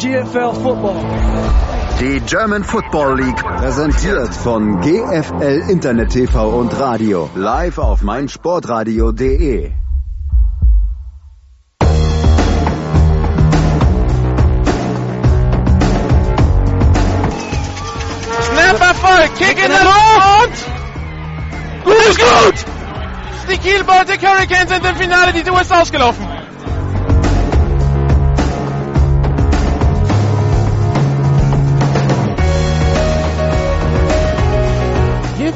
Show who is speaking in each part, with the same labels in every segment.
Speaker 1: GFL Football.
Speaker 2: Die German Football League präsentiert von GFL Internet TV und Radio live auf meinsportradio.de.
Speaker 3: Snap Erfolg, Kick in der Luft! Gut ist gut! Die Kiel Baltic Hurricanes sind im Finale, die Tour ist ausgelaufen.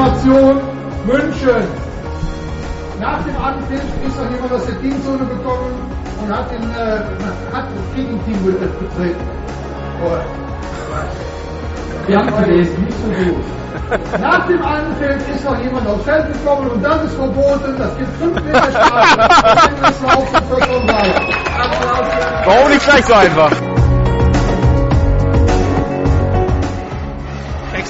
Speaker 4: Situation München. Nach dem Anpfiff ist noch jemand aus der Teamzone gekommen und hat, den, äh, hat das Gegenteam betreten. Oh. Wir haben gelesen, nicht so gut. Nach dem Anpfiff ist noch jemand aufs Feld gekommen und das ist verboten. Das gibt 5 Meter Strafe.
Speaker 3: Warum nicht gleich so einfach?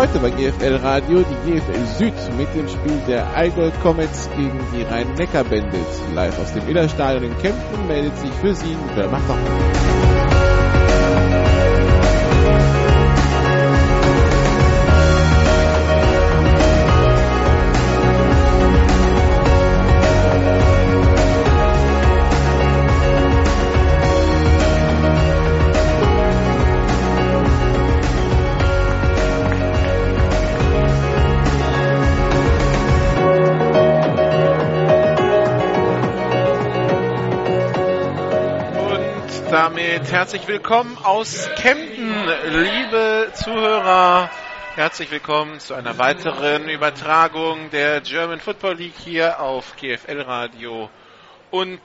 Speaker 5: Heute bei GFL Radio die GFL Süd mit dem Spiel der Allgäu Comets gegen die Rhein-Neckar Bandits. Live aus dem Illerstadion in Kempten meldet sich für Sie Bernhard Bach.
Speaker 3: Damit herzlich willkommen aus Kempten, liebe Zuhörer. Herzlich willkommen zu einer weiteren Übertragung der German Football League hier auf GFL Radio und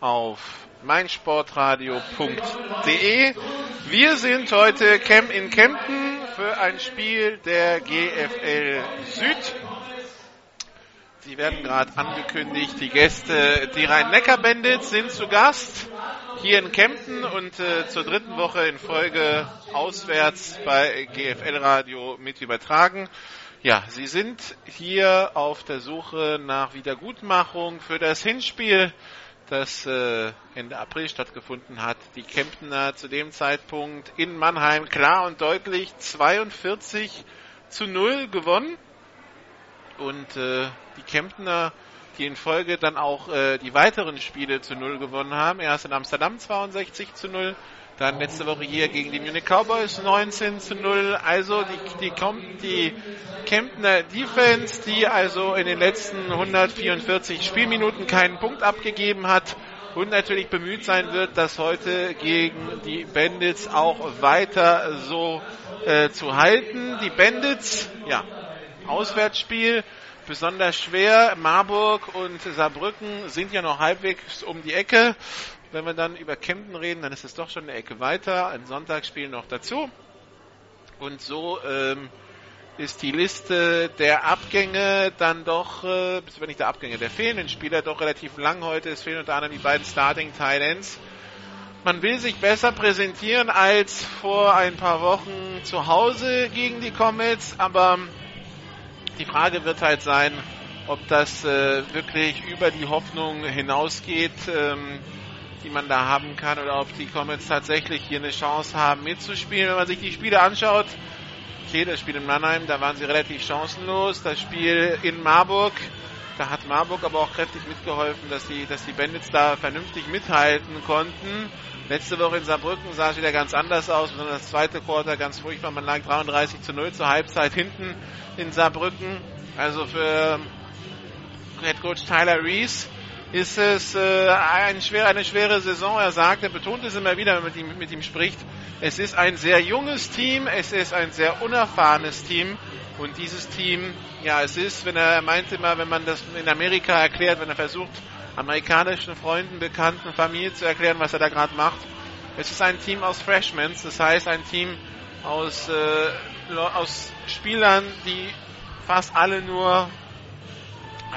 Speaker 3: auf meinsportradio.de. Wir sind heute Camp in Kempten für ein Spiel der GFL Süd. Sie werden gerade angekündigt, die Gäste, die Rhein-Neckar-Bandits sind zu Gast hier in Kempten und äh, zur dritten Woche in Folge auswärts bei GFL Radio mit übertragen. Ja, sie sind hier auf der Suche nach Wiedergutmachung für das Hinspiel, das äh, Ende April stattgefunden hat. Die Kemptener zu dem Zeitpunkt in Mannheim klar und deutlich 42 zu 0 gewonnen. Und äh, die Kemptener, die in Folge dann auch äh, die weiteren Spiele zu Null gewonnen haben. Erst in Amsterdam 62 zu 0, dann letzte Woche hier gegen die Munich Cowboys 19 zu 0. Also die, die, kommt die Kemptener Defense, die also in den letzten 144 Spielminuten keinen Punkt abgegeben hat und natürlich bemüht sein wird, das heute gegen die Bandits auch weiter so äh, zu halten. Die Bandits, ja, Auswärtsspiel besonders schwer. Marburg und Saarbrücken sind ja noch halbwegs um die Ecke. Wenn wir dann über Kempten reden, dann ist es doch schon eine Ecke weiter. Ein Sonntagsspiel noch dazu. Und so ähm, ist die Liste der Abgänge dann doch, äh, wenn nicht der Abgänge, der fehlenden Spieler doch relativ lang heute. Es fehlen unter anderem die beiden Starting Titans. Man will sich besser präsentieren als vor ein paar Wochen zu Hause gegen die Comets, aber die Frage wird halt sein, ob das äh, wirklich über die Hoffnung hinausgeht, ähm, die man da haben kann, oder ob die Comets tatsächlich hier eine Chance haben mitzuspielen. Wenn man sich die Spiele anschaut, okay, das Spiel in Mannheim, da waren sie relativ chancenlos. Das Spiel in Marburg, Da hat Marburg aber auch kräftig mitgeholfen, dass die, dass die Bandits da vernünftig mithalten konnten. Letzte Woche in Saarbrücken sah es wieder ganz anders aus, sondern das zweite Quarter ganz furchtbar. Man lag 33 zu 0 zur Halbzeit hinten in Saarbrücken. Also für Head Coach Tyler Reese ist es äh, ein schwer, eine schwere Saison. Er sagt, er betont es immer wieder, wenn man mit ihm, mit ihm spricht. Es ist ein sehr junges Team, es ist ein sehr unerfahrenes Team. Und dieses Team, ja, es ist, wenn er, er meint immer, wenn man das in Amerika erklärt, wenn er versucht, amerikanischen Freunden, Bekannten, Familie zu erklären, was er da gerade macht. Es ist ein Team aus Freshmen, das heißt ein Team aus, äh, aus Spielern, die fast alle nur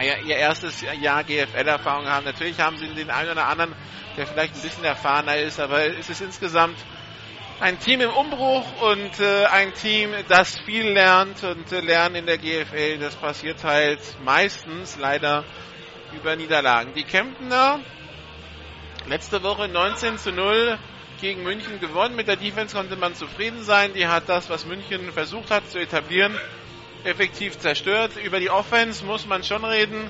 Speaker 3: ihr erstes Jahr GFL-Erfahrung haben. Natürlich haben sie den einen oder anderen, der vielleicht ein bisschen erfahrener ist, aber es ist insgesamt ein Team im Umbruch und äh, ein Team, das viel lernt und äh, lernen in der GFL. Das passiert halt meistens leider über Niederlagen. Die Kemptener letzte Woche 19 zu 0 gegen München gewonnen. Mit der Defense konnte man zufrieden sein. Die hat das, was München versucht hat zu etablieren, effektiv zerstört. Über die Offense muss man schon reden.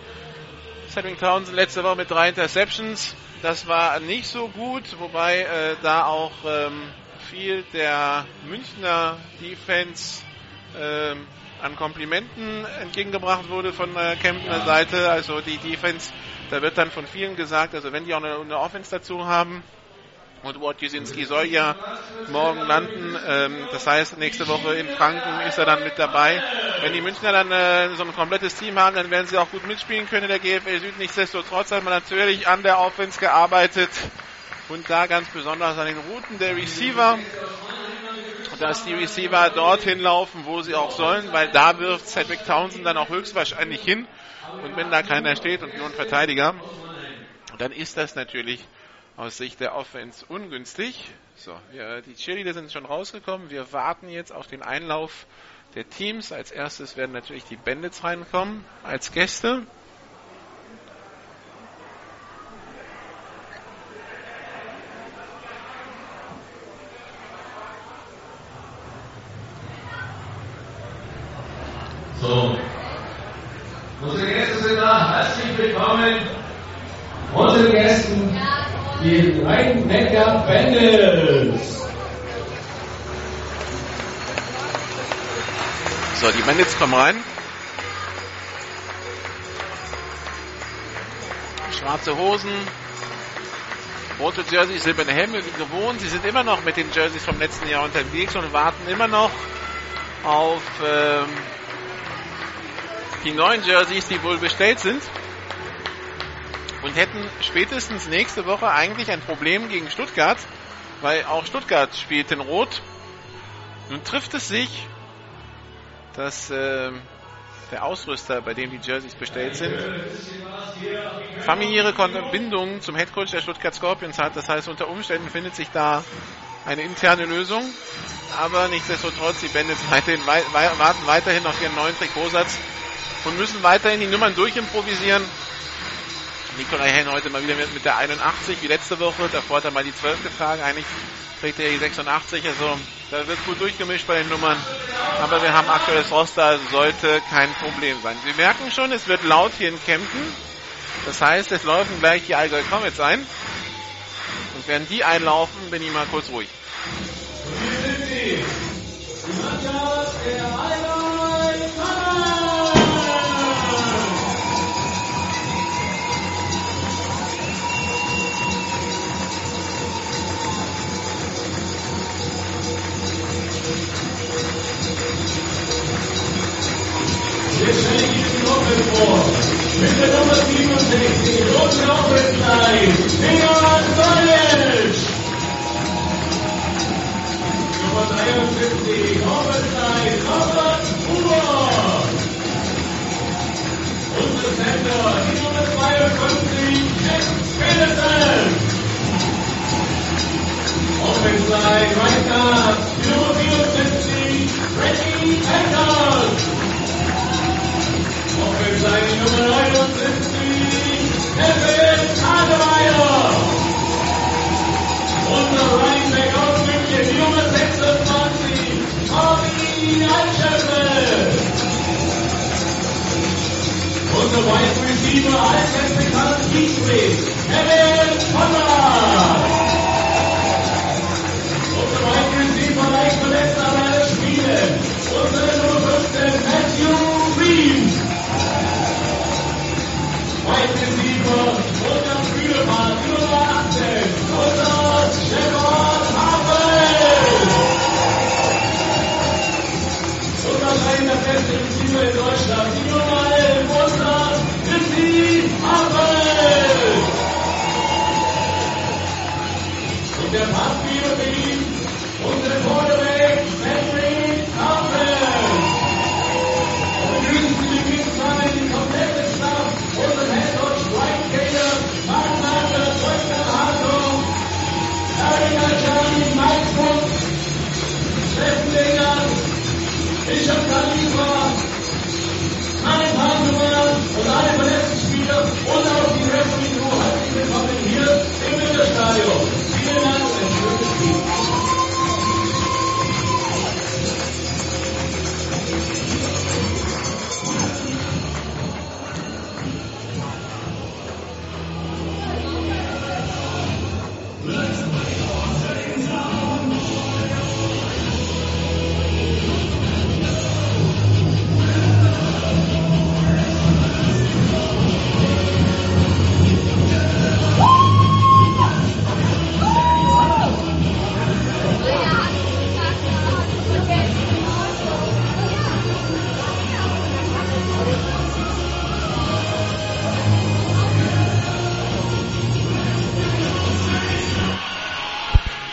Speaker 3: Cedric Townsend letzte Woche mit drei Interceptions. Das war nicht so gut, wobei äh, da auch ähm, viel der Münchner Defense ähm, an Komplimenten entgegengebracht wurde von der Kemptener Seite. Also die Defense, da wird dann von vielen gesagt, also wenn die auch eine, eine Offense dazu haben, und Ward Jusinski soll ja morgen landen. Ähm, das heißt, nächste Woche in Franken ist er dann mit dabei. Wenn die Münchner dann äh, so ein komplettes Team haben, dann werden sie auch gut mitspielen können in der GFL Süd. Nichtsdestotrotz hat man natürlich an der Offense gearbeitet und da ganz besonders an den Routen der Receiver dass die Receiver dorthin laufen, wo sie auch sollen, weil da wirft Cedric Townsend dann auch höchstwahrscheinlich hin. Und wenn da keiner steht und nur ein Verteidiger, dann ist das natürlich aus Sicht der Offense ungünstig. So, wir, die Cheerleader sind schon rausgekommen. Wir warten jetzt auf den Einlauf der Teams. Als erstes werden natürlich die Bandits reinkommen als Gäste.
Speaker 1: So. Unsere Gäste sind da. Herzlich willkommen. Unsere Gästen, die Rhein-Neckar Bandits.
Speaker 3: So, die Bandits kommen rein. Schwarze Hosen, rote Jerseys, silberne Helme gewohnt. Sie sind immer noch mit den Jerseys vom letzten Jahr unterwegs und warten immer noch auf ähm, die neuen Jerseys, die wohl bestellt sind. Und hätten spätestens nächste Woche eigentlich ein Problem gegen Stuttgart, weil auch Stuttgart spielt in Rot. Nun trifft es sich, dass äh, der Ausrüster, bei dem die Jerseys bestellt sind, familiäre Bindungen zum Headcoach der Stuttgart Scorpions hat. Das heißt, unter Umständen findet sich da eine interne Lösung. Aber nichtsdestotrotz, die Bandits weiterhin, warten weiterhin auf ihren neuen Trikotsatz und müssen weiterhin die Nummern durchimprovisieren. Nikolai Henn heute mal wieder mit der 81 wie letzte Woche. Davor hat er mal die 12 getragen. Eigentlich trägt er die 86. Also da wird gut durchgemischt bei den Nummern. Aber wir haben aktuelles Roster, sollte kein Problem sein. Sie merken schon, es wird laut hier in Kempten. Das heißt, es laufen gleich die Allgäu Comets ein. Und während die einlaufen, bin ich mal kurz ruhig. Die Mannschaft der Allgäu Comets!
Speaker 1: Jetzt stelle ich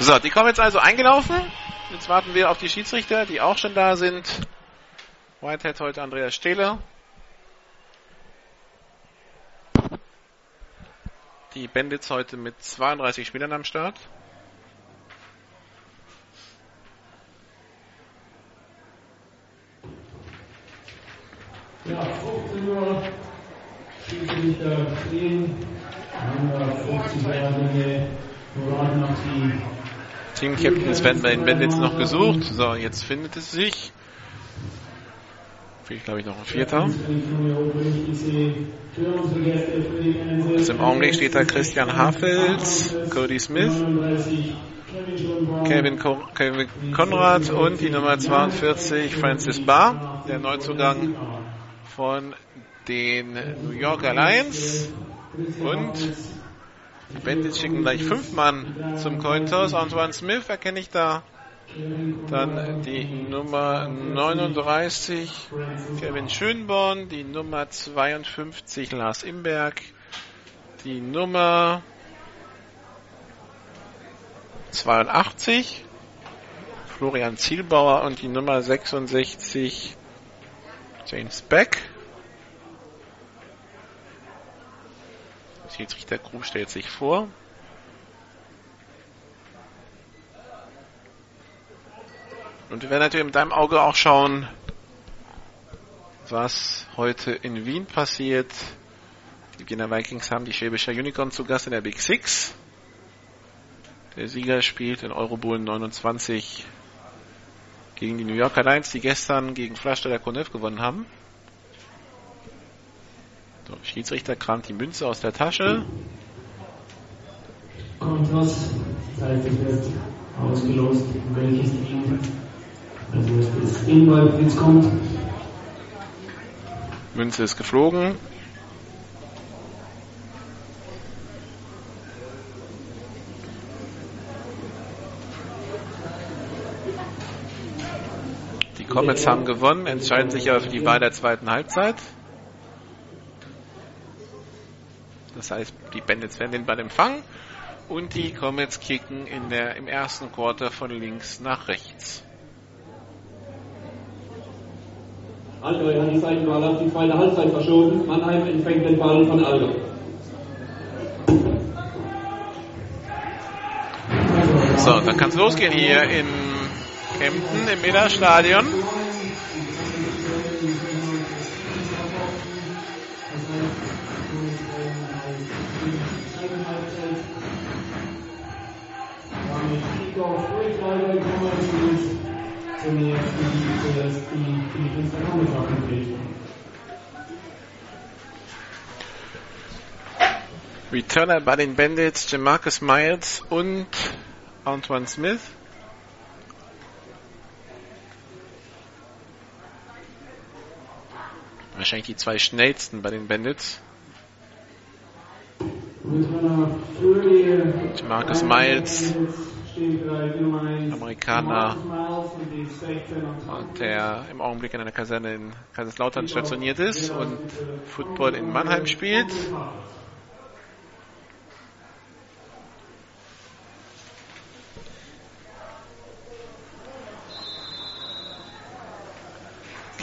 Speaker 3: So, die kommen jetzt also eingelaufen. Jetzt warten wir auf die Schiedsrichter, die auch schon da sind. Whitehead heute Andreas Stehler. Die Bandits heute mit 32 Spielern am Start.
Speaker 1: Ja, 15 Uhr, Schiedsrichter stehen, haben wir 50-jährige Muraden auf die
Speaker 3: Captains werden bei den Bandits noch gesucht. So, jetzt findet es sich. Fehlt, glaube ich, noch ein Vierter. Also im Augenblick steht da Christian Hafels, Cody Smith, Kevin, Ko Kevin Konrad und die Nummer 42 Francis Barr, der Neuzugang von den New York Lions. Und die Bandits schicken gleich fünf Mann zum Cointoss. Antoine Smith erkenne ich da. Dann die Nummer 39 Kevin Schönborn, die Nummer 52 Lars Imberg, die Nummer 82 Florian Zielbauer und die Nummer 66 James Beck. Schiedsrichter Crew stellt sich vor. Und wir werden natürlich mit deinem Auge auch schauen, was heute in Wien passiert. Die Wiener Vikings haben die Schwäbischer Unicorn zu Gast in der Big Six. Der Sieger spielt in Eurobowl 29 gegen die New Yorker Lions, die gestern gegen Flaschsteller Konev gewonnen haben. So, Schiedsrichter kramt die Münze aus der Tasche.
Speaker 6: Kontrast, zeitlich wird ausgelost, welches Team also das jetzt kommt.
Speaker 3: Münze ist geflogen. Die Comets haben gewonnen, entscheiden sich aber für die Wahl der zweiten Halbzeit. Das heißt, die Bandits werden den Ball empfangen und die Comets kicken in der, im ersten Quarter von links nach rechts.
Speaker 7: Allgäu hat die Seitenball auf die zweite Halbzeit verschoben. Mannheim empfängt den Ball von Allgäu.
Speaker 3: So, dann kann es losgehen hier in Kempten im Millerstadion. Returner bei den Bandits, Jamarcus Miles und Antoine Smith. Wahrscheinlich die zwei schnellsten bei den Bandits. Marcus Miles, Amerikaner, der im Augenblick in einer Kaserne in Kaiserslautern stationiert ist und Football in Mannheim spielt.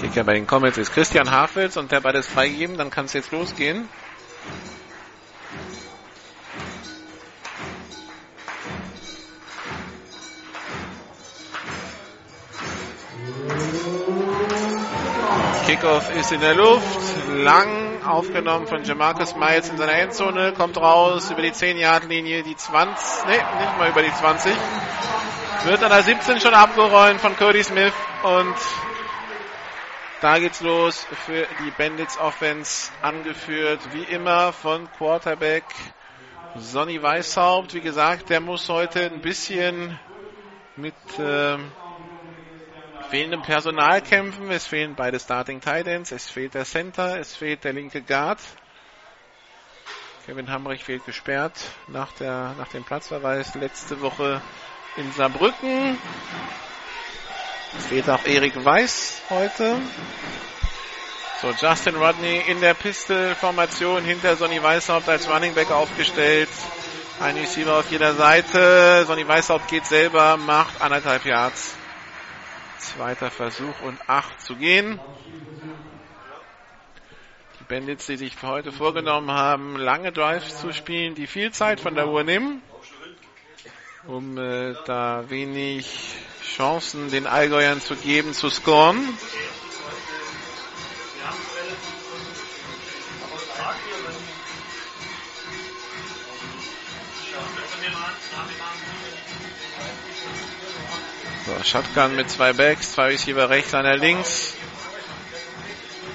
Speaker 3: Kicker bei den Comets ist Christian Hafels und der beides freigegeben, dann kann es jetzt losgehen. Kickoff ist in der Luft, lang aufgenommen von Jamarcus Miles in seiner Endzone, kommt raus über die 10-Yard-Linie, die 20, ne, nicht mal über die 20, wird an der 17 schon abgerollt von Cody Smith und da geht's los für die Bandits Offense, angeführt wie immer von Quarterback Sonny Weishaupt. Wie gesagt, der muss heute ein bisschen mit äh, fehlendem Personal kämpfen. Es fehlen beide Starting Titans, es fehlt der Center, es fehlt der linke Guard. Kevin Hamrich fehlt gesperrt nach, der, nach dem Platzverweis letzte Woche in Saarbrücken. Fehlt auch Erik Weiß heute. So, Justin Rodney in der Pistol-Formation hinter Sonny Weishaupt als Running Back aufgestellt. Ein Receiver auf jeder Seite. Sonny Weishaupt geht selber, macht anderthalb Yards. Zweiter Versuch und acht zu gehen. Die Bandits, die sich heute vorgenommen haben, lange Drives zu spielen, die viel Zeit von der Uhr nehmen, um äh, da wenig Chancen den Allgäuern zu geben, zu scoren. So, Shotgun mit zwei Backs, zwei Receiver rechts, einer links.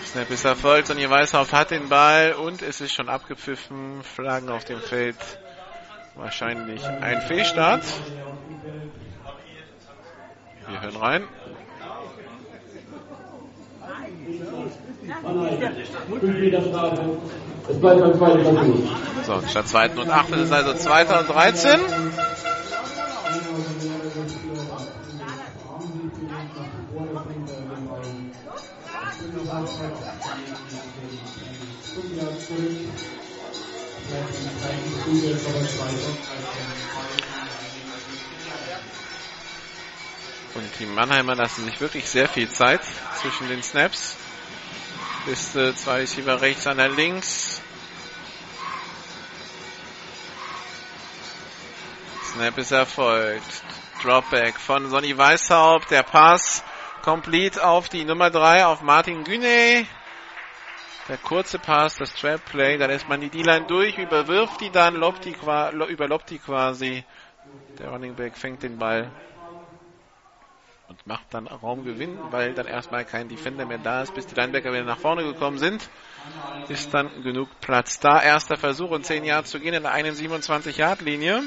Speaker 3: Snap ist erfolgt und ihr Weißhaupt hat den Ball und es ist schon abgepfiffen. Flaggen auf dem Feld. Wahrscheinlich ein Fehlstart. Wir hören rein. So, statt zweiten und acht ist also zweiter und 13. Und die Mannheimer lassen sich wirklich sehr viel Zeit zwischen den Snaps. Ist äh, zwei Receiver rechts, einer links. Snap ist erfolgt. Dropback von Sonny Weishaupt. Der Pass complete auf die Nummer 3 auf Martin Güney. Der kurze Pass, das Trap Play, da lässt man die D-Line durch, überwirft die dann, lobt überlobt die quasi. Der Running Back fängt den Ball und macht dann Raumgewinn, weil dann erstmal kein Defender mehr da ist, bis die Linebacker wieder nach vorne gekommen sind. Ist dann genug Platz da. Erster Versuch und 10 Yards zu gehen in der 27 Yard Linie.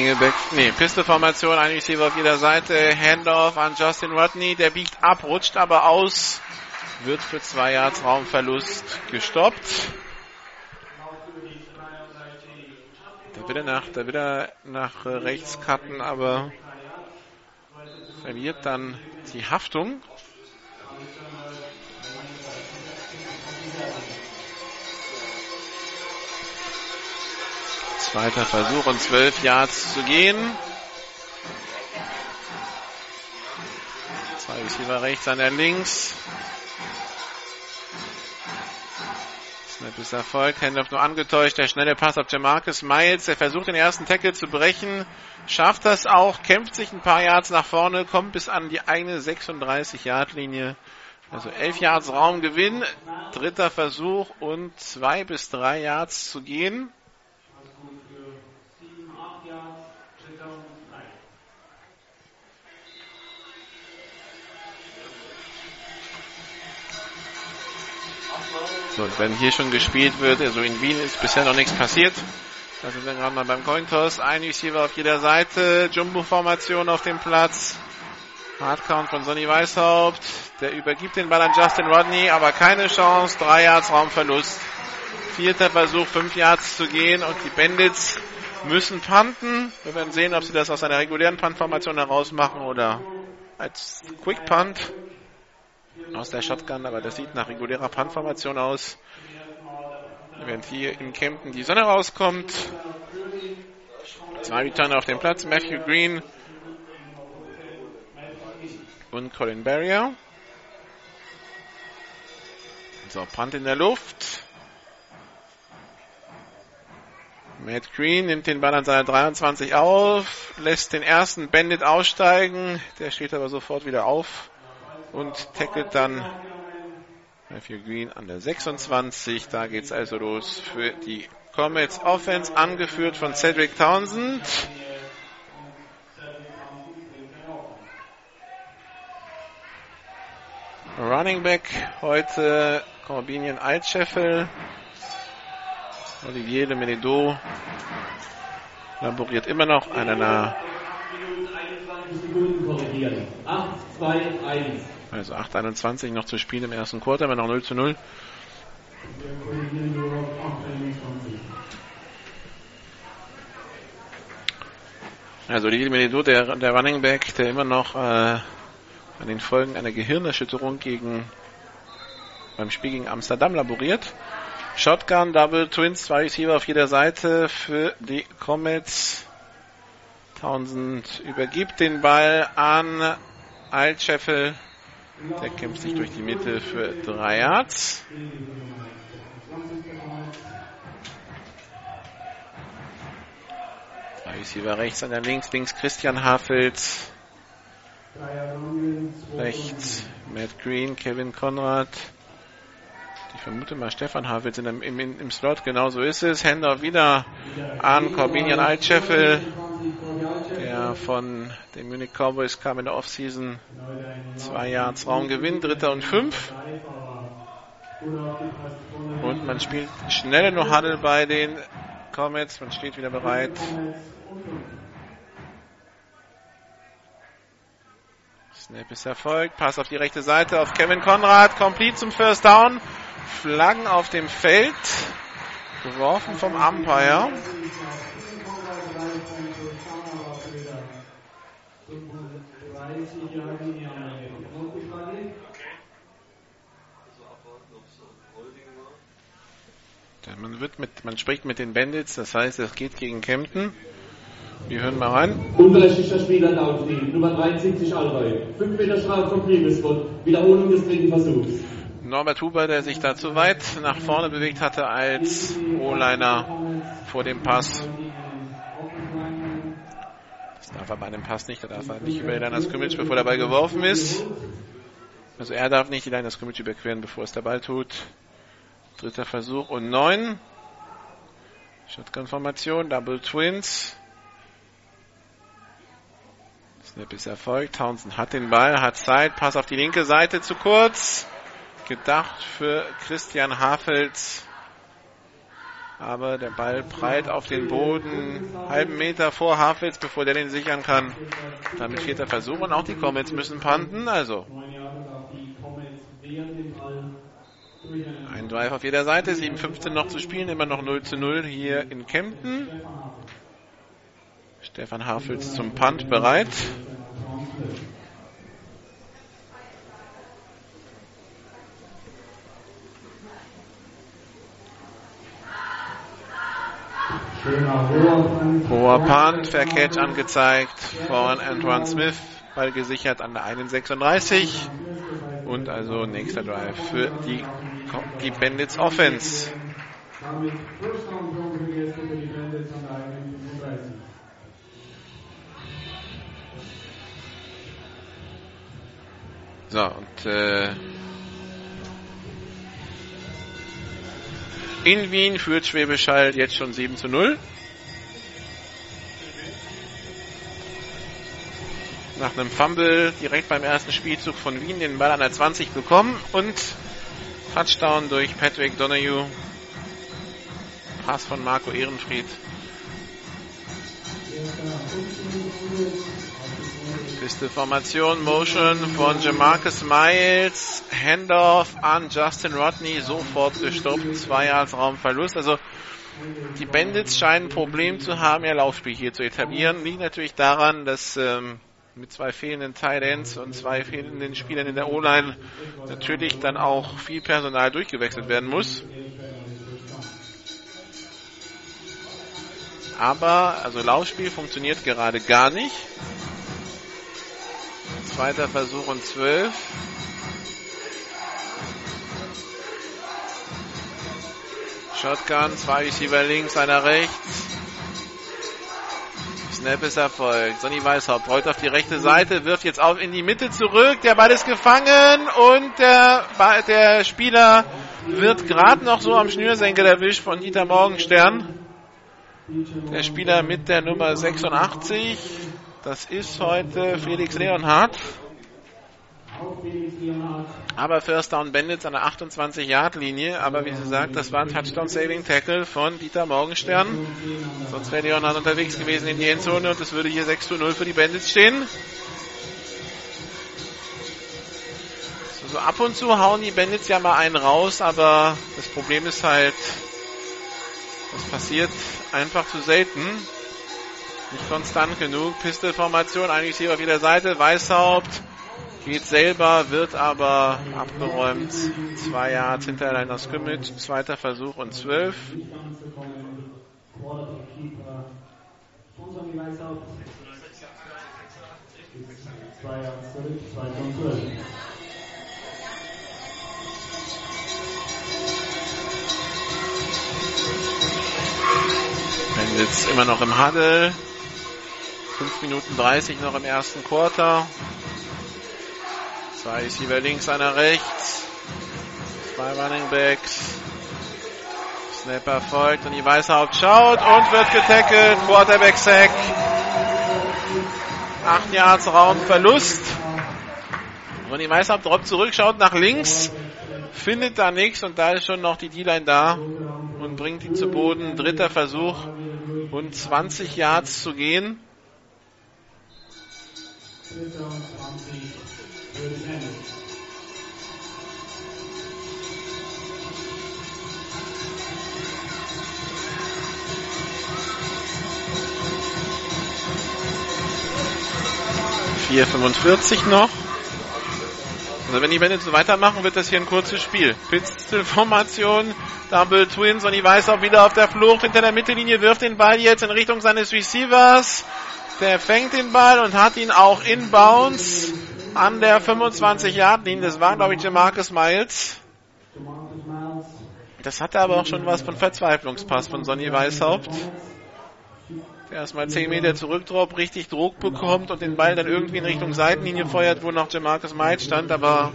Speaker 3: Singleback, nee, Pistol-Formation, ein Receiver auf jeder Seite, Handoff an Justin Rodney, der biegt ab, rutscht aber aus, wird für zwei Yards Raumverlust gestoppt. Da will er nach, da will er nach rechts cutten, aber verliert dann die Haftung. Zweiter Versuch und zwölf Yards zu gehen. Zwei Receiver rechts, einer links. Snap ist Erfolg. Handoff nur angetäuscht. Der schnelle Pass auf Jamarcus Miles. Der versucht den ersten Tackle zu brechen. Schafft das auch. Kämpft sich ein paar Yards nach vorne. Kommt bis an die eigene 36 Yard Linie. Also 11 Yards Raumgewinn. Dritter Versuch und zwei bis drei Yards zu gehen. Und wenn hier schon gespielt wird, also in Wien ist bisher noch nichts passiert. Da sind wir gerade mal beim Cointoss. Ein Receiver auf jeder Seite. Jumbo-Formation auf dem Platz. Hardcount von Sonny Weishaupt. Der übergibt den Ball an Justin Rodney, aber keine Chance. Drei Yards Raumverlust. Vierter Versuch, fünf Yards zu gehen und die Bandits müssen punten. Wir werden sehen, ob sie das aus einer regulären Punt-Formation heraus machen oder als Quick Punt aus der Shotgun, aber das sieht nach regulärer Punt-Formation aus. Während hier in Kempten die Sonne rauskommt. Zwei Returner auf dem Platz. Matthew Green und Colin Barrier. So, Punt in der Luft. Matt Green nimmt den Ball an seiner 23 auf, lässt den ersten Bandit aussteigen, der steht aber sofort wieder auf und tackelt dann Matthew Green an der 26. Da geht's also los für die Comets Offense, angeführt von Cedric Townsend. Running Back heute Corbinian Altscheffel. Olivier de Menedo laboriert immer noch an einer also 8,21 noch zu spielen im ersten Quarter, immer noch 0 zu 0. Also die Menedo, der, der Running Back, der immer noch äh, an den Folgen einer Gehirnerschütterung gegen beim Spiel gegen Amsterdam laboriert. Shotgun, Double Twins, zwei Receiver auf jeder Seite für die Comets. Townsend übergibt den Ball an Altscheffel. Der kämpft sich durch die Mitte für drei Yards. Receiver rechts, an der links, links Christian Hafels. Rechts Matt Green, Kevin Konrad. Ich vermute mal Stefan Havels dem, im, im Slot, genau so ist es. Händler wieder an Corbinian Altscheffel, der von den Munich Cowboys kam in der Offseason. Zwei Yards Raumgewinn, dritter und fünf. Und man spielt schnelle No Huddle bei den Comets. Man steht wieder bereit. Snap ist erfolgt. Pass auf die rechte Seite auf Kevin Konrad. Complete zum First Down. Flaggen auf dem Feld. Geworfen vom Umpire. Man wird mit, man spricht mit den Bandits, das heißt, es geht gegen Kempten. Wir hören mal rein.
Speaker 7: Unberechtigter Spieler Downfield, Nummer 73 Allreu. 5 Meter Strafe vom Primusbot. Wiederholung des dritten Versuchs.
Speaker 3: Norbert Huber, der sich da zu weit nach vorne bewegt hatte als O-Liner vor dem Pass. Darf er bei einem Pass nicht, da darf er nicht über die Line Scrimmage, bevor der Ball geworfen ist. Also er darf nicht die Line Scrimmage überqueren, bevor es der Ball tut. Dritter Versuch und neun. Shotgun-Formation, Double Twins. Snap ist erfolgt. Townsend hat den Ball, hat Zeit. Pass auf die linke Seite zu kurz. Gedacht für Christian Hafels. Aber der Ball prallt auf den Boden, halben Meter vor Hafels, bevor der den sichern kann. Damit vierter Versuch und auch die Comets müssen panten. Also ein Drive auf jeder Seite, 7-15 noch zu spielen, immer noch 0 zu 0 hier in Kempten. Stefan Hafels zum Punt bereit. Hoher Punt, Catch angezeigt von Antoine Smith, Ball gesichert an der 1,36 und also nächster Drive für die, die Bandits Offense. So, und äh, in Wien führt Schwäbisch Hall jetzt schon 7 zu 0. Nach einem Fumble direkt beim ersten Spielzug von Wien den Ball an der 20 bekommen und Touchdown durch Patrick Donahue. Pass von Marco Ehrenfried. Piste Formation, Motion von Jamarcus Miles. Handoff an Justin Rodney, sofort gestoppt. Zwei Yards Raumverlust. Also die Bandits scheinen ein Problem zu haben, ihr Laufspiel hier zu etablieren. Liegt natürlich daran, dass ähm, mit zwei fehlenden Tight Ends und zwei fehlenden Spielern in der O-Line natürlich dann auch viel Personal durchgewechselt werden muss. Aber, also Laufspiel funktioniert gerade gar nicht. Zweiter Versuch und zwölf. Shotgun, zwei Receiver links, einer rechts. Snap ist erfolgt. Sonny Weißhaupt rollt auf die rechte Seite, wirft jetzt auf in die Mitte zurück. Der Ball ist gefangen und der, der Spieler wird gerade noch so am Schnürsenkel erwischt von Dieter Morgenstern. Der Spieler mit der Nummer 86. Das ist heute Felix Leonhardt. Aber First Down Bandits an der 28-Yard-Linie. Aber wie sie sagt, das war ein Touchdown-Saving-Tackle von Dieter Morgenstern. Sonst wäre Leonhardt unterwegs gewesen in die Endzone und es würde hier 6 zu 0 für die Bandits stehen. So, so ab und zu hauen die Bandits ja mal einen raus, aber das Problem ist halt, das passiert einfach zu selten. Nicht konstant genug. Pistol-Formation, eigentlich hier auf jeder Seite. Weißhaupt geht selber, wird aber abgeräumt. Zwei Yards hinter einer Scrimmage. Zweiter Versuch und zwölf.
Speaker 6: Zwölf.
Speaker 3: Bandits immer noch im Huddle. 5 Minuten 30 noch im ersten Quarter. Zwei Receiver links, einer rechts. Zwei Running Backs. Snapper folgt und die Weißhaupt schaut und wird getackelt. Quarterback Sack. 8 Yards Raumverlust. Und die Weißhaupt droppt zurück, schaut nach links, findet da nichts und da ist schon noch die D-Line da und bringt ihn zu Boden. Dritter Versuch und 20 Yards zu gehen. Vier 45 noch. Also wenn die Bandits so weitermachen, wird das hier ein kurzes Spiel. Pistol-Formation, Double Twins und die Weiß auch wieder auf der Flucht hinter der Mittellinie, wirft den Ball jetzt in Richtung seines Receivers. Der fängt den Ball und hat ihn auch in Bounce an der 25-Yard-Linie. Das war, glaube ich, Jamarcus Miles. Das hatte aber auch schon was von Verzweiflungspass von Sonny Weißhaupt. Der erstmal 10 Meter zurückdroppt, richtig Druck bekommt und den Ball dann irgendwie in Richtung Seitenlinie feuert, wo noch Jamarcus Miles stand, aber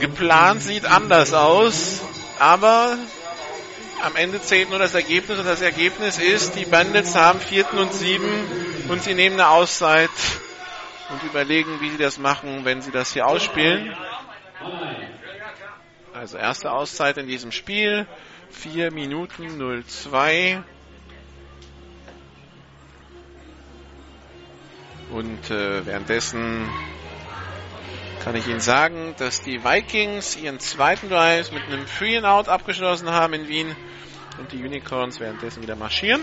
Speaker 3: geplant sieht anders aus. Aber am Ende zählt nur das Ergebnis und das Ergebnis ist, die Bandits haben vierten und sieben und sie nehmen eine Auszeit und überlegen, wie sie das machen, wenn sie das hier ausspielen. Also erste Auszeit in diesem Spiel. 4 Minuten 02. Und äh, währenddessen kann ich Ihnen sagen, dass die Vikings ihren zweiten Drive mit einem Free and Out abgeschlossen haben in Wien und die Unicorns währenddessen wieder marschieren.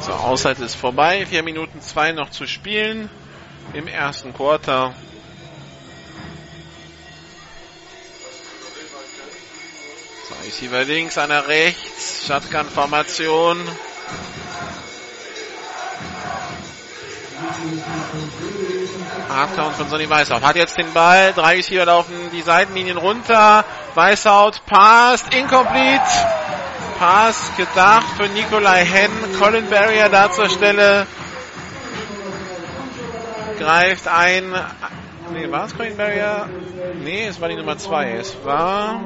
Speaker 3: So, Auszeit ist vorbei. 4 Minuten 2 noch zu spielen im ersten Quarter. So, Receiver links, einer rechts. Shotgun-Formation. Hardcount von Sonny Weißhaut. Hat jetzt den Ball. Drei Receiver laufen die Seitenlinien runter. Weißhaut passt. Incomplete. Pass gedacht für Nikolai Henn. Colin Barrier da zur Stelle. Greift ein. Nee, war es Colin Barrier? Nee, es war die Nummer zwei. Es war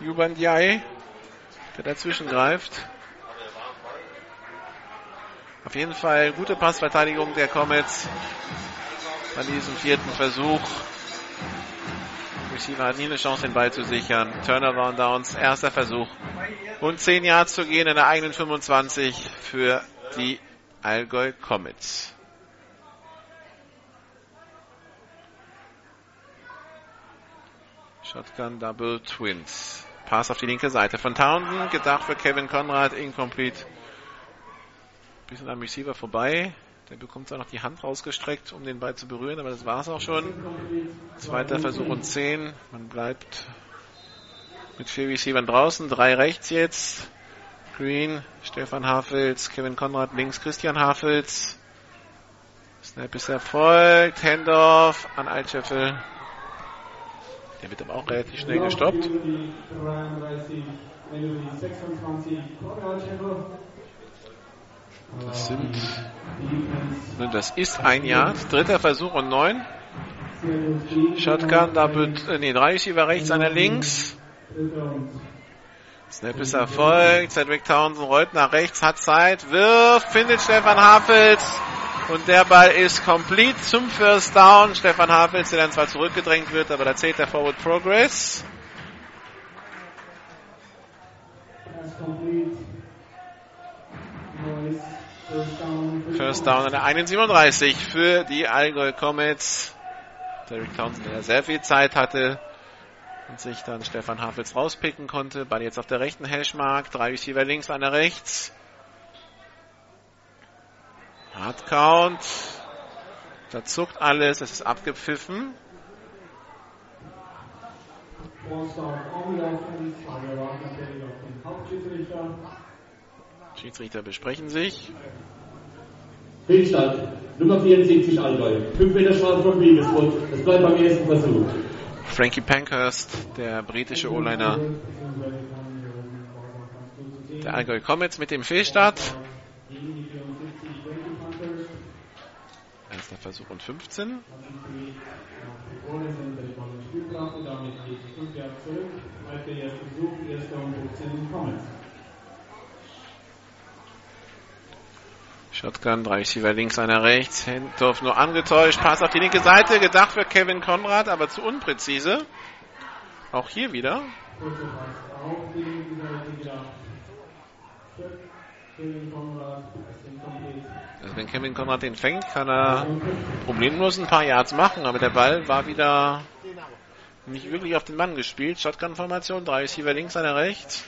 Speaker 3: Juban Diay, der dazwischen greift. Auf jeden Fall gute Passverteidigung der Comets bei diesem vierten Versuch. Receiver hat nie eine Chance, den Ball zu sichern. Turnover und Downs, erster Versuch. Und 10 Yards zu gehen in der eigenen 25 für die Allgäu Comets. Shotgun Double Twins. Pass auf die linke Seite von Townsend, gedacht für Kevin Conrad, incomplete. Bisschen am Receiver vorbei. Der bekommt zwar noch die Hand rausgestreckt, um den Ball zu berühren, aber das war es auch schon. Zweiter Versuch und 10. Man bleibt mit vier Receivern draußen, drei rechts jetzt. Green, Stefan Hafels, Kevin Konrad links, Christian Hafels. Snap ist erfolgt, Handoff an Altscheffel. Der wird aber auch relativ schnell gestoppt. Das sind, das ist ein Jahr. Dritter Versuch und neun. Shotgun, da wird, äh, nee, drei Receiver rechts, einer links. Snap ist erfolgt. Cedric Townsend rollt nach rechts, hat Zeit, wirft, findet Stefan Hafels. Und der Ball ist complete zum First Down. Stefan Hafels, der dann zwar zurückgedrängt wird, aber da zählt der Forward Progress. First Down an der 1,37 für die Allgäu Comets. Derek Townsend, der sehr viel Zeit hatte und sich dann Stefan Hafels rauspicken konnte. Ball jetzt auf der rechten Hashmark. Drei Receiver links, einer rechts. Hard Count. Da zuckt alles. Es ist abgepfiffen. Schiedsrichter besprechen sich.
Speaker 7: Fehlstart, Nummer 74 Allgäu. 5 Meter Strafe vom Liebesbund. Es bleibt beim ersten Versuch.
Speaker 3: Frankie Pankhurst, der britische O-Liner der Allgäu Comets mit dem Fehlstart. Erster Versuch und 15. Shotgun, drei Receiver links, einer rechts. Hendorf nur angetäuscht. Pass auf die linke Seite. Gedacht für Kevin Konrad, aber zu unpräzise. Auch hier wieder. Also wenn Kevin Konrad den fängt, kann er problemlos ein paar Yards machen, aber der Ball war wieder nicht wirklich auf den Mann gespielt. Shotgun-Formation, drei Receiver links, einer rechts.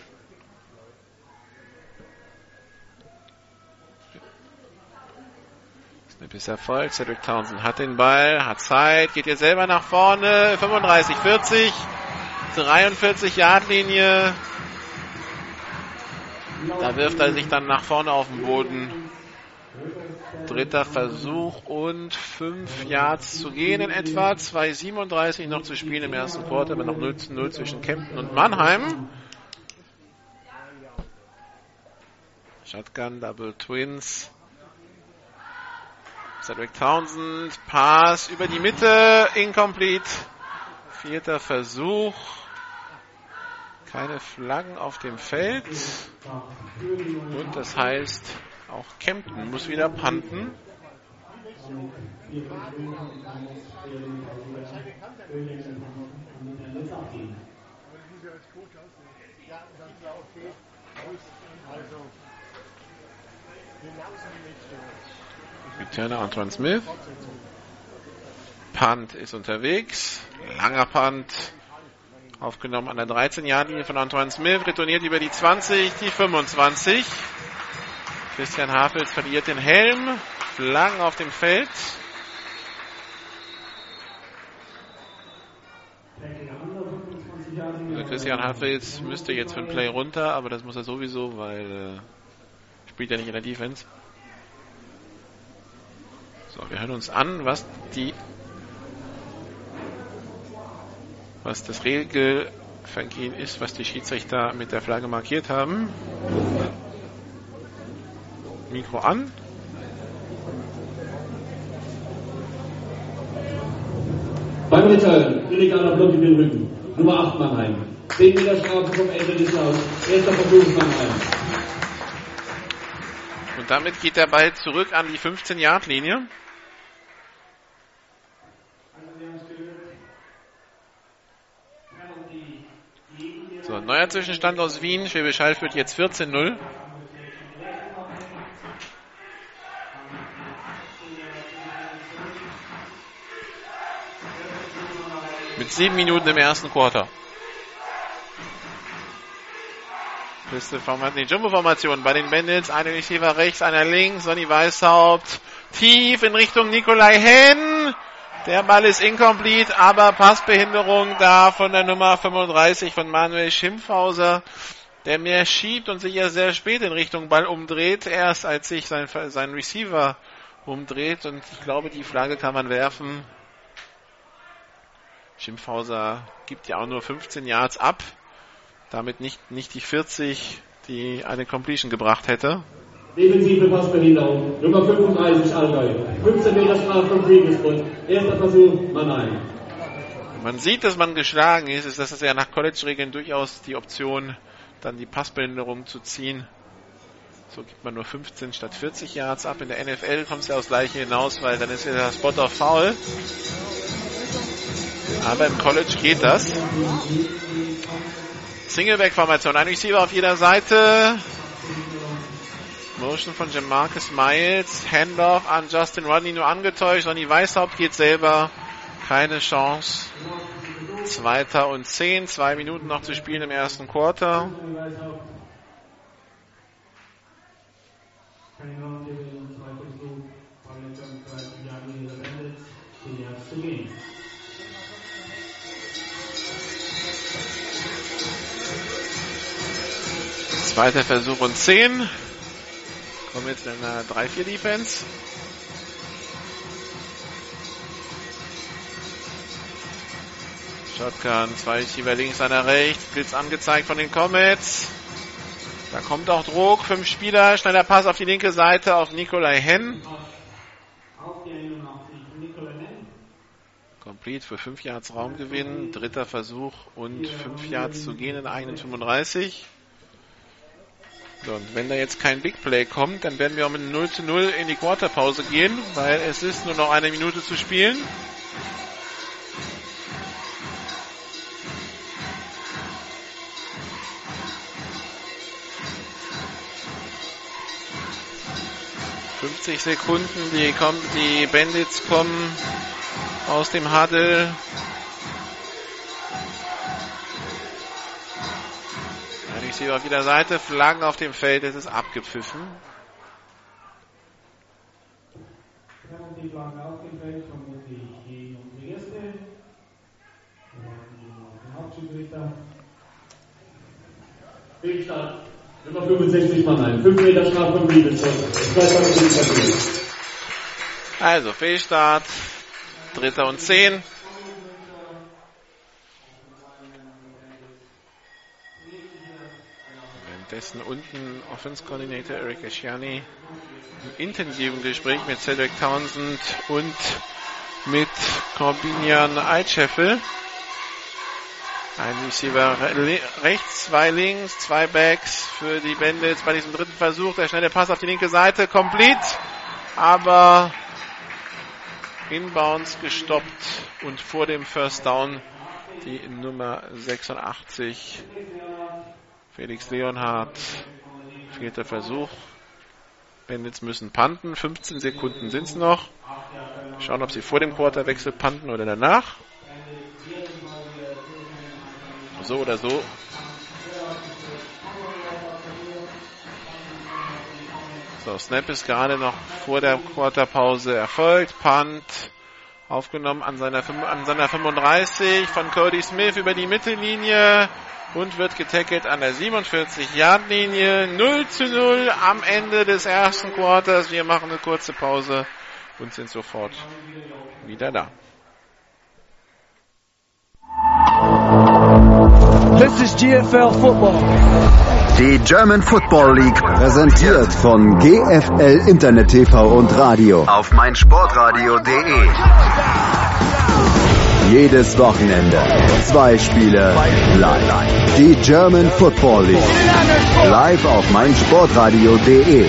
Speaker 3: Snap ist Erfolg. Cedric Townsend hat den Ball, hat Zeit, geht jetzt selber nach vorne. 35, 40, 43 Yard Linie. Da wirft er sich dann nach vorne auf den Boden. Dritter Versuch und 5 Yards zu gehen in etwa. 2,37 noch zu spielen im ersten Quarter, aber noch 0 zu 0 zwischen Kempten und Mannheim. Shotgun, Double Twins. Cedric Townsend, Pass über die Mitte, incomplete. Vierter Versuch. Keine Flaggen auf dem Feld. Und das heißt, auch Kempten muss wieder panten. Returner Antoine Smith. Punt ist unterwegs. Langer Punt. Aufgenommen an der 13-Jahr-Linie von Antoine Smith. Retourniert über die 20, die 25. Christian Hafels verliert den Helm. Flaggen auf dem Feld. Also Christian Hafels müsste jetzt für ein Play runter, aber das muss er sowieso, weil äh, spielt ja nicht in der Defense. So, wir hören uns an, was die was das Regelvergehen ist, was die Schiedsrichter mit der Flagge markiert haben. Mikro an.
Speaker 7: Beim Mitteilen, illegaler Block in den Rücken. Nummer 8 Mannheim. 10 Meter Strafe vom Ende des Laufs. Erster Versuch Mannheim.
Speaker 3: Und damit geht der Ball zurück an die 15-Yard-Linie. So, neuer Zwischenstand aus Wien. Schwäbisch Hall führt jetzt 14-0. Mit sieben Minuten im ersten Quarter. Beste Formation, die Jumbo-Formation bei den Bandits. Eine Receiver rechts, einer links. Sonny Weißhaupt tief in Richtung Nikolai Henn. Der Ball ist incomplete, aber Passbehinderung da von der Nummer 35 von Manuel Schimpfhauser, der mehr schiebt und sich ja sehr spät in Richtung Ball umdreht, erst als sich sein, sein Receiver umdreht. Und ich glaube, die Flagge kann man werfen. Schimpfhauser gibt ja auch nur 15 Yards ab. Damit nicht, nicht die 40, die eine Completion gebracht hätte.
Speaker 7: Defensive Passbehinderung. Nummer 35 Allgäu. 15 Meter Strafe vom Freebespot. Erster Versuch Mannheim.
Speaker 3: Man sieht, dass man geschlagen ist. Ist das ja nach College-Regeln durchaus die Option, dann die Passbehinderung zu ziehen. So gibt man nur 15 statt 40 Yards ab. In der NFL kommt es ja aufs Gleiche hinaus, weil dann ist ja der Spot auf Foul. Aber im College geht das. Singleback-Formation. Ein Receiver auf jeder Seite. Motion von Jamarcus Miles. Handoff an Justin Rodney nur angetäuscht. Ronny Weißhaupt geht selber. Keine Chance. Zweiter und zehn. Zwei Minuten noch zu spielen im ersten Quarter. Zweiter Versuch und 10. In einer 3-4-Defense. Shotgun, zwei Schieber links, einer rechts. Blitz angezeigt von den Comets. Da kommt auch Druck. Fünf Spieler. Schneller Pass auf die linke Seite auf Nikolai Henn. Complete für 5 Yards Raumgewinn. Dritter Versuch und 5 Yards zu gehen in 35. Und wenn da jetzt kein Big Play kommt, dann werden wir auch mit 0 zu 0 in die Quarterpause gehen, weil es ist nur noch eine Minute zu spielen. ...50 Sekunden, die, kommen, die Bandits kommen aus dem Huddle. Receiver auf jeder Seite, Flaggen auf dem Feld, es ist abgepfiffen.
Speaker 7: Fehlstart. Nummer 65 Mannheim. 5 Meter Strafe. Zweiter Versuch.
Speaker 3: Also Fehlstart, dritter und zehn. Währenddessen unten Offense Coordinator Eric Asciani im intensiven Gespräch mit Cedric Townsend und mit Corbinian Eitscheffel. Ein Receiver re rechts, zwei links, zwei Backs für die Bandits bei diesem dritten Versuch. Der schnelle Pass auf die linke Seite, complete, aber inbounds gestoppt und vor dem First Down die Nummer 86 Felix Leonhardt. Vierter Versuch. Bandits müssen panten. 15 Sekunden sind es noch. Schauen, ob sie vor dem Quarterwechsel panten oder danach. So oder so. So, Snap ist gerade noch vor der Quarterpause erfolgt. Punt aufgenommen an seiner, an seiner 35 von Cody Smith über die Mittellinie und wird getackelt an der 47-Yard-Linie. 0 zu 0 am Ende des ersten Quarters. Wir machen eine kurze Pause und sind sofort wieder da.
Speaker 8: This is GFL Football.
Speaker 2: Die German Football League präsentiert von GFL Internet TV und Radio auf meinsportradio.de. Jedes Wochenende zwei Spiele live. Die German Football League live auf meinsportradio.de.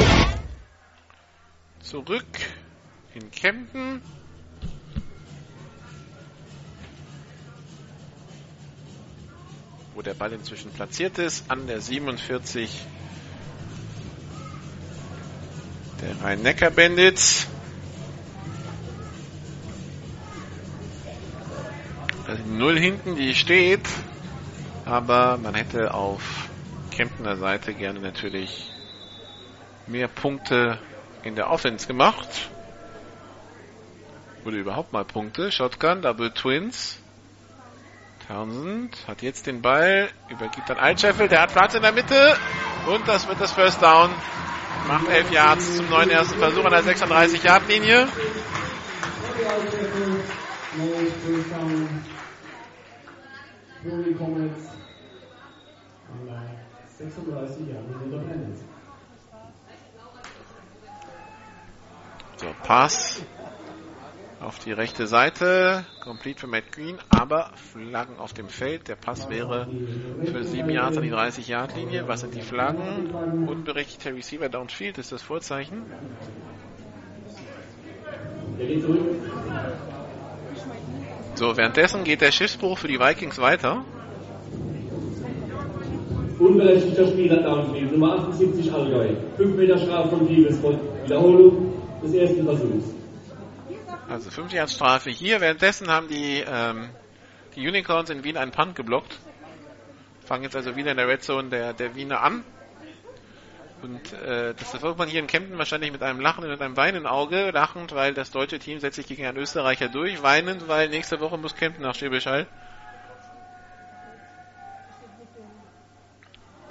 Speaker 3: Zurück in Kempten. Wo der Ball inzwischen platziert ist, an der 47 der Rhein-Neckar-Bandits. Also Null hinten, die steht, aber man hätte auf Kemptener Seite gerne natürlich mehr Punkte in der Offense gemacht. Oder überhaupt mal Punkte. Shotgun, Double Twins. Townsend hat jetzt den Ball, übergibt an Altscheffel, der hat Platz in der Mitte und das wird das First Down. Macht 11 Yards zum neuen ersten Versuch an der 36-Yard-Linie. So, Pass auf die rechte Seite. Complete für Matt Green, aber Flaggen auf dem Feld. Der Pass wäre für 7 Yards an die 30-Yard-Linie. Was sind die Flaggen? Unberechtigter Receiver Downfield ist das Vorzeichen. So, währenddessen geht der Schiffsbruch für die Vikings weiter.
Speaker 7: Unberechtigter Spieler Downfield, Nummer 78 Allgäu. 5 Meter Strafe von Diebesbot. Wiederholung des ersten Versuchs.
Speaker 3: Also 5 Yards Strafe hier. Währenddessen haben die, ähm, die Unicorns in Wien einen Punt geblockt. Fangen jetzt also wieder in der Red Zone der, der Wiener an. Und äh, das verfolgt man hier in Kempten wahrscheinlich mit einem Lachen und mit einem weinenden Auge. Lachend, weil das deutsche Team setzt sich gegen einen Österreicher durch. Weinend, weil nächste Woche muss Kempten nach Schwäbisch.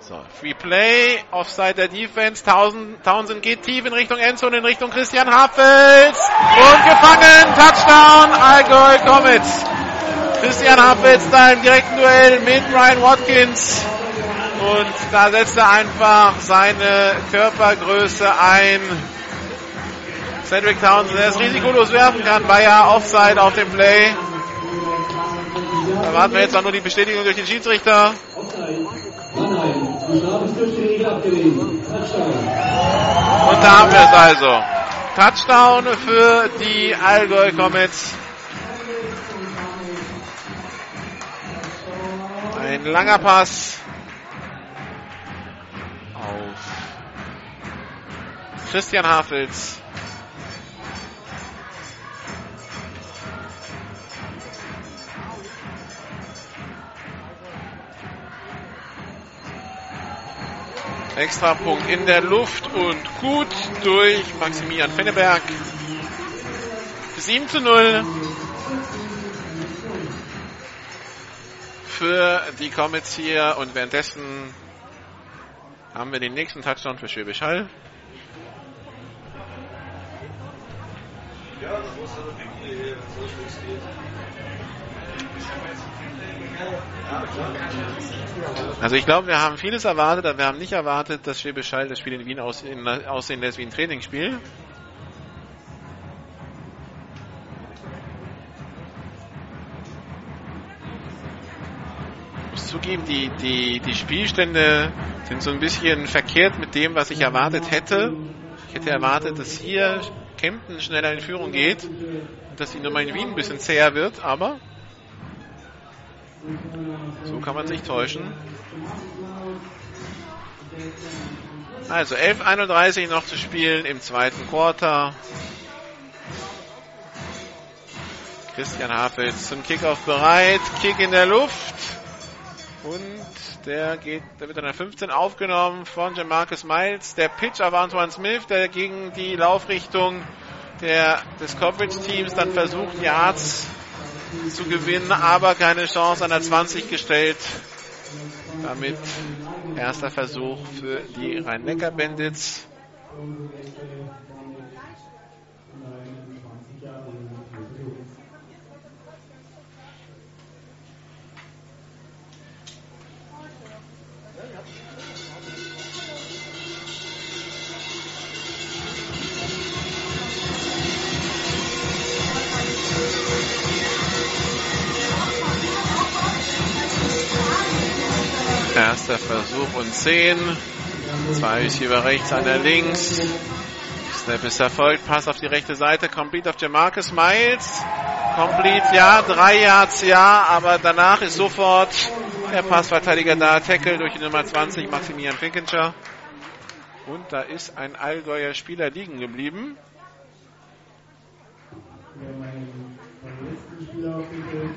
Speaker 3: So, Free Play, Offside der Defense, Townsend, Townsend geht tief in Richtung Endzone, in Richtung Christian Hapfels und gefangen, Touchdown, Allgäu Comets. Christian Hapfels da im direkten Duell mit Brian Watkins und da setzt er einfach seine Körpergröße ein. Cedric Townsend, der es risikolos werfen kann, war ja Offside auf dem Play. Da warten wir jetzt auch nur die Bestätigung durch den Schiedsrichter. Und da haben wir es also. Touchdown für die Allgäu Comets. Ein langer Pass Christian Hafels. Extrapunkt in der Luft und gut durch Maximilian Fenneberg. 7 zu 0 für die Comets hier und währenddessen haben wir den nächsten Touchdown für Schwäbisch Hall. Also ich glaube, wir haben vieles erwartet, aber wir haben nicht erwartet, dass Schwäbisch das Spiel in Wien aussehen, aussehen lässt wie ein Trainingsspiel. Ich muss zugeben, die, die, die Spielstände sind so ein bisschen verkehrt mit dem, was ich erwartet hätte. Ich hätte erwartet, dass hier Kempten schneller in Führung geht dass die Nummer in Wien ein bisschen zäher wird, aber so kann man sich täuschen. Also 11.31 noch zu spielen im zweiten Quarter. Christian Hafels zum Kickoff bereit. Kick in der Luft. Und der geht, der wird an der 15 aufgenommen von Jamarcus Miles. Der Pitch auf Antoine Smith, der gegen die Laufrichtung der, des Coverage-Teams dann versucht, Yards zu gewinnen, aber keine Chance an der 20 gestellt. Damit erster Versuch für die Rhein-Neckar-Bandits. Erster Versuch und 10. Zwei Receiver rechts, einer links. Snap ist erfolgt. Pass auf die rechte Seite. Complete auf Jamarcus Miles. Complete, ja. Drei Yards, ja. Aber danach ist sofort der Passverteidiger da. Tackle durch die Nummer 20, Maximilian Finkenscher. Und da ist ein Allgäuer Spieler liegen geblieben.
Speaker 6: Wir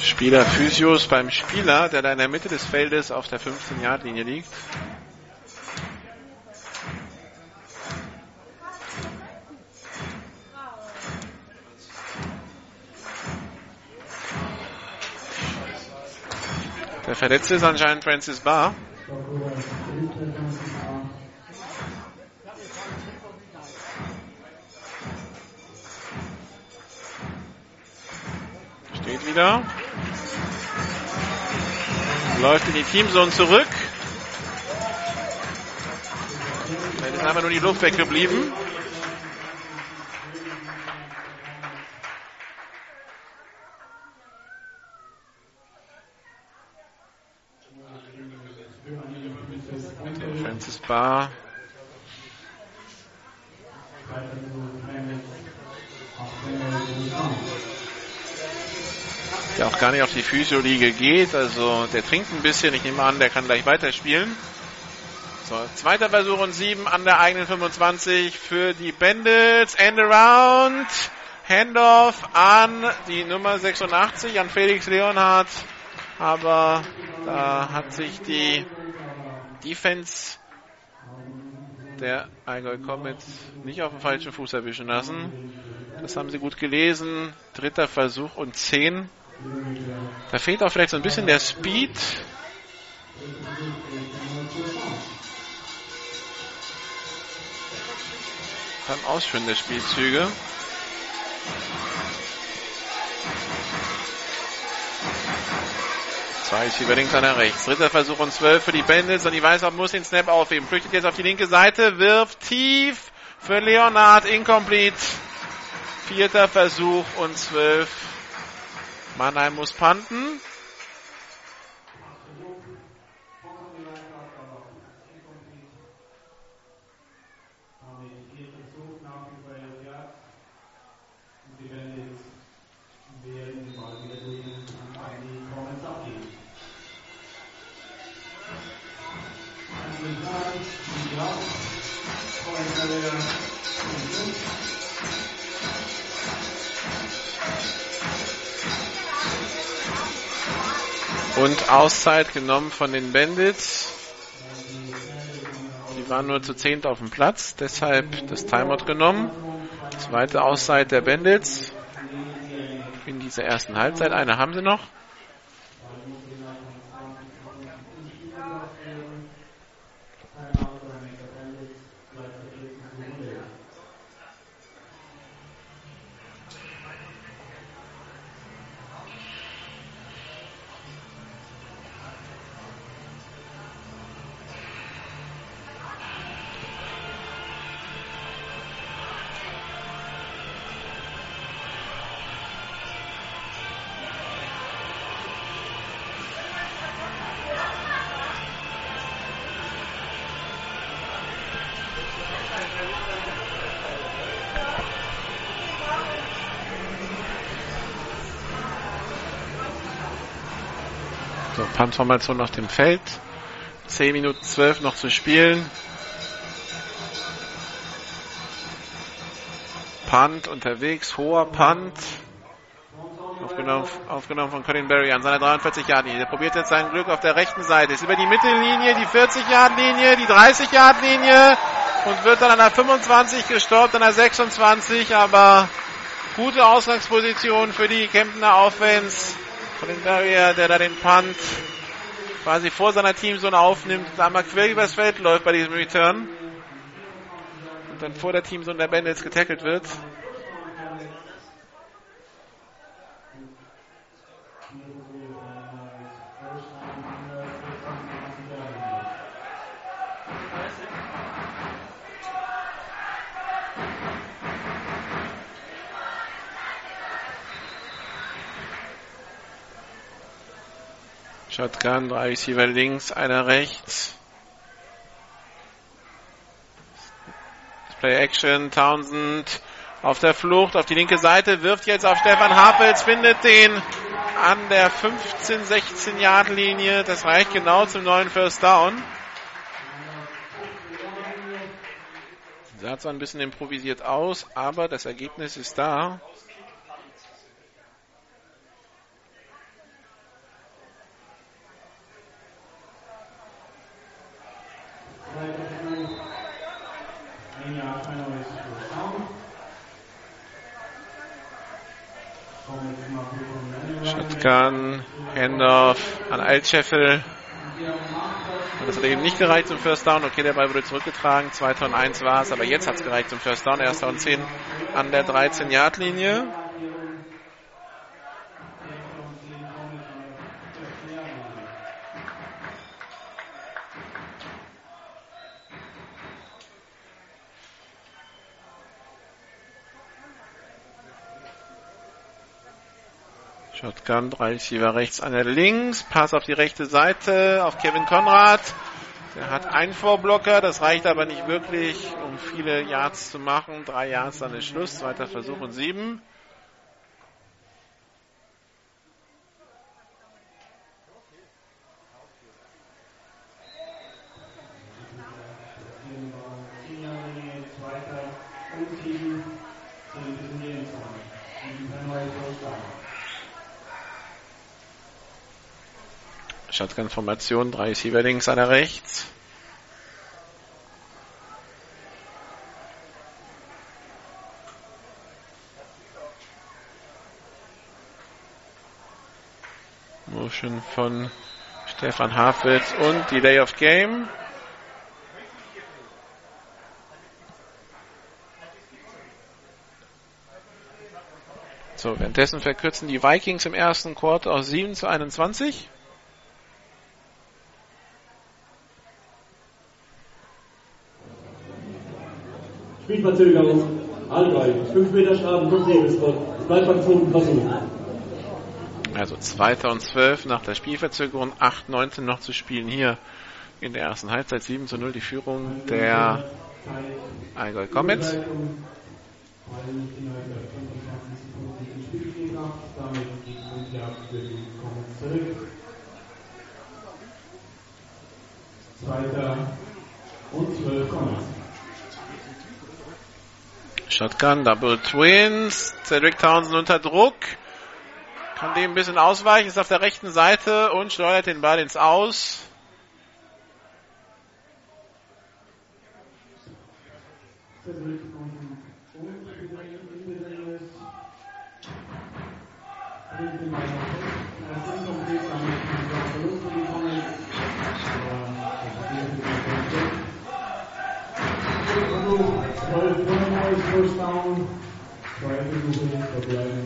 Speaker 6: Spieler
Speaker 3: Physios beim Spieler, der da in der Mitte des Feldes auf der 15-Yard-Linie liegt. Der Verletzte ist anscheinend Francis Barr. Steht wieder. Läuft in die Teamzone zurück. Dann ist einfach nur die Luft weggeblieben. Barr. Der auch gar nicht auf die Physioliege geht. Also der trinkt ein bisschen. Ich nehme an, der kann gleich weiterspielen. So, zweiter Versuch und sieben an der eigenen 25 für die Bandits. End around. Handoff an die Nummer 86, an Felix Leonhardt. Aber da hat sich die Defense der Allgäu Comets nicht auf den falschen Fuß erwischen lassen. Das haben sie gut gelesen. Dritter Versuch und 10. Da fehlt auch vielleicht so ein bisschen der Speed. Beim Ausführen der Spielzüge. Zwei ist über links, einer rechts. Dritter Versuch und zwölf für die Bandits und die Weißer muss den Snap aufheben. Flüchtet jetzt auf die linke Seite, wirft tief für Leonard, incomplete. Vierter Versuch und zwölf. Mannheim muss panten. Und Auszeit genommen von den Bandits. Die waren nur zu zehnt auf dem Platz, deshalb das Timeout genommen. Zweite Auszeit der Bandits in dieser ersten Halbzeit. Eine haben sie noch. So, Punt-Formation auf dem Feld. 10 Minuten 12 noch zu spielen. Punt unterwegs, hoher Punt. Aufgenommen, aufgenommen von Colin Berry an seiner 43 Yard linie Der probiert jetzt sein Glück auf der rechten Seite. Ist über die Mittellinie, die 40 Yard linie die 30 Yard linie und wird dann an der 25 gestoppt, an der 26, aber gute Ausgangsposition für die Kemptener Offense. Colin Barrier, der da den Punt quasi vor seiner Teamzone aufnimmt einmal quer übers Feld läuft bei diesem Return. Und dann vor der Teamzone der Bandits getackelt wird. Shotgun, drei Receiver links, einer rechts. Play Action, Townsend auf der Flucht auf die linke Seite, wirft jetzt auf Stefan Hapels, findet den an der 15, 16 Yard Linie. Das reicht genau zum neuen First Down. Sah zwar ein bisschen improvisiert aus, aber das Ergebnis ist da. Shotgun, Handoff an Altscheffel. Das hat eben nicht gereicht zum First Down. Okay, der Ball wurde zurückgetragen. 2 Tonnen 1 war es, aber jetzt hat es gereicht zum First Down. Erster und 10 an der 13-Yard-Linie. Shotgun, drei Receiver rechts, einer links. Pass auf die rechte Seite auf Kevin Konrad. Der hat einen Vorblocker, das reicht aber nicht wirklich, um viele Yards zu machen. Drei Yards, dann ist Schluss. Zweiter Versuch und sieben. Shotgun-Formation, drei Receiver links, einer rechts. Motion von Stefan Hafwitz und Delay of Game. So, währenddessen verkürzen die Vikings im ersten Quarter aus 7 zu 21.
Speaker 7: Spielverzögerung, Allgäu, 5 Meter Schaden vom Segelspot. Es bleibt beim zweiten Versuch.
Speaker 3: Also 2. und 12 nach der Spielverzögerung, 8, 19 noch zu spielen hier in der ersten Halbzeit, 7 zu 0 die Führung der Allgäu Comets.
Speaker 7: Zweiter und 12 Comets.
Speaker 3: Shotgun, Double Twins. Cedric Townsend unter Druck. Kann dem ein bisschen ausweichen, ist auf der rechten Seite und steuert den Ball ins Aus.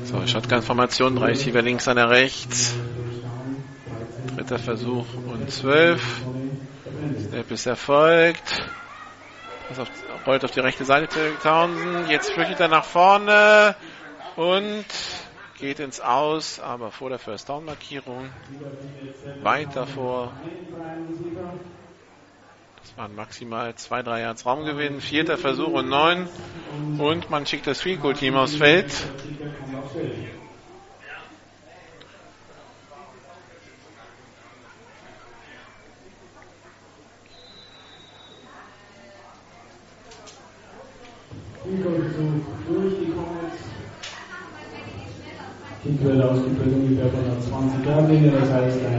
Speaker 3: So, Shotgun-Formation, drei Receiver links, einer rechts. Dritter Versuch und zwölf. Snap ist erfolgt. Auf, rollt auf die rechte Seite Townsend. Jetzt flüchtet er nach vorne und geht ins Aus, aber vor der First Down Markierung. Weit davor. Das waren maximal zwei, drei Yards Raumgewinn. Vierter Versuch und neun. Und man schickt das Field Goal Team aufs Feld.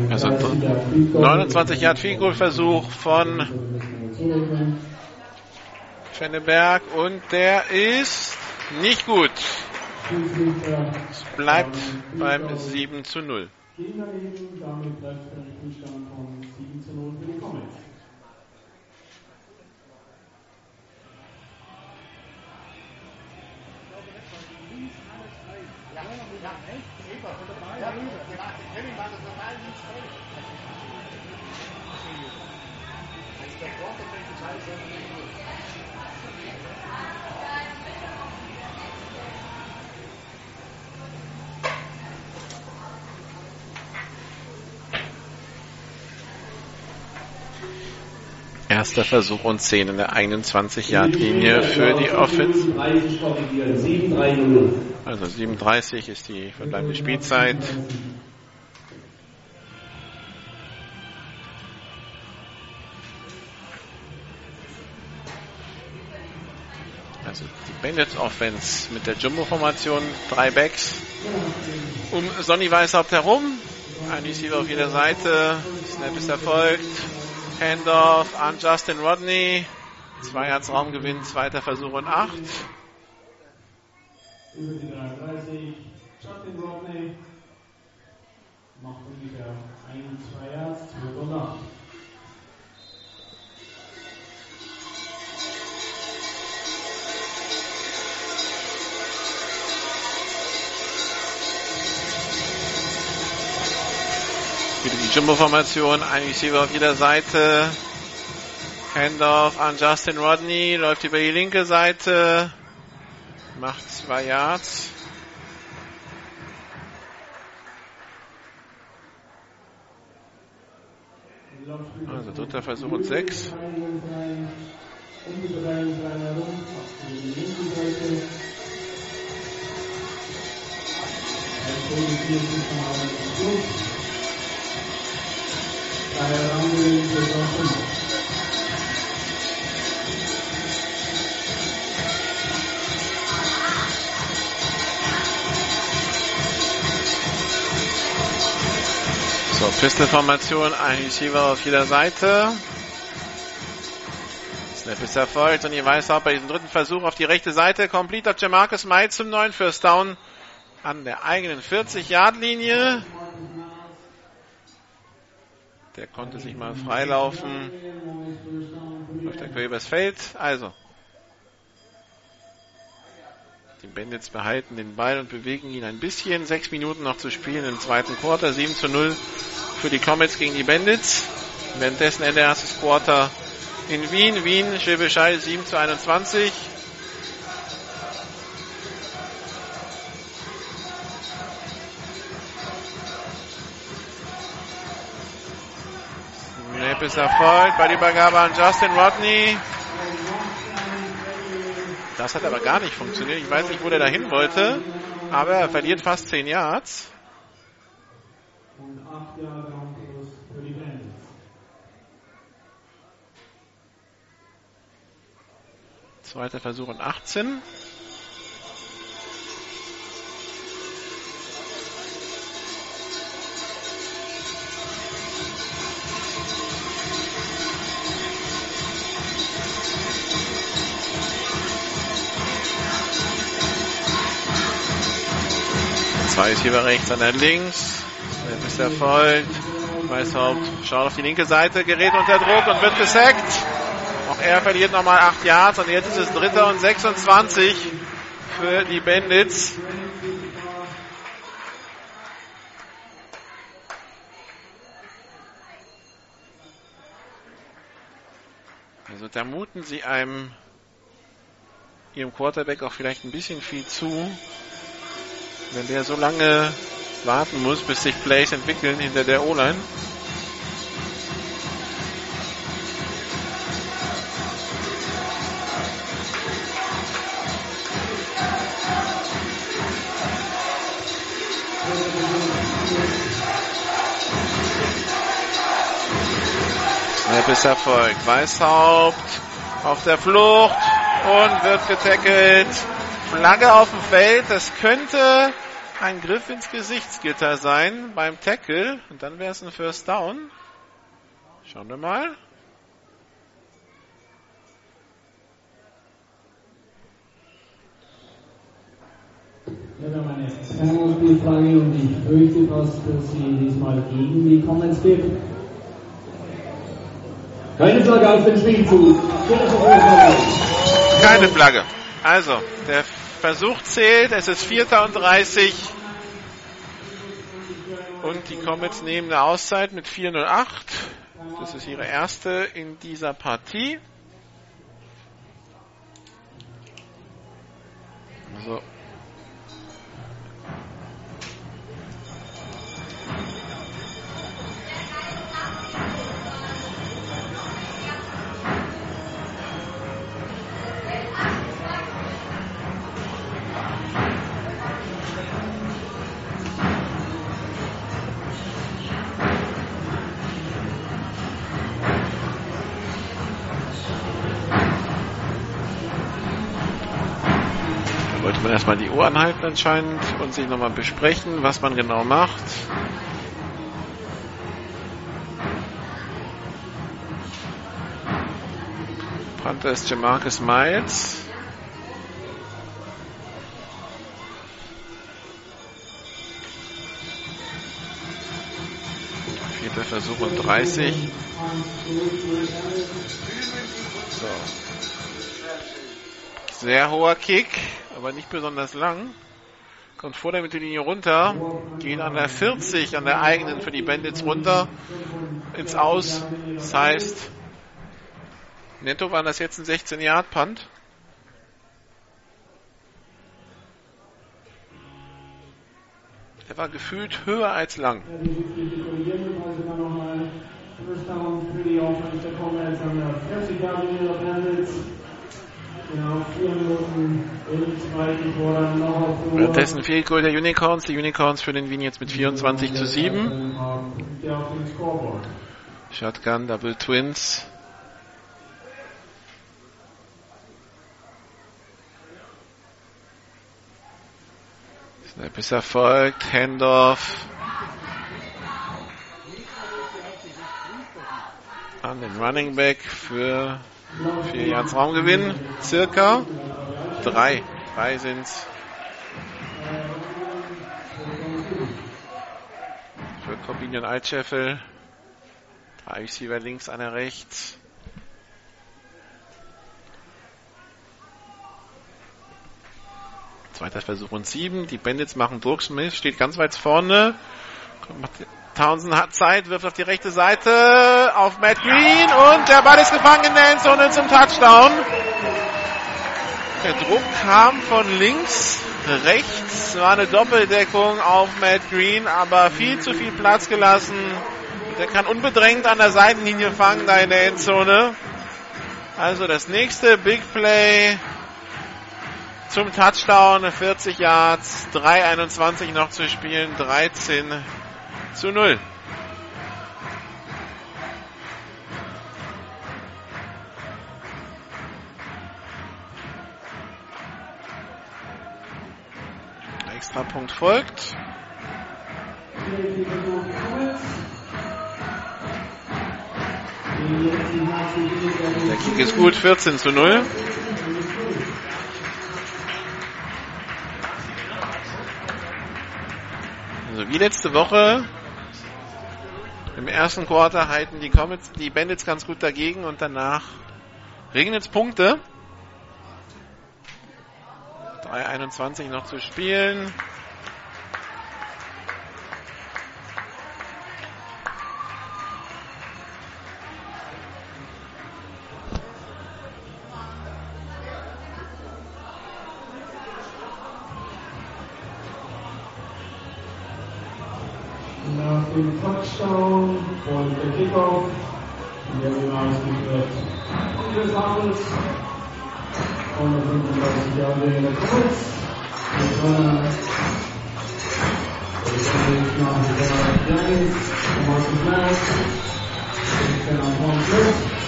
Speaker 3: Also 29 Yard Field Goal Versuch von Fenneberg und der ist nicht gut. Es bleibt beim 7 zu 0. Gracias. Erster Versuch und 10 in der 21-Yard-Linie für die Offense. Also 37 ist die verbleibende Spielzeit. Also die Bandits Offense mit der Jumbo-Formation, drei Backs um Sonny Weißhaupt herum. Ein Receiver auf jeder Seite. Snap ist erfolgt. Handoff an Justin Rodney. Zwei Yards Raumgewinn, zweiter Versuch und acht.
Speaker 6: Über die 33, Justin Rodney. Macht ungefähr ein, zwei Yards, 12 und 8.
Speaker 3: Wieder die Jumbo-Formation, ein Receiver auf jeder Seite. Handoff an Justin Rodney, läuft über die linke Seite, macht zwei Yards. Also dritter Versuch und sechs. So, Pistol-Formation, ein Receiver auf jeder Seite. Snap ist erfolgt und ihr weiß auch bei diesem dritten Versuch auf die rechte Seite. Complete auf Jamarcus May zum neuen First Down an der eigenen 40-Yard-Linie. Der konnte sich mal freilaufen. Läuft der Quer übers Feld. Also. Die Bandits behalten den Ball und bewegen ihn ein bisschen. Sechs Minuten noch zu spielen im zweiten Quarter. 7 zu 0 für die Comets gegen die Bandits. Währenddessen Ende erstes Quarter in Wien. Wien, Schwäbischall 7 zu 21. Snap ist erfolgt bei der Übergabe an Justin Rodney. Das hat aber gar nicht funktioniert. Ich weiß nicht, wo der dahin wollte, aber er verliert fast 10 Yards.
Speaker 6: Und 8 Jahre Raumkurs für die Bandits.
Speaker 3: Zweiter Versuch und 18. Zwei ist hier rechts, einer links. Snap ist erfolgt. Weißhaupt schaut auf die linke Seite, gerät unter Druck und wird gesackt. Auch er verliert nochmal 8 Yards und jetzt ist es dritter und 26 für die Bandits. Also da muten sie einem ihrem Quarterback auch vielleicht ein bisschen viel zu, wenn der so lange warten muss, bis sich Plays entwickeln hinter der O-Line. Snap ist erfolgt. Weißhaupt auf der Flucht und wird getackelt. Flagge auf dem Feld. Das könnte ein Griff ins Gesichtsgitter sein beim Tackle. Und dann wäre es ein First Down. Schauen wir mal.
Speaker 6: Ja, wir haben eine Penalty-Flagge und ich fürchte fast, dass sie diesmal gegen die Comments geht. Keine Flagge auf den Spielzug.
Speaker 3: Keine Flagge. Also, der Versuch zählt. Es ist Vierter und 30. Und die Comets nehmen eine Auszeit mit 4:08. Das ist ihre erste in dieser Partie. So. Erstmal die Uhr anhalten anscheinend und sich nochmal besprechen, was man genau macht. Panther ist Jamarcus Miles. Vierter Versuch und 30. So. Sehr hoher Kick, aber nicht besonders lang. Kommt vor der Mittellinie runter, geht an der 40, an der eigenen für die Bandits runter, ins Aus. Das heißt, netto waren das jetzt ein 16-Yard-Punt. Der war gefühlt höher als lang.
Speaker 6: First down für die Offense der Comets an der 40 Yard Linie.
Speaker 3: Währenddessen Field Goal der Unicorns. Die Unicorns führen Wien jetzt mit 24 zu 7.
Speaker 6: Der auf dem Scoreboard.
Speaker 3: Shotgun, Double Twins. Snap ist erfolgt. Handoff. An den Running Back für 4 Yards Raumgewinn. Circa. Drei. Drei sind's. Für Corbinian Altscheffel. Drei Receiver links, einer rechts. Zweiter Versuch und sieben. Die Bandits machen Druck. Smith steht ganz weit vorne. Townsend hat Zeit, wirft auf die rechte Seite auf Matt Green und der Ball ist gefangen in der Endzone zum Touchdown. Der Druck kam von links, rechts war eine Doppeldeckung auf Matt Green, aber viel zu viel Platz gelassen. Der kann unbedrängt an der Seitenlinie fangen, da in der Endzone. Also das nächste Big Play zum Touchdown, 40 Yards, 3,21 noch zu spielen, 13 zu 0. Extrapunkt folgt. Der Kick ist gut, 14 zu 0. Also wie letzte Woche im ersten Quarter halten die Comets, die Bandits ganz gut dagegen und danach regnet es Punkte. 3,21 noch zu spielen.
Speaker 6: Nach dem Touchdown und der Kickoff, der wurde ausgeführt. Und des Handels von der 35 Jahre in der Kurz. Wir können ich nach der Giants, Martin Black, ich bin am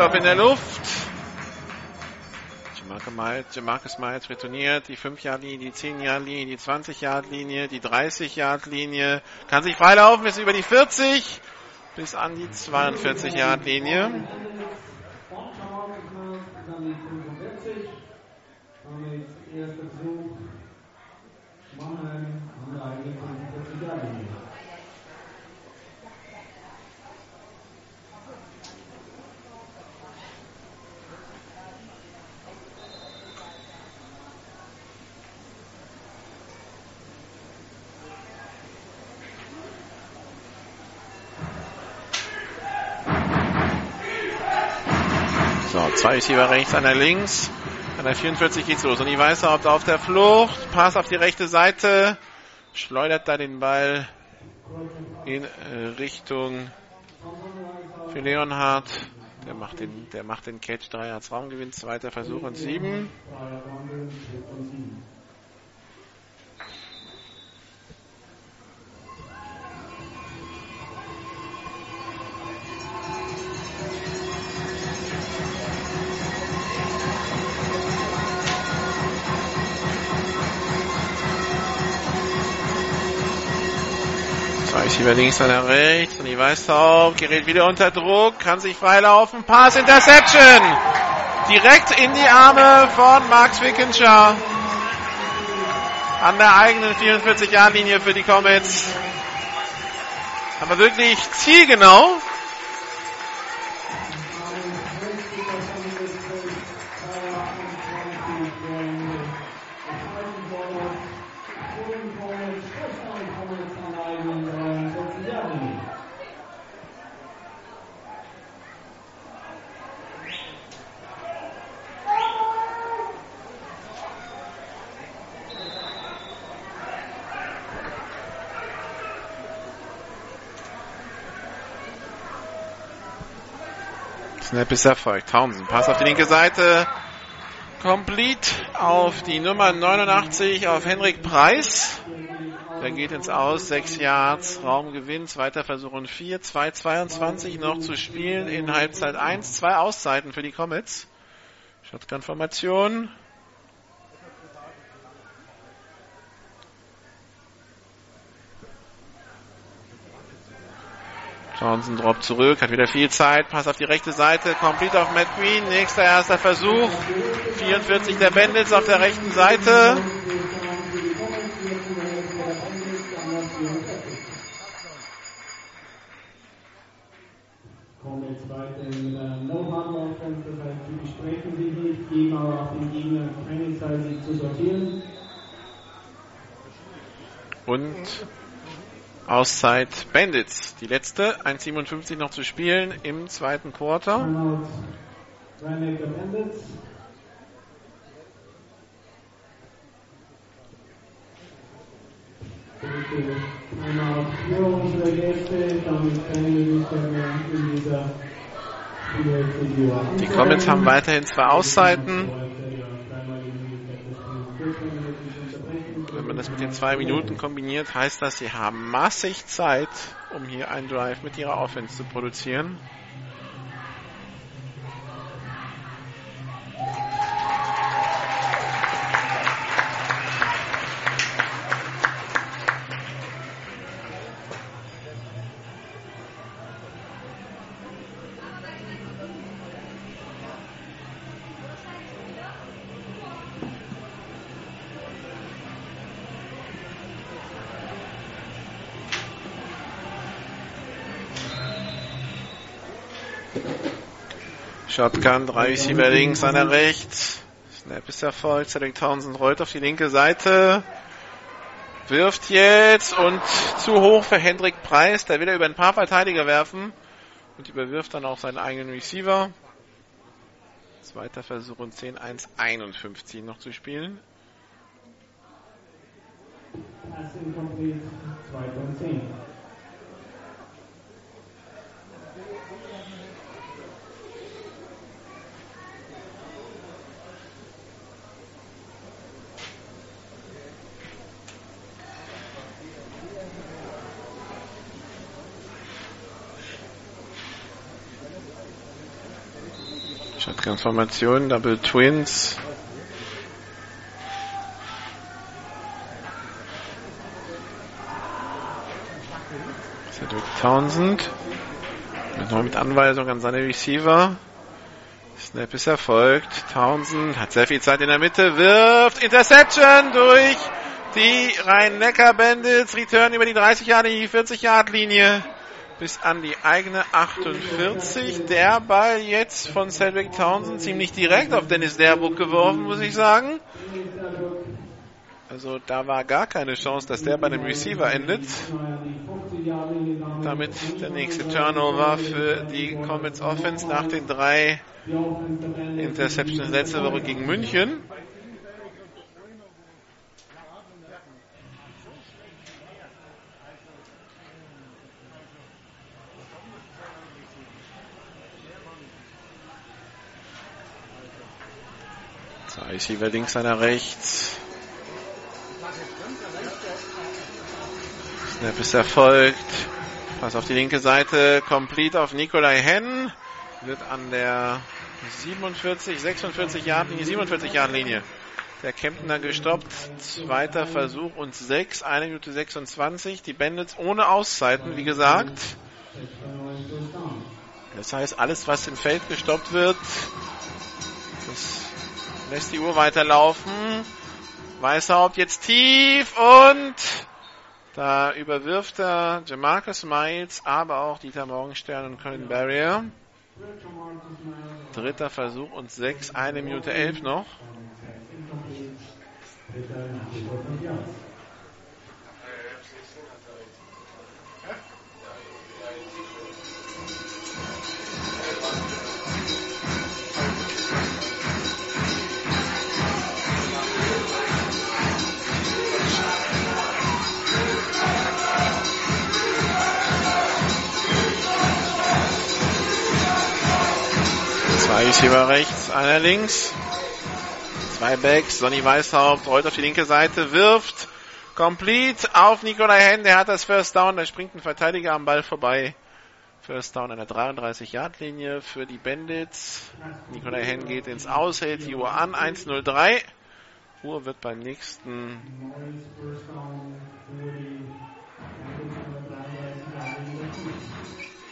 Speaker 3: Christoph in der Luft. Jamarcus Miles retourniert die 5-Yard-Linie, die 10-Yard-Linie, die 20-Yard-Linie, die 30-Yard-Linie. Kann sich freilaufen, ist über die 40 bis an die 42-Yard-Linie.
Speaker 6: Erster Versuch. Mannheim an der eigenen
Speaker 3: 45-Yard-Linie. Zwei Receiver rechts, einer links. An der 44 geht's los. Und die Weißer auf der Flucht. Pass auf die rechte Seite. Schleudert da den Ball in äh, Richtung für Leonhard. Der macht den, der macht den Catch. 3 Yards Raumgewinn. Zweiter Versuch und sieben. Receiver links, einer rechts. Und die Weißhaupt gerät wieder unter Druck. Kann sich freilaufen. Pass Interception. Direkt in die Arme von Max Wickenshaw. An der eigenen 44-Jahr-Linie für die Comets. Aber wirklich zielgenau. Snap ist erfolgt. Townsend. Pass auf die linke Seite. Complete auf die Nummer 89 auf Henrik Preis. Der geht ins Aus. 6 Yards. Raumgewinn. Zweiter Versuch und 4. 2,22 noch zu spielen in Halbzeit 1. Zwei Auszeiten für die Comets. Shotgun-Formation. Johnson droppt zurück, hat wieder viel Zeit, Pass auf die rechte Seite, complete auf Matt Green, nächster erster Versuch, 44 der Bandits auf der rechten Seite.
Speaker 6: Zu sortieren.
Speaker 3: Und Auszeit Bandits. Die letzte, 1,57 noch zu spielen im zweiten Quarter.
Speaker 6: Die
Speaker 3: Comets haben weiterhin zwei Auszeiten. Man das mit den zwei Minuten kombiniert, heißt das, sie haben massig Zeit, um hier einen Drive mit ihrer Offense zu produzieren. Shotgun, drei Receiver links, einer rechts. Snap ist erfolgt. Cedric Townsend rollt auf die linke Seite. Wirft jetzt und zu hoch für Hendrik Preis. Der will er über ein paar Verteidiger werfen und überwirft dann auch seinen eigenen Receiver. Zweiter Versuch und 10, 1, 51 noch zu spielen.
Speaker 6: Pass incomplete, 2.10.
Speaker 3: Shotgun-Formation, Double Twins. Cedric Townsend. Noch mit Anweisung an seine Receiver. Snap ist erfolgt. Townsend hat sehr viel Zeit in der Mitte, wirft Interception durch Die Rhein-Neckar-Bandits return über die 30 Jahre, die 40 Yard Linie bis an die eigene 48. Der Ball jetzt von Cedric Townsend ziemlich direkt auf Dennis Derbuck geworfen, muss ich sagen. Also da war gar keine Chance, dass der bei dem Receiver endet. Damit der nächste Turnover für die Comets Offense nach den drei Interceptions letzte Woche gegen München. Receiver links, einer rechts. Snap ist erfolgt. Pass auf die linke Seite. Complete auf Nikolai Henn. Wird an der 47, 46 Yard Linie, 47 Yard Linie. Der Kemptner gestoppt. Zweiter Versuch und 6. 1 Minute 26. Die Bandits ohne Auszeiten, wie gesagt. Das heißt, alles, was im Feld gestoppt wird, das lässt die Uhr weiterlaufen. Weißhaupt jetzt tief und da überwirft er Jamarcus Miles, aber auch Dieter Morgenstern und Colin Barrier. Dritter Versuch und sechs, eine Minute elf noch. Zwei Receiver rechts, einer links. Zwei Backs. Sonny Weißhaupt rollt auf die linke Seite, wirft complete auf Nikolai Henn. Der hat das First Down. Da springt ein Verteidiger am Ball vorbei. First Down an der 33-Yard-Linie für die Bandits. Nikolai Henn geht ins Aus, hält die Uhr an. 1-0-3. Uhr wird beim nächsten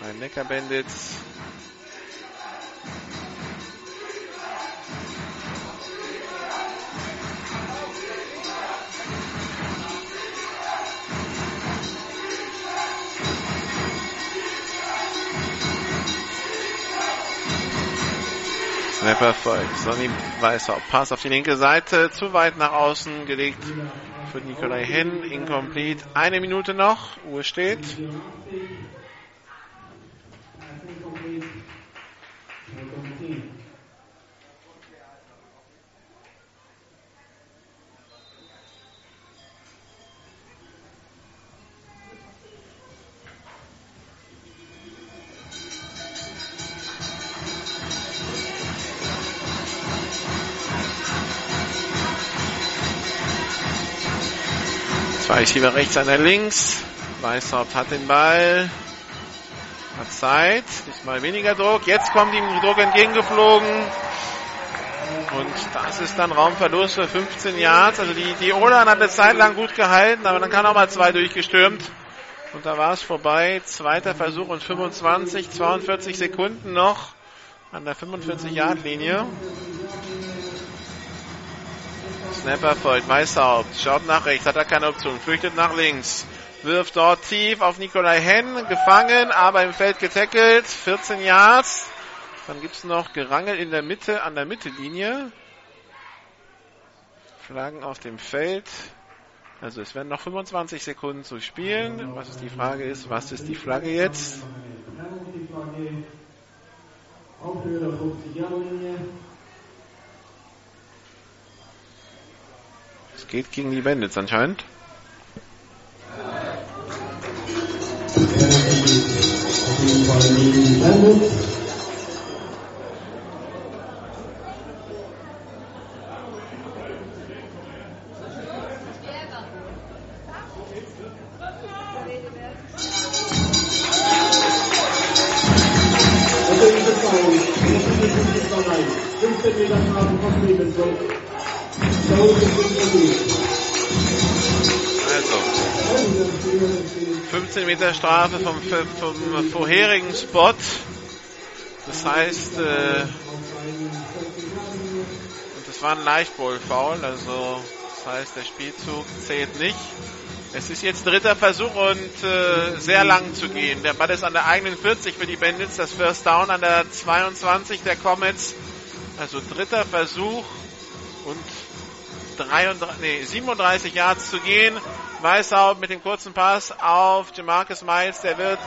Speaker 3: beim Neckar Bandits Snapper folgt. Sonny Weißhaupt. Pass auf die linke Seite. Zu weit nach außen gelegt für Nikolai Henn. Incomplete. Eine Minute noch. Uhr steht. Zwei Schieber rechts, einer links. Weißhaupt hat den Ball. Hat Zeit. Diesmal weniger Druck. Jetzt kommt ihm Druck entgegengeflogen. Und das ist dann Raumverlust für 15 Yards. Also die, die Olan hat eine Zeit lang gut gehalten, aber dann kann auch mal zwei durchgestürmt. Und da war es vorbei. Zweiter Versuch und 25, 42 Sekunden noch an der 45-Yard-Linie. Snapper folgt, Weißhaupt, schaut nach rechts, hat er keine Option, flüchtet nach links, wirft dort tief auf Nikolai Henn, gefangen, aber im Feld getackelt, 14 Yards. Dann gibt's noch Gerangel in der Mitte, an der Mittellinie. Flaggen auf dem Feld. Also es werden noch 25 Sekunden zu spielen. Was ist die Frage ist, was ist die Flagge jetzt?
Speaker 6: Auf der 50-Jahre-Linie.
Speaker 3: Geht gegen die Bandits anscheinend.
Speaker 6: Bandits.
Speaker 3: Strafe vom, vom vorherigen Spot. Das heißt, äh, und das war ein Leichtball-Foul, also das heißt, der Spielzug zählt nicht. Es ist jetzt dritter Versuch und äh, sehr lang zu gehen. Der Ball ist an der eigenen 40 für die Bandits, das First Down an der 22 der Comets. Also dritter Versuch und 33, nee, 37 Yards zu gehen. Weißhaupt mit dem kurzen Pass auf Jamarcus Miles, der wird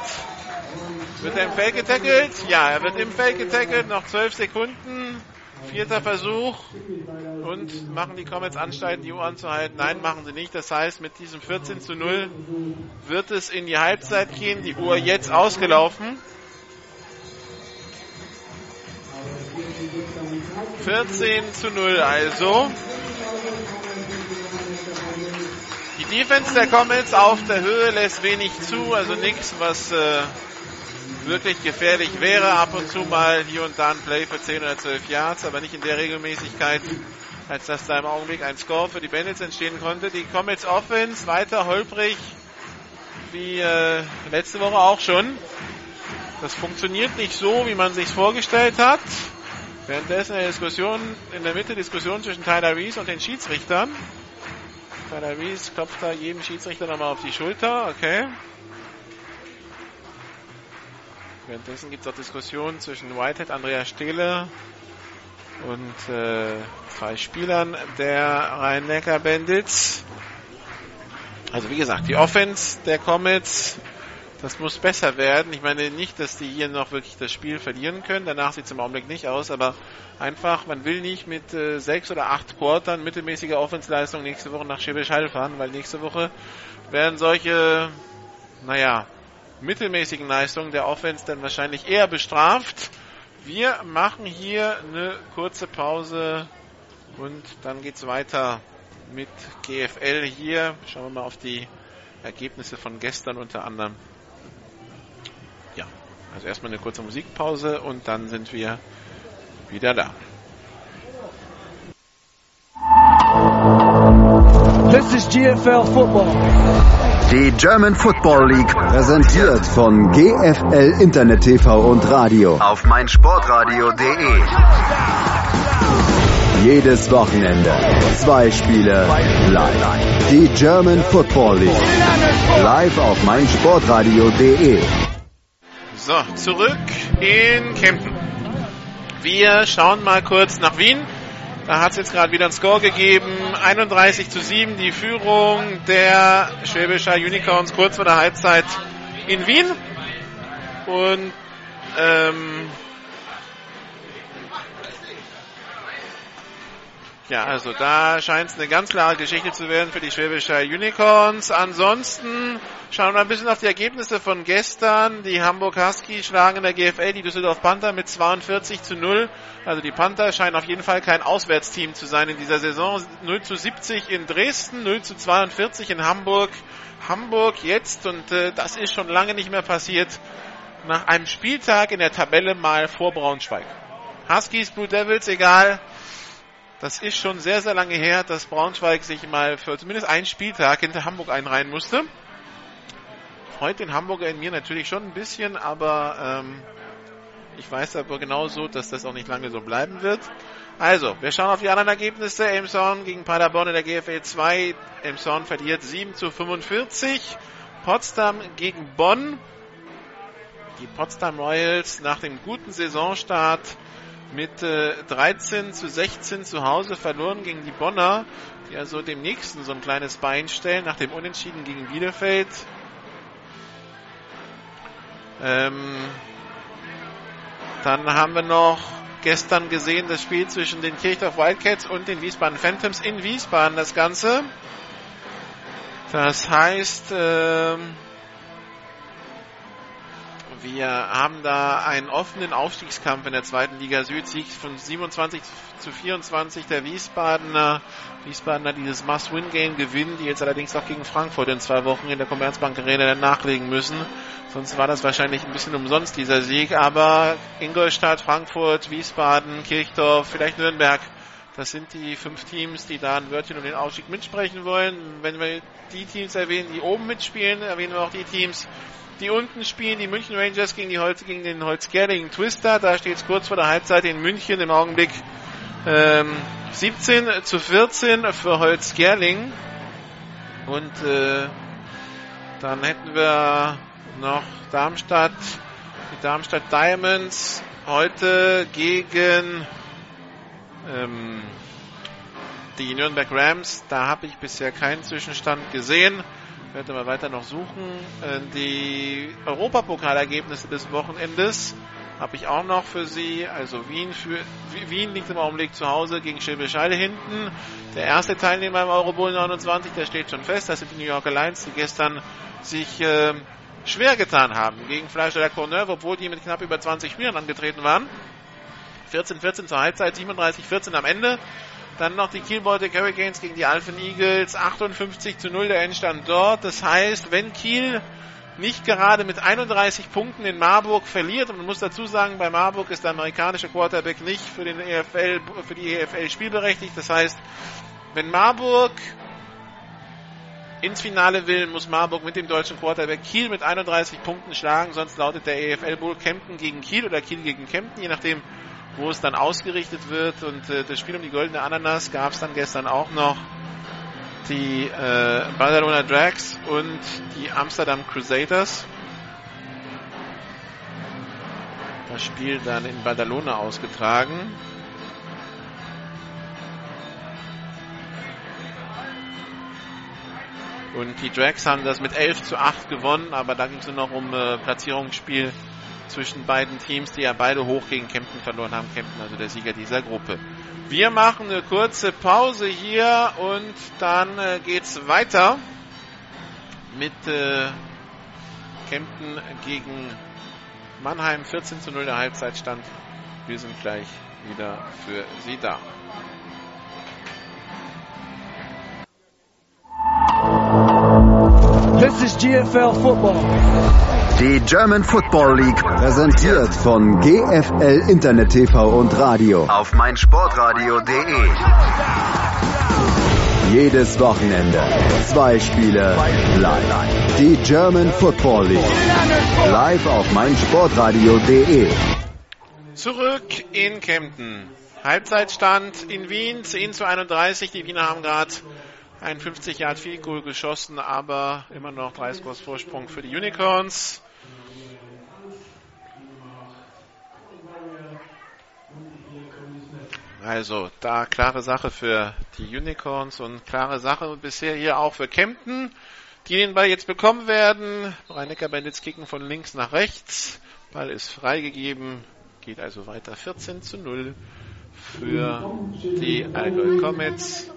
Speaker 3: wird er im Feld getackelt? Ja, er wird im Feld getackelt, noch 12 Sekunden. Vierter Versuch. Und machen die Comets Anstalten, die Uhr anzuhalten? Nein, machen sie nicht. Das heißt, mit diesem 14 zu 0 wird es in die Halbzeit gehen. Die Uhr jetzt ausgelaufen. 14 zu 0 also. Die Defense der Comets auf der Höhe lässt wenig zu, also nichts, was äh, wirklich gefährlich wäre. Ab und zu mal hier und da ein Play für 10 oder 12 Yards, aber nicht in der Regelmäßigkeit, als dass da im Augenblick ein Score für die Bandits entstehen konnte. Die Comets Offense weiter holprig wie äh, letzte Woche auch schon. Das funktioniert nicht so, wie man sich vorgestellt hat. Währenddessen in der Diskussion, in der Mitte Diskussion zwischen Tyler Reese und den Schiedsrichtern. Tyler Reese klopft da jedem Schiedsrichter nochmal auf die Schulter, okay. Währenddessen gibt es auch Diskussionen zwischen Whitehead, Andrea Stehle und äh, zwei Spielern der Rhein-Neckar Bandits. Also wie gesagt, die Offense der Comets, das muss besser werden. Ich meine nicht, dass die hier noch wirklich das Spiel verlieren können. Danach sieht es im Augenblick nicht aus, aber einfach, man will nicht mit äh, sechs oder acht Quartern mittelmäßiger Offensleistung nächste Woche nach Schwäbisch Hall fahren, weil nächste Woche werden solche, naja, mittelmäßigen Leistungen der Offense dann wahrscheinlich eher bestraft. Wir machen hier eine kurze Pause und dann geht's weiter mit GFL hier. Schauen wir mal auf die Ergebnisse von gestern unter anderem. Also erstmal eine kurze Musikpause und dann sind wir wieder da.
Speaker 8: This is GFL Football.
Speaker 2: Die German Football League präsentiert von GFL Internet TV und Radio auf meinsportradio.de. Jedes Wochenende zwei Spiele live. Die German Football League live auf meinsportradio.de.
Speaker 3: So, zurück in Kempten. Wir schauen mal kurz nach Wien. Da hat es jetzt gerade wieder einen Score gegeben. 31 zu 7 die Führung der Schwäbischer Unicorns kurz vor der Halbzeit in Wien. Und ähm, ja, also da scheint es eine ganz klare Geschichte zu werden für die Schwäbischer Unicorns. Ansonsten schauen wir ein bisschen auf die Ergebnisse von gestern. Die Hamburg Huskies schlagen in der GFL die Düsseldorf Panther mit 42 zu 0. Also die Panther scheinen auf jeden Fall kein Auswärtsteam zu sein in dieser Saison. 0 zu 70 in Dresden, 0 zu 42 in Hamburg. Hamburg jetzt, und äh, das ist schon lange nicht mehr passiert, nach einem Spieltag in der Tabelle mal vor Braunschweig. Huskies, Blue Devils, egal. Das ist schon sehr, sehr lange her, dass Braunschweig sich mal für zumindest einen Spieltag hinter Hamburg einreihen musste. Freut den Hamburger in mir natürlich schon ein bisschen, aber ähm, ich weiß aber genauso, dass das auch nicht lange so bleiben wird. Also, wir schauen auf die anderen Ergebnisse. Elmshorn gegen Paderborn in der GFL 2. Elmshorn verliert 7 zu 45. Potsdam gegen Bonn. Die Potsdam Royals nach dem guten Saisonstart mit äh, 13 zu 16 zu Hause verloren gegen die Bonner, die also dem nächsten so ein kleines Bein stellen, nach dem Unentschieden gegen Bielefeld. Ähm, dann haben wir noch gestern gesehen das Spiel zwischen den Kirchdorf Wildcats und den Wiesbaden Phantoms in Wiesbaden das Ganze. Das heißt, ähm, wir haben da einen offenen Aufstiegskampf in der zweiten Liga Süd. Sieg von 27 zu 24 der Wiesbadener. Wiesbadener dieses Must-Win-Game gewinnen, die jetzt allerdings auch gegen Frankfurt in zwei Wochen in der Commerzbank Arena nachlegen müssen. Sonst war das wahrscheinlich ein bisschen umsonst, dieser Sieg. Aber Ingolstadt, Frankfurt, Wiesbaden, Kirchdorf, vielleicht Nürnberg. Das sind die fünf Teams, die da ein Wörtchen um den Aufstieg mitsprechen wollen. Wenn wir die Teams erwähnen, die oben mitspielen, erwähnen wir auch die Teams, die unten spielen. Die München Rangers gegen, die Holz, gegen den Holzgerlingen Twister. Da steht es kurz vor der Halbzeit in München im Augenblick Ähm, 17 zu 14 für Holz Gerling. Und äh, dann hätten wir noch Darmstadt, die Darmstadt Diamonds heute gegen ähm, die Nürnberg Rams. Da habe ich bisher keinen Zwischenstand gesehen. Werde mal weiter noch suchen. Äh, die Europapokalergebnisse des Wochenendes habe ich auch noch für Sie. Also Wien, für, Wien liegt im Augenblick zu Hause gegen Schwäbisch Hall hinten. Der erste Teilnehmer im Eurobowl 29, der steht schon fest. Das sind die New York Lions, die gestern sich äh, schwer getan haben gegen Fleischer Courneuve, obwohl die mit knapp über 20 Spielern angetreten waren. 14-14 zur Halbzeit, 37-14 am Ende. Dann noch die Kiel Baltic Hurricanes gegen die Alphen Eagles, 58 zu 0 der Endstand dort. Das heißt, wenn Kiel nicht gerade mit 31 Punkten in Marburg verliert, und man muss dazu sagen, bei Marburg ist der amerikanische Quarterback nicht für, den EFL, für die EFL spielberechtigt. Das heißt, wenn Marburg ins Finale will, muss Marburg mit dem deutschen Quarterback Kiel mit 31 Punkten schlagen, sonst lautet der EFL Bowl Kempten gegen Kiel oder Kiel gegen Kempten, je nachdem, wo es dann ausgerichtet wird. Und äh, das Spiel um die goldene Ananas gab es dann gestern auch noch. Die äh, Barcelona Drags und die Amsterdam Crusaders. Das Spiel dann in Badalona ausgetragen. Und die Drags haben das mit 11 zu 8 gewonnen, aber da ging es nur noch um äh, Platzierungsspiel zwischen beiden Teams, die ja beide hoch gegen Kempten verloren haben. Kempten also der Sieger dieser Gruppe. Wir machen eine kurze Pause hier und dann äh, geht's weiter mit äh, Kempten gegen Mannheim 14 zu 0 der Halbzeitstand. Wir sind gleich wieder für Sie da.
Speaker 8: This is GFL Football.
Speaker 2: Die German Football League präsentiert von GFL Internet TV und Radio auf meinsportradio.de. Jedes Wochenende zwei Spiele live. Die German Football League live auf meinsportradio.de.
Speaker 3: Zurück in Kempten. Halbzeitstand in Wien 10 zu 31. Die Wiener haben gerade ein 50 Yard Field Goal geschossen, aber immer noch 3 Scores Vorsprung für die Unicorns. Also da klare Sache für die Unicorns und klare Sache bisher hier auch für Kempten, die den Ball jetzt bekommen werden. Rhein-Neckar Bandits kicken von links nach rechts. Ball ist freigegeben, geht also weiter 14 zu 0 für die Allgäu Comets.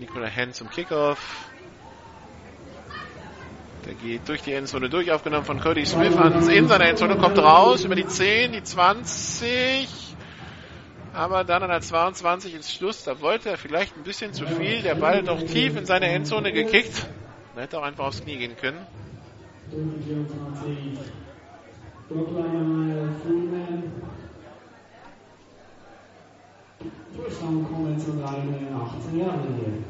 Speaker 3: Nikola Henn zum Kickoff. Der geht durch die Endzone durch, aufgenommen von Cody Smith ans in seiner Endzone, kommt raus über die 10, die 20. Aber dann an der 22 ins Schluss, da wollte er vielleicht ein bisschen zu viel. Der Ball doch tief in seine Endzone gekickt. Er hätte auch einfach aufs Knie gehen können.
Speaker 6: Vorstand kommen zu deinen 18 Jahren.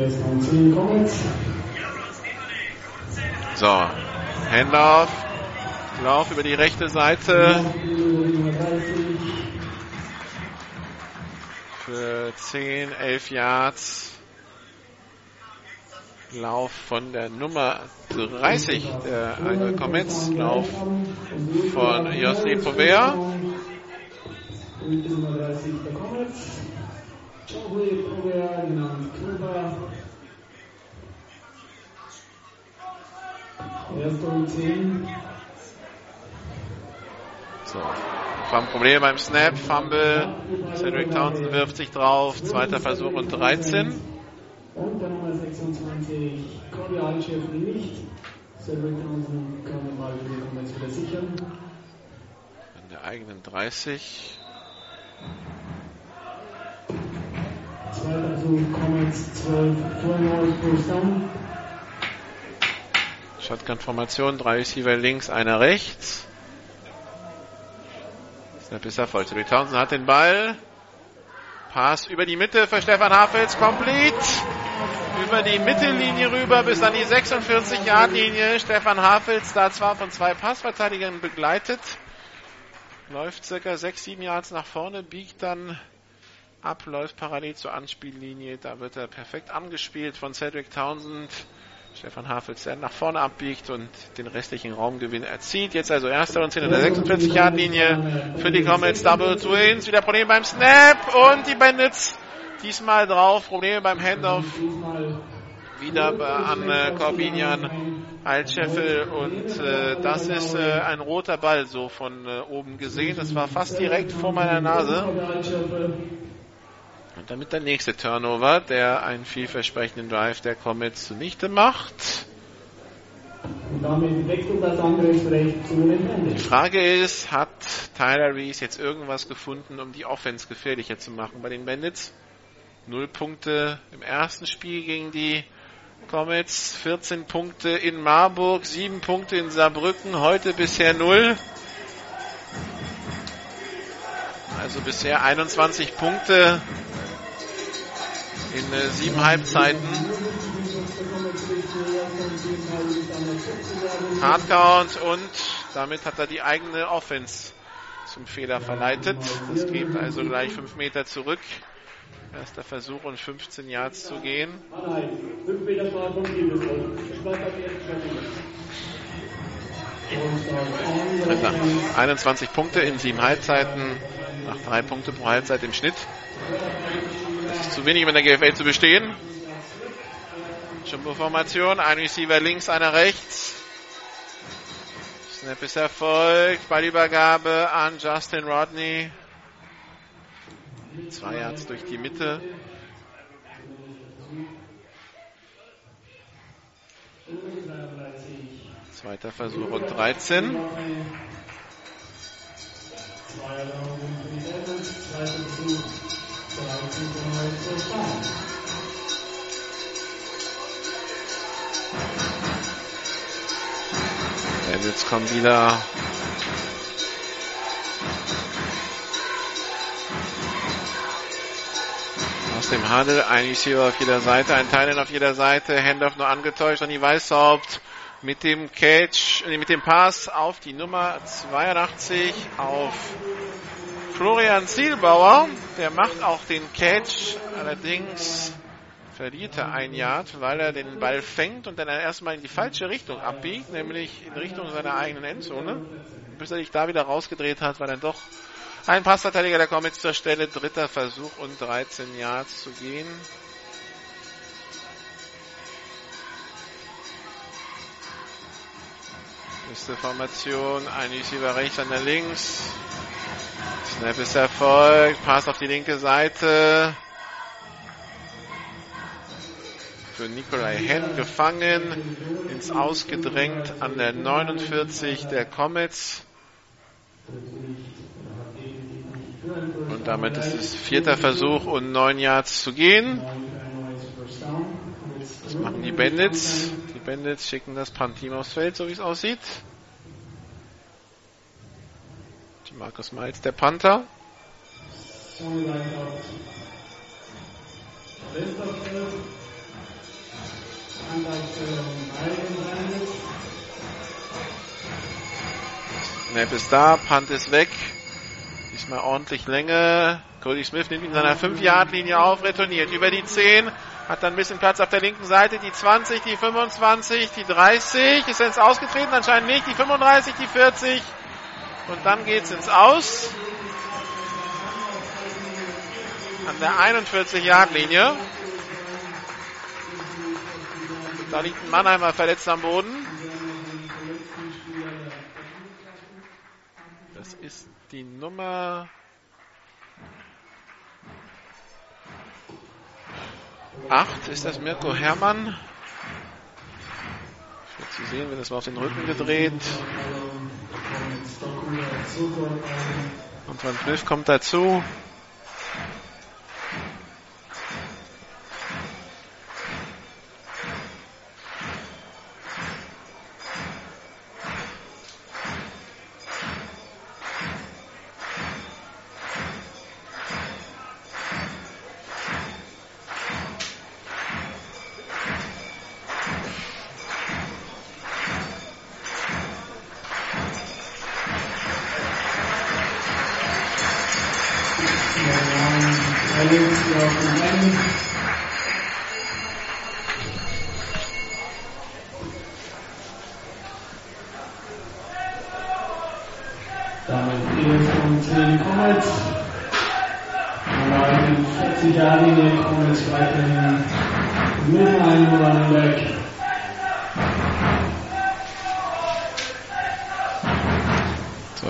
Speaker 6: Erst um 10 Comments.
Speaker 3: So, Handoff. Lauf über die rechte Seite. Für 10, 11 Yards. Lauf von der Nummer 30 der Allgäu Comets. Lauf von José Povea.
Speaker 6: Nummer 30 der Comets. Joey Povea, genannt Kuba. Erster und 10.
Speaker 3: So. Haben Probleme beim Snap, Fumble. Cedric Townsend wirft sich drauf. Zweiter Versuch und 13.
Speaker 6: Und der Nummer 26, Cody nicht. Cedric Townsend kann den Ball wieder sichern.
Speaker 3: An der eigenen 30.
Speaker 6: Zweiter Versuch, Comets 12, Fullnoise, Bruce Down.
Speaker 3: Shotgun-Formation, drei Receiver links, einer rechts. Snap ist erfolgt. Cedric Townsend hat den Ball. Pass über die Mitte für Stefan Hafels, complete. über die Mittellinie rüber bis an die 46-Yard-Linie. Stefan Hafels da zwar von zwei Passverteidigern begleitet, läuft circa 6, 7 Yards nach vorne, biegt dann ab, läuft parallel zur Anspiellinie. Da wird er perfekt angespielt von Cedric Townsend. Stefan Hafels, der nach vorne abbiegt und den restlichen Raumgewinn erzielt. Jetzt also erster und 10 in der 46-Yard-Linie für die Comets. Double Twins. Wieder Probleme beim Snap und die Bandits diesmal drauf. Probleme beim Handoff. Wieder an äh, Corbinian Altscheffel und äh, das ist äh, ein roter Ball so von äh, oben gesehen. Das war fast direkt vor meiner Nase. Und damit der nächste Turnover, der einen vielversprechenden Drive der Comets zunichte macht. Die Frage ist, hat Tyler Reese jetzt irgendwas gefunden, um die Offense gefährlicher zu machen bei den Bandits? Null Punkte im ersten Spiel gegen die Comets, 14 Punkte in Marburg, 7 Punkte in Saarbrücken, heute bisher 0. Also bisher 21 Punkte in äh, sieben Halbzeiten. Hardcount und damit hat er die eigene Offense zum Fehler verleitet. Das geht also gleich 5 Meter zurück. Erster Versuch und 15 Yards zu gehen.
Speaker 7: 5 Meter Start vom Zielbereich. Start auf die erste
Speaker 3: Dritter. 21 Punkte in sieben Halbzeiten, nach drei Punkte pro Halbzeit im Schnitt. Das ist zu wenig, um in der GFL zu bestehen. Jumbo-Formation, ein Receiver links, einer rechts. Snap ist erfolgt, Ballübergabe an Justin Rodney. Zwei Yards durch die Mitte. Zweiter Versuch und 13. Bandits kommen wieder aus dem Huddle. Ein Receiver auf jeder Seite, ein Teilen auf jeder Seite. Handoff nur angetäuscht an die Weißhaupt mit dem Catch, äh, mit dem Pass auf die Nummer 82 auf Florian Zielbauer. Der macht auch den Catch, allerdings verliert er ein Yard, weil er den Ball fängt und dann erstmal in die falsche Richtung abbiegt, nämlich in Richtung seiner eigenen Endzone. Bis er sich da wieder rausgedreht hat, war dann doch ein Passverteidiger der Comets zur Stelle. Dritter Versuch und 13 Yards zu gehen. Nächste Formation, ein Receiver rechts, einer links. Snap ist erfolgt, Pass auf die linke Seite. Für Nikolai Henn gefangen, ins Ausgedrängt an der 49 der Comets. Und damit ist es vierter Versuch und neun Yards zu gehen. Das machen die Bandits. Die Bandits schicken das Punt-Team aufs Feld, so wie es aussieht. Markus Miles, der Panther. Snap ist da, Punt ist weg. Diesmal ordentlich Länge. Cody Smith nimmt ihn in seiner 5-Yard-Linie auf, retourniert über die 10, hat dann ein bisschen Platz auf der linken Seite, die 20, die 25, die 30, ist jetzt ausgetreten, anscheinend nicht, die 35, die 40 und dann geht's ins Aus. An der 41-Yard-Linie. Da liegt ein Mannheimer verletzt am Boden. Das ist die Nummer 8. Ist das Mirko Herrmann? Schwer zu sehen, wenn das mal auf den Rücken gedreht. Und Van Cliff kommt dazu.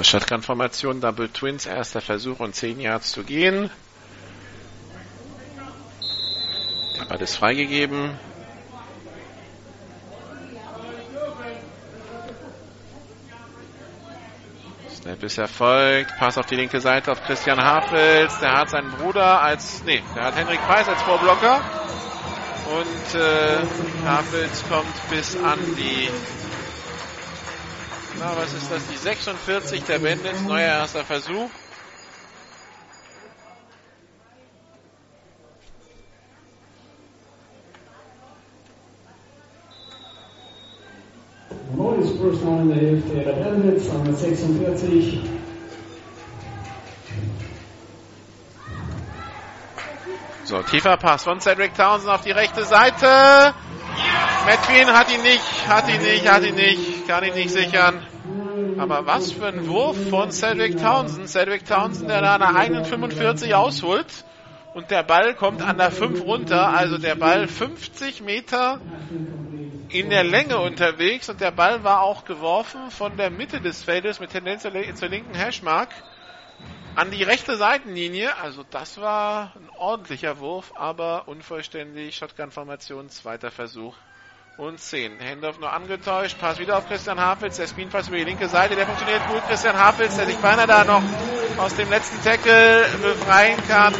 Speaker 3: Shotgun-Formation, Double Twins, erster Versuch und 10 Yards zu gehen. Der Ball ist freigegeben. Snap ist erfolgt. Pass auf die linke Seite auf Christian Hafels. Der hat seinen Bruder als, nee, der hat Henrik Preis als Vorblocker. Und äh, Hafels kommt bis an die, na was ist das, die 46 der Bandits. Neuer erster Versuch.
Speaker 6: Neues First Down in der Hälfte der Bandits an der 46.
Speaker 3: So, tiefer Pass von Cedric Townsend auf die rechte Seite. Matt Green hat ihn nicht, hat ihn nicht, hat ihn nicht, kann ihn nicht sichern. Aber was für ein Wurf von Cedric Townsend. Cedric Townsend, der da der 1,45 ausholt. Und der Ball kommt an der 5 runter. Also der Ball 50 Meter in der Länge unterwegs. Und der Ball war auch geworfen von der Mitte des Feldes mit Tendenz zur, zur linken Hashmark an die rechte Seitenlinie. Also das war ein ordentlicher Wurf, aber unvollständig. Shotgun-Formation, zweiter Versuch und 10. Hendorf nur angetäuscht. Pass wieder auf Christian Hafels. Der Spinpass über die linke Seite. Der funktioniert gut. Christian Hafels, der sich beinahe da noch aus dem letzten Tackle befreien kann.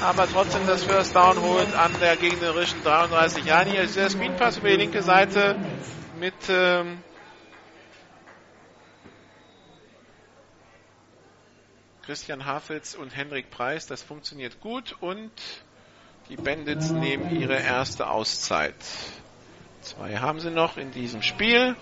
Speaker 3: Aber trotzdem das First Down holt an der gegnerischen 33 Jahre. Hier ist der Spinpass über die linke Seite mit ähm, Christian Hafels und Henrik Preis. Das funktioniert gut und die Bandits nehmen ihre erste Auszeit. Zwei haben sie noch in diesem Spiel.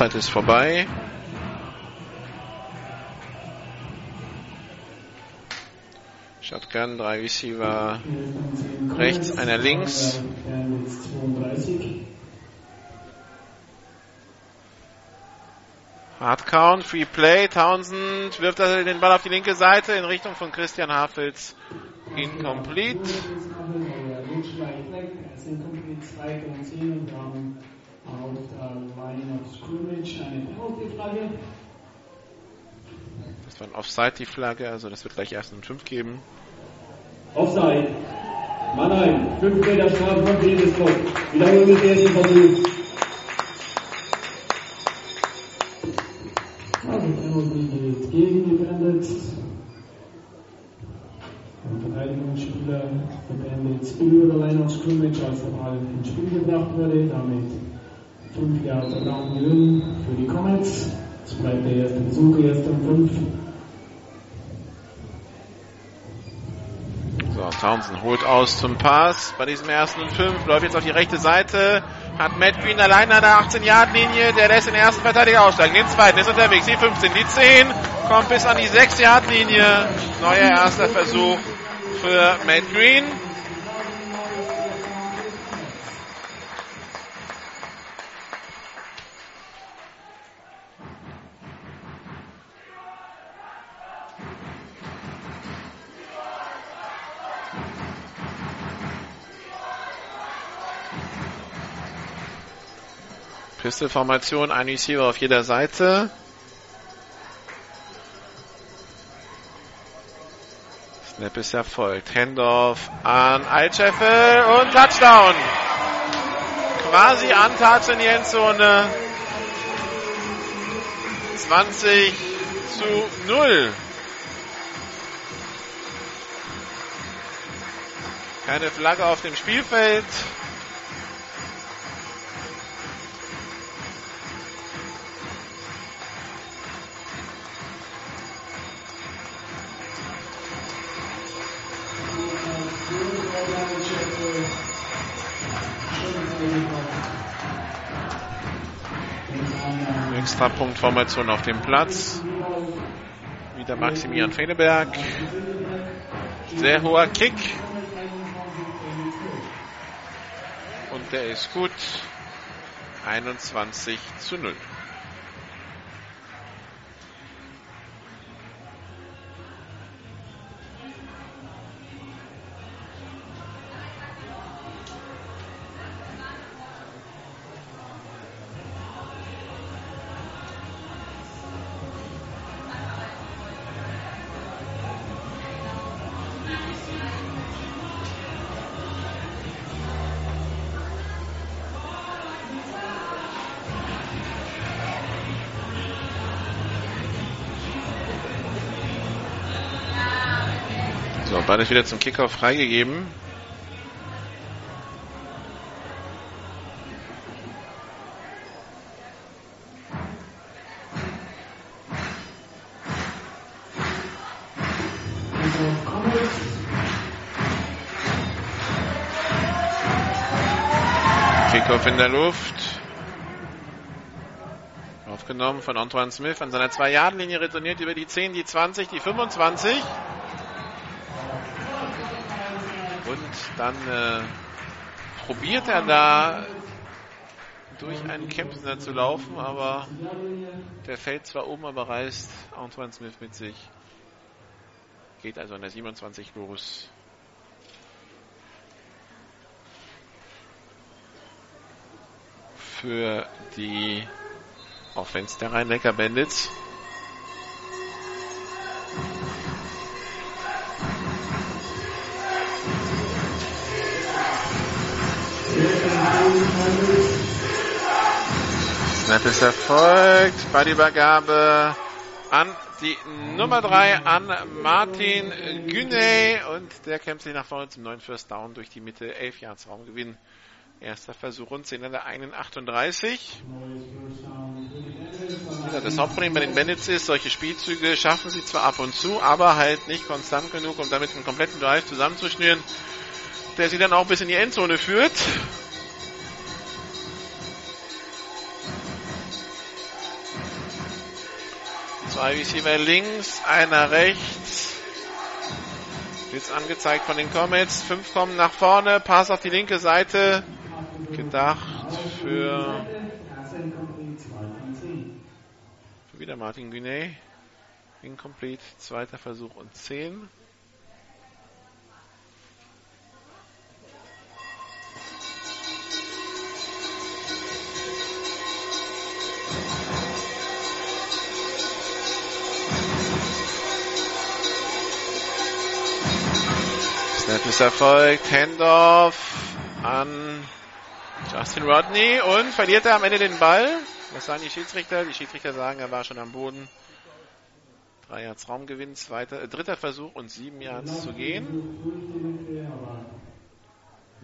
Speaker 3: Die Auszeit ist vorbei. Shotgun, drei Receiver rechts, einer links.
Speaker 6: Bandits 32.
Speaker 3: Hard Count, Free Play. Townsend wirft den Ball auf die linke Seite in Richtung von Christian Hafels. Incomplete.
Speaker 6: Und 10 und haben auf der Line of Scrimmage eine Penalty-Flagge.
Speaker 3: Das war ein Offside, die Flagge, also das wird gleich erst einen 5 geben.
Speaker 7: Offside. Mannheim, 5 Meter Strafe von Petersburg. Wiederholung des ersten Versuchs.
Speaker 6: Also Penalty geht gegen die Bandits. Der Verteidigungsspieler Bandits über der Line of Scrimmage, als der Ball ins Spiel gebracht wurde. Damit 5 Jahre Down Gewinn für die Comets. Es bleibt der erste Versuch, erst um 5.
Speaker 3: So, Townsend holt aus zum Pass bei diesem ersten und 5, läuft jetzt auf die rechte Seite, hat Matt Green allein an der 18-Yard-Linie, der lässt den ersten Verteidiger aussteigen, den zweiten ist unterwegs, die 15, die 10, kommt bis an die 6-Yard-Linie, neuer erster Versuch für Matt Green. Pistol-Formation, ein Receiver auf jeder Seite. Snap ist erfolgt. Handoff an Altscheffel und Touchdown. Quasi Antatsch in die Endzone. 20 zu 0. Keine Flagge auf dem Spielfeld. Extrapunktformation auf dem Platz. Wieder Maximilian Fehleberg. Sehr hoher Kick. Und der ist gut. 21 zu 0. Ist wieder zum Kickoff freigegeben. Kickoff in der Luft. Aufgenommen von Antoine Smith an seiner 2-Yard-Linie, retourniert über die 10, die 20, die 25. dann äh, probiert er da durch einen Kempsner zu laufen, aber der fällt zwar oben, aber reißt Antoine Smith mit sich. Geht also an der 27 los. Für die Offense der Rhein-Neckar Snap ist erfolgt. Ballübergabe an die Nummer 3 an Martin Güney und der kämpft sich nach vorne zum neuen First Down durch die Mitte. 11 Yards Raumgewinn. Erster Versuch und 10 an der 38. Ja, das Hauptproblem bei den Bandits ist, solche Spielzüge schaffen sie zwar ab und zu, aber halt nicht konstant genug, um damit einen kompletten Drive zusammenzuschnüren, der sie dann auch bis in die Endzone führt. Zwei Receiver links, einer rechts. Jetzt angezeigt von den Comets. Fünf kommen nach vorne. Pass auf die linke Seite. Gedacht für, für wieder Martin Guinea. Incomplete. Zweiter Versuch und zehn. Snap ist erfolgt. Handoff an Justin Rodney und verliert er am Ende den Ball. Was sagen die Schiedsrichter? Die Schiedsrichter sagen, er war schon am Boden. Drei Yards Raumgewinn, zweiter, äh, dritter Versuch und sieben Yards zu gehen.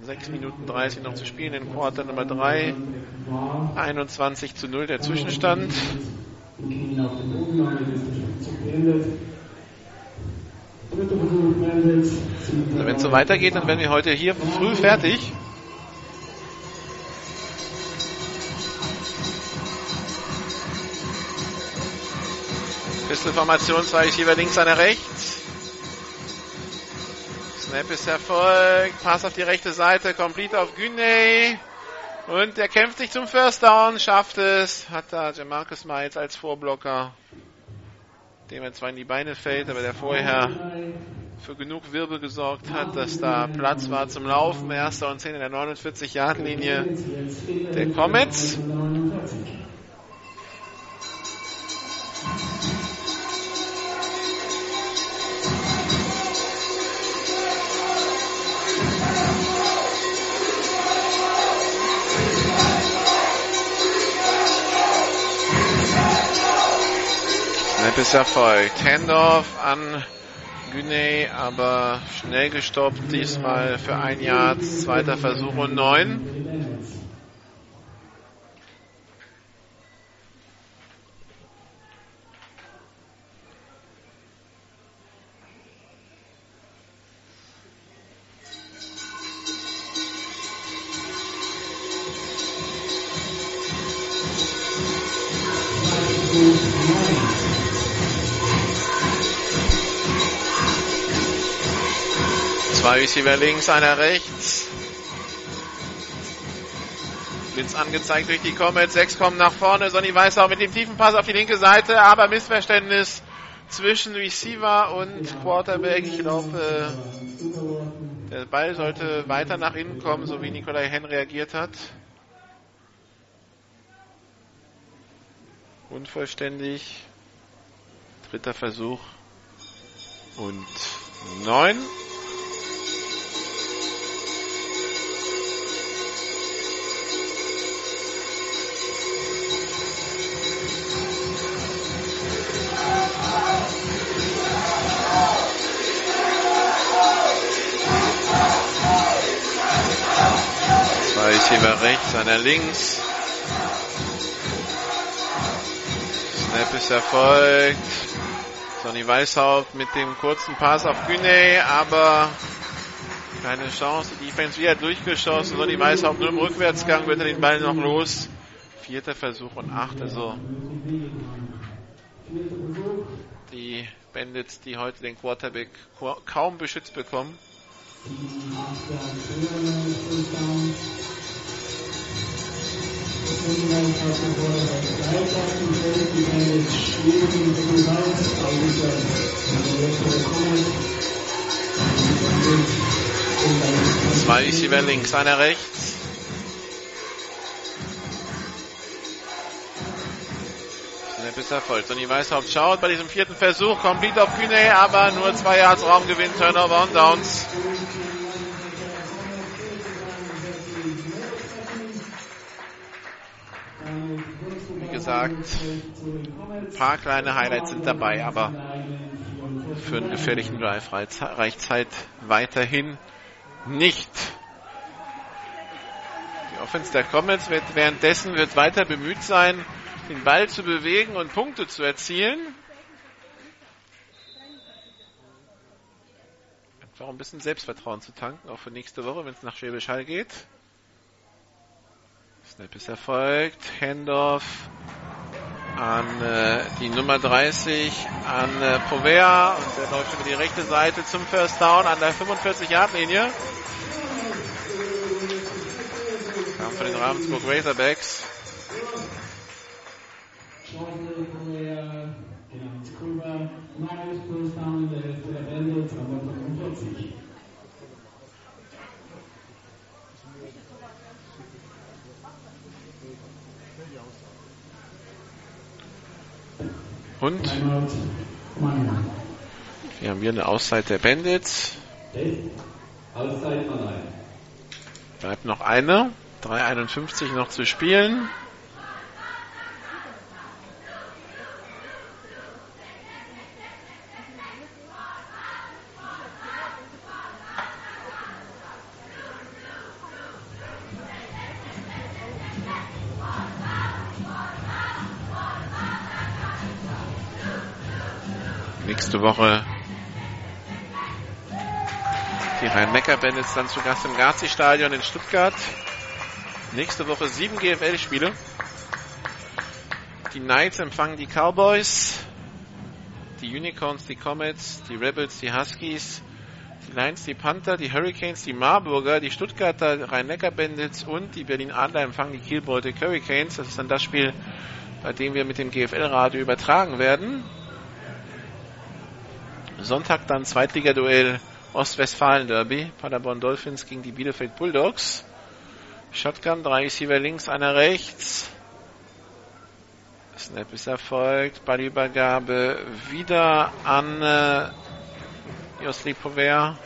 Speaker 3: Sechs Minuten 30 noch zu spielen in Quarter Nummer 3. 21 zu 0 der Zwischenstand. Wenn es so weitergeht, dann werden wir heute hier früh fertig. Pistolformation, zwei Receiver links, einer rechts. Snap ist erfolgt. Pass auf die rechte Seite, complete auf Güney. Und er kämpft sich zum First Down, schafft es. Hat da Jamarcus Miles als Vorblocker, dem er zwar in die Beine fällt, aber der vorher für genug Wirbel gesorgt hat, dass da Platz war zum Laufen. Erster und 10 in der 49-Yard-Linie der Comets. Snap erfolgt. Handoff an Güney, aber schnell gestoppt, diesmal für ein Jahr, zweiter Versuch und neun. Zwei Receiver links, einer rechts. Blitz angezeigt durch die Comets. Sechs kommen nach vorne. Sonny Weißau mit dem tiefen Pass auf die linke Seite, aber Missverständnis zwischen Receiver und Quarterback. Ich glaube, äh, der Ball sollte weiter nach innen kommen, so wie Nikolai Henn reagiert hat. Unvollständig. Dritter Versuch. Und neun. Zwei Receiver rechts, einer links. Snap ist erfolgt. Sonny Weishaupt mit dem kurzen Pass auf Güney, aber keine Chance. Die Defense wieder durchgeschossen. Sonny Weishaupt nur im Rückwärtsgang wird er den Ball noch los. Vierter Versuch und acht. Also die Bandits, die heute den Quarterback kaum beschützt bekommen. Zwei Receiver links, einer rechts. Snap ist erfolgt. Sonny Weißhaupt schaut bei diesem vierten Versuch, komplett auf Kühne, aber nur zwei Yards Raumgewinn, Turnover und Downs. Gesagt, ein paar kleine Highlights sind dabei, aber für einen gefährlichen Drive reicht Zeit weiterhin nicht. Die Offense der Comets wird währenddessen wird weiter bemüht sein, den Ball zu bewegen und Punkte zu erzielen. Einfach ein bisschen Selbstvertrauen zu tanken, auch für nächste Woche, wenn es nach Schwäbisch Hall geht. Snap ist erfolgt. Handoff an äh, die Nummer 30 an äh, Povea und der läuft über die rechte Seite zum First Down an der 45-Yard-Linie. Kam von den Ravensburg Razorbacks. Und wir haben hier eine Auszeit der Bandits. Bleibt noch eine. 3,51 noch zu spielen. Woche die Rhein-Neckar-Bandits dann zu Gast im Gazi-Stadion in Stuttgart. Nächste Woche sieben GFL-Spiele. Die Knights empfangen die Cowboys, die Unicorns, die Comets, die Rebels, die Huskies, die Lions, die Panther, die Hurricanes, die Marburger, die Stuttgarter Rhein-Neckar-Bandits und die Berlin-Adler empfangen die Kiel Baltic Hurricanes. Das ist dann das Spiel, bei dem wir mit dem GFL-Radio übertragen werden. Sonntag dann Zweitligaduell Ostwestfalen-Derby. Paderborn Dolphins gegen die Bielefeld Bulldogs. Shotgun, drei Receiver links, einer rechts. Snap ist erfolgt. Ballübergabe wieder an äh, Josli Povert.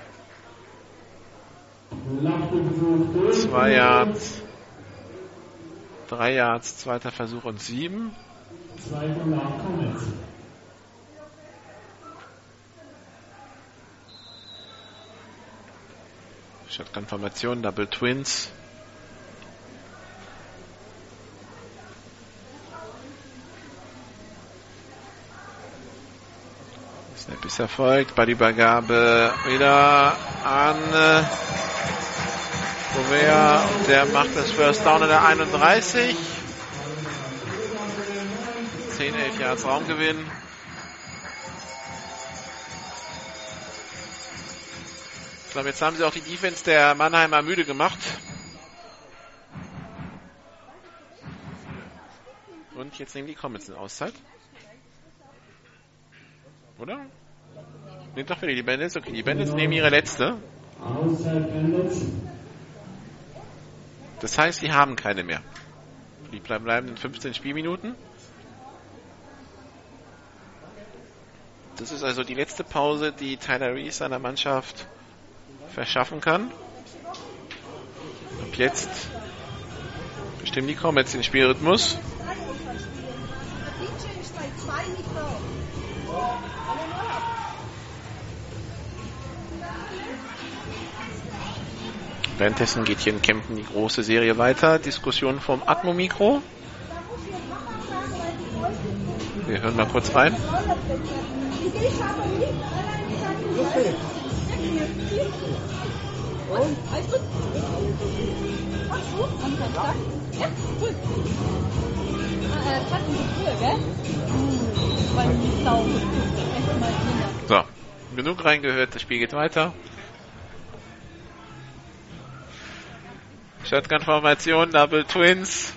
Speaker 3: Zwei Yards. Drei Yards, zweiter Versuch und sieben.
Speaker 6: Zwei von der Comets.
Speaker 3: Shotgun-Formation, Double Twins. Snap ist erfolgt. Ballübergabe wieder an Gobert. Der macht das First Down in der 31. 10, 11 Yards Raumgewinn. Ich glaube, jetzt haben sie auch die Defense der Mannheimer müde gemacht. Und jetzt nehmen die Comets eine Auszeit. Oder? Ne, doch wieder die Bandits. Okay, die Bandits nehmen ihre letzte. Das heißt, sie haben keine mehr. Die bleiben bleiben in 15 Spielminuten. Das ist also die letzte Pause, die Tyler Reese seiner Mannschaft verschaffen kann. Ab jetzt bestimmen die Comets den Spielrhythmus. Währenddessen geht hier in Kempten die große Serie weiter. Diskussion vom Atmo-Mikro. Wir hören mal kurz rein. So, genug reingehört, das Spiel geht weiter. Shotgun-Formation, Double Twins.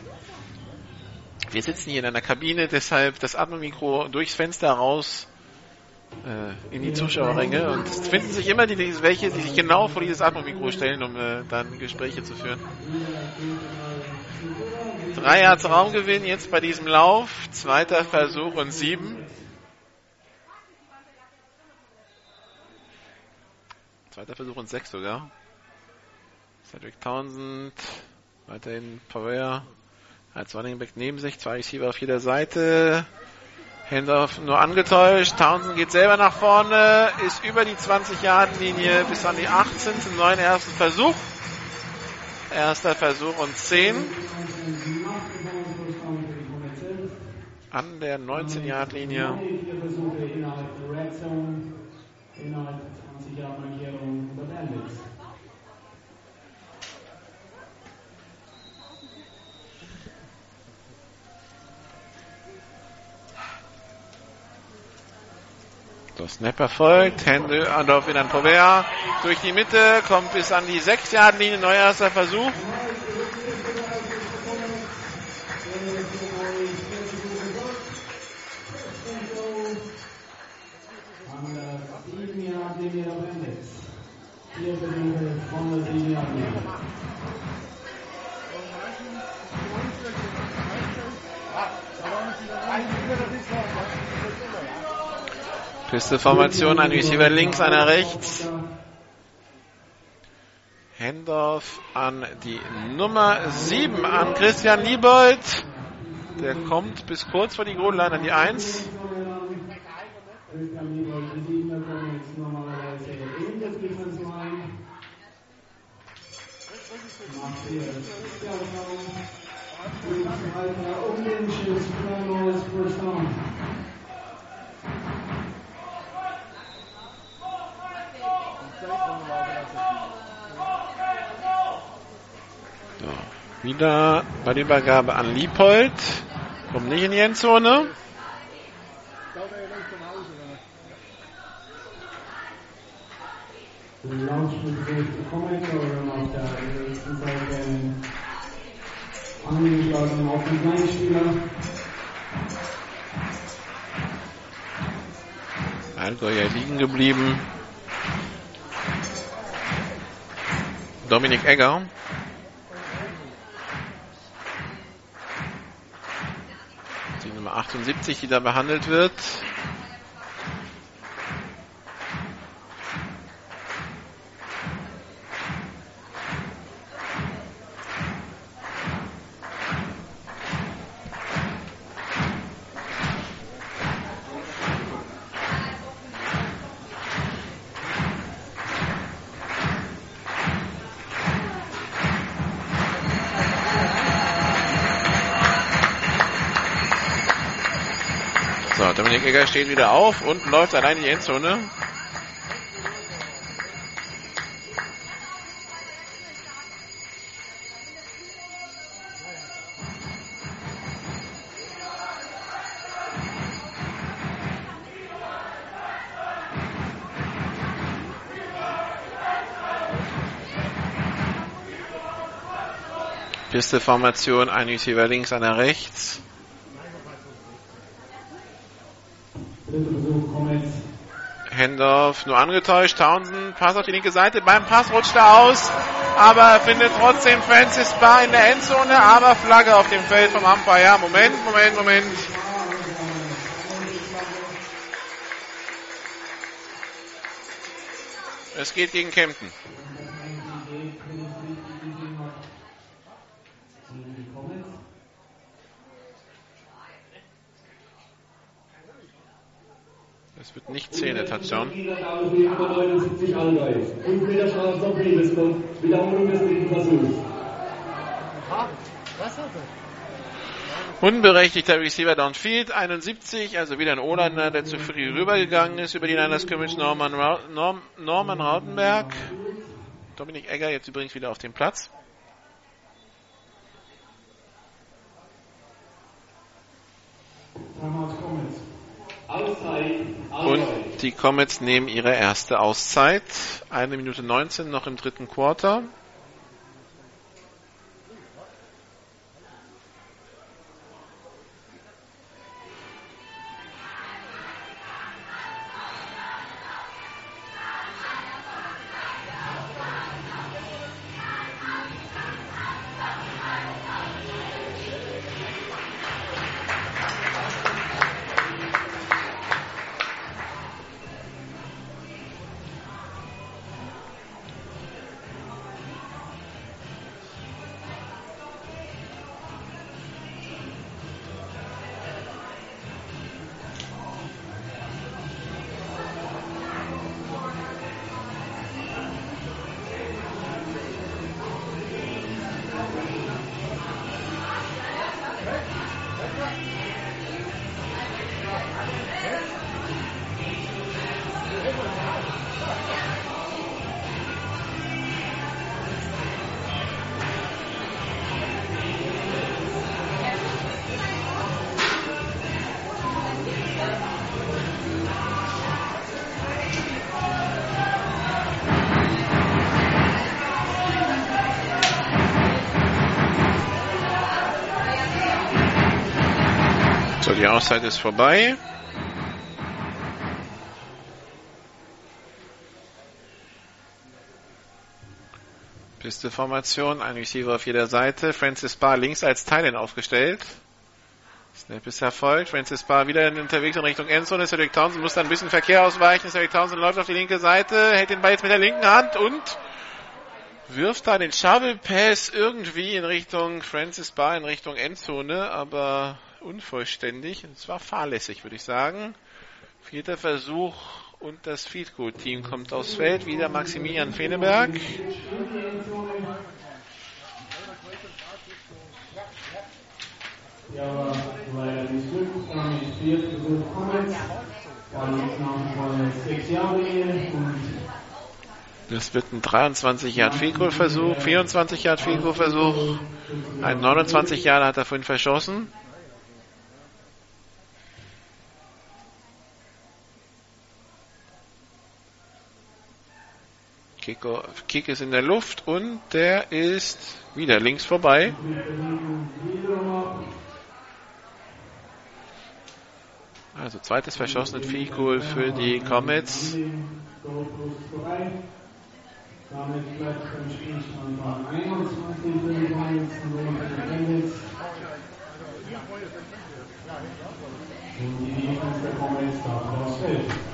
Speaker 3: Wir sitzen hier in einer Kabine, deshalb das Atmomikro durchs Fenster raus in die Zuschauerränge und es finden sich immer die, die, welche, die sich genau vor dieses Atmomikro stellen, um äh, dann Gespräche zu führen. Drei Yards Raumgewinn jetzt bei diesem Lauf, zweiter Versuch und sieben. Zweiter Versuch und sechs sogar. Cedric Townsend, weiterhin Power als Running Back neben sich, zwei Receiver auf jeder Seite. Handoff nur angetäuscht. Townsend geht selber nach vorne, ist über die 20-Yard-Linie bis an die 18 zum neuen ersten Versuch. Erster Versuch und 10. An der 19-Yard-Linie.
Speaker 6: Vier Versuche innerhalb der Red Zone, innerhalb der 20 Yard der
Speaker 3: Snap erfolgt. Hände Andorf in ein Povea. Durch die Mitte, kommt bis an die 6-Yard-Linie. Neuer erster Versuch.
Speaker 6: Linie.
Speaker 3: Pisteformation, ein Receiver links, einer rechts. Hendorf an die Nummer 7, an Christian Liebold. Der kommt bis kurz vor die Grundline an die 1.
Speaker 6: Christian Liebold, die 7 der Bandits, normalerweise in der Defense Line. Macht hier Fairdown. Und Alter um den Schiss, neues First Down.
Speaker 3: So, wieder bei der Übergabe an Liebold. Kommt nicht in die Endzone.
Speaker 6: Die Kommentatoren auf
Speaker 3: liegen geblieben. Dominik Egger. Die Nummer 78, die da behandelt wird. Dominik Egger steht wieder auf und läuft allein in die Endzone. Pisteformation, ein Receiver links, einer rechts. Hendorf nur angetäuscht. Townsend, Pass auf die linke Seite. Beim Pass rutscht er aus, aber findet trotzdem Francis Barr in der Endzone, aber Flagge auf dem Feld vom Umpire. Moment, Moment, Moment. Es geht gegen Kempten. Es wird nicht Zähne, Touchdown. Unberechtigter Receiver Downfield, 71, also wieder ein O-Liner, der zu früh rübergegangen ist über die Niners Scrimmage, Norman, Ra Norm Norman Rautenberg. Dominik Egger jetzt übrigens wieder auf dem Platz. Und die Comets nehmen ihre erste Auszeit. Eine Minute 19 noch im dritten Quarter. Auszeit ist vorbei. Pisteformation, ein Receiver auf jeder Seite. Francis Barr links als Teilen aufgestellt. Snap ist erfolgt. Francis Barr wieder unterwegs in Richtung Endzone. Cedric Townsend muss da ein bisschen Verkehr ausweichen. Cedric Townsend läuft auf die linke Seite, hält den Ball jetzt mit der linken Hand und wirft da den Shovel Pass irgendwie in Richtung Francis Barr, in Richtung Endzone, aber unvollständig. Es war fahrlässig, würde ich sagen. Vierter Versuch und das Field Goal Team kommt aufs Feld. Wieder Maximilian Feneberg.
Speaker 6: Ja, leider nicht gut. Damit vier Versuch Comments. Dann noch sechs Jahre und
Speaker 3: Das wird ein 23 Yard Field Goal Versuch, 24 Yard Field Goal Versuch. Ein 29 Jahre hat er vorhin verschossen. Kick, ist in der Luft und der ist wieder links vorbei. Also zweites verschossenes Field für die Comets.
Speaker 6: Damit bleibt beim Spielstand bei 21 für die Comets und die Defense der Comets darf aufs.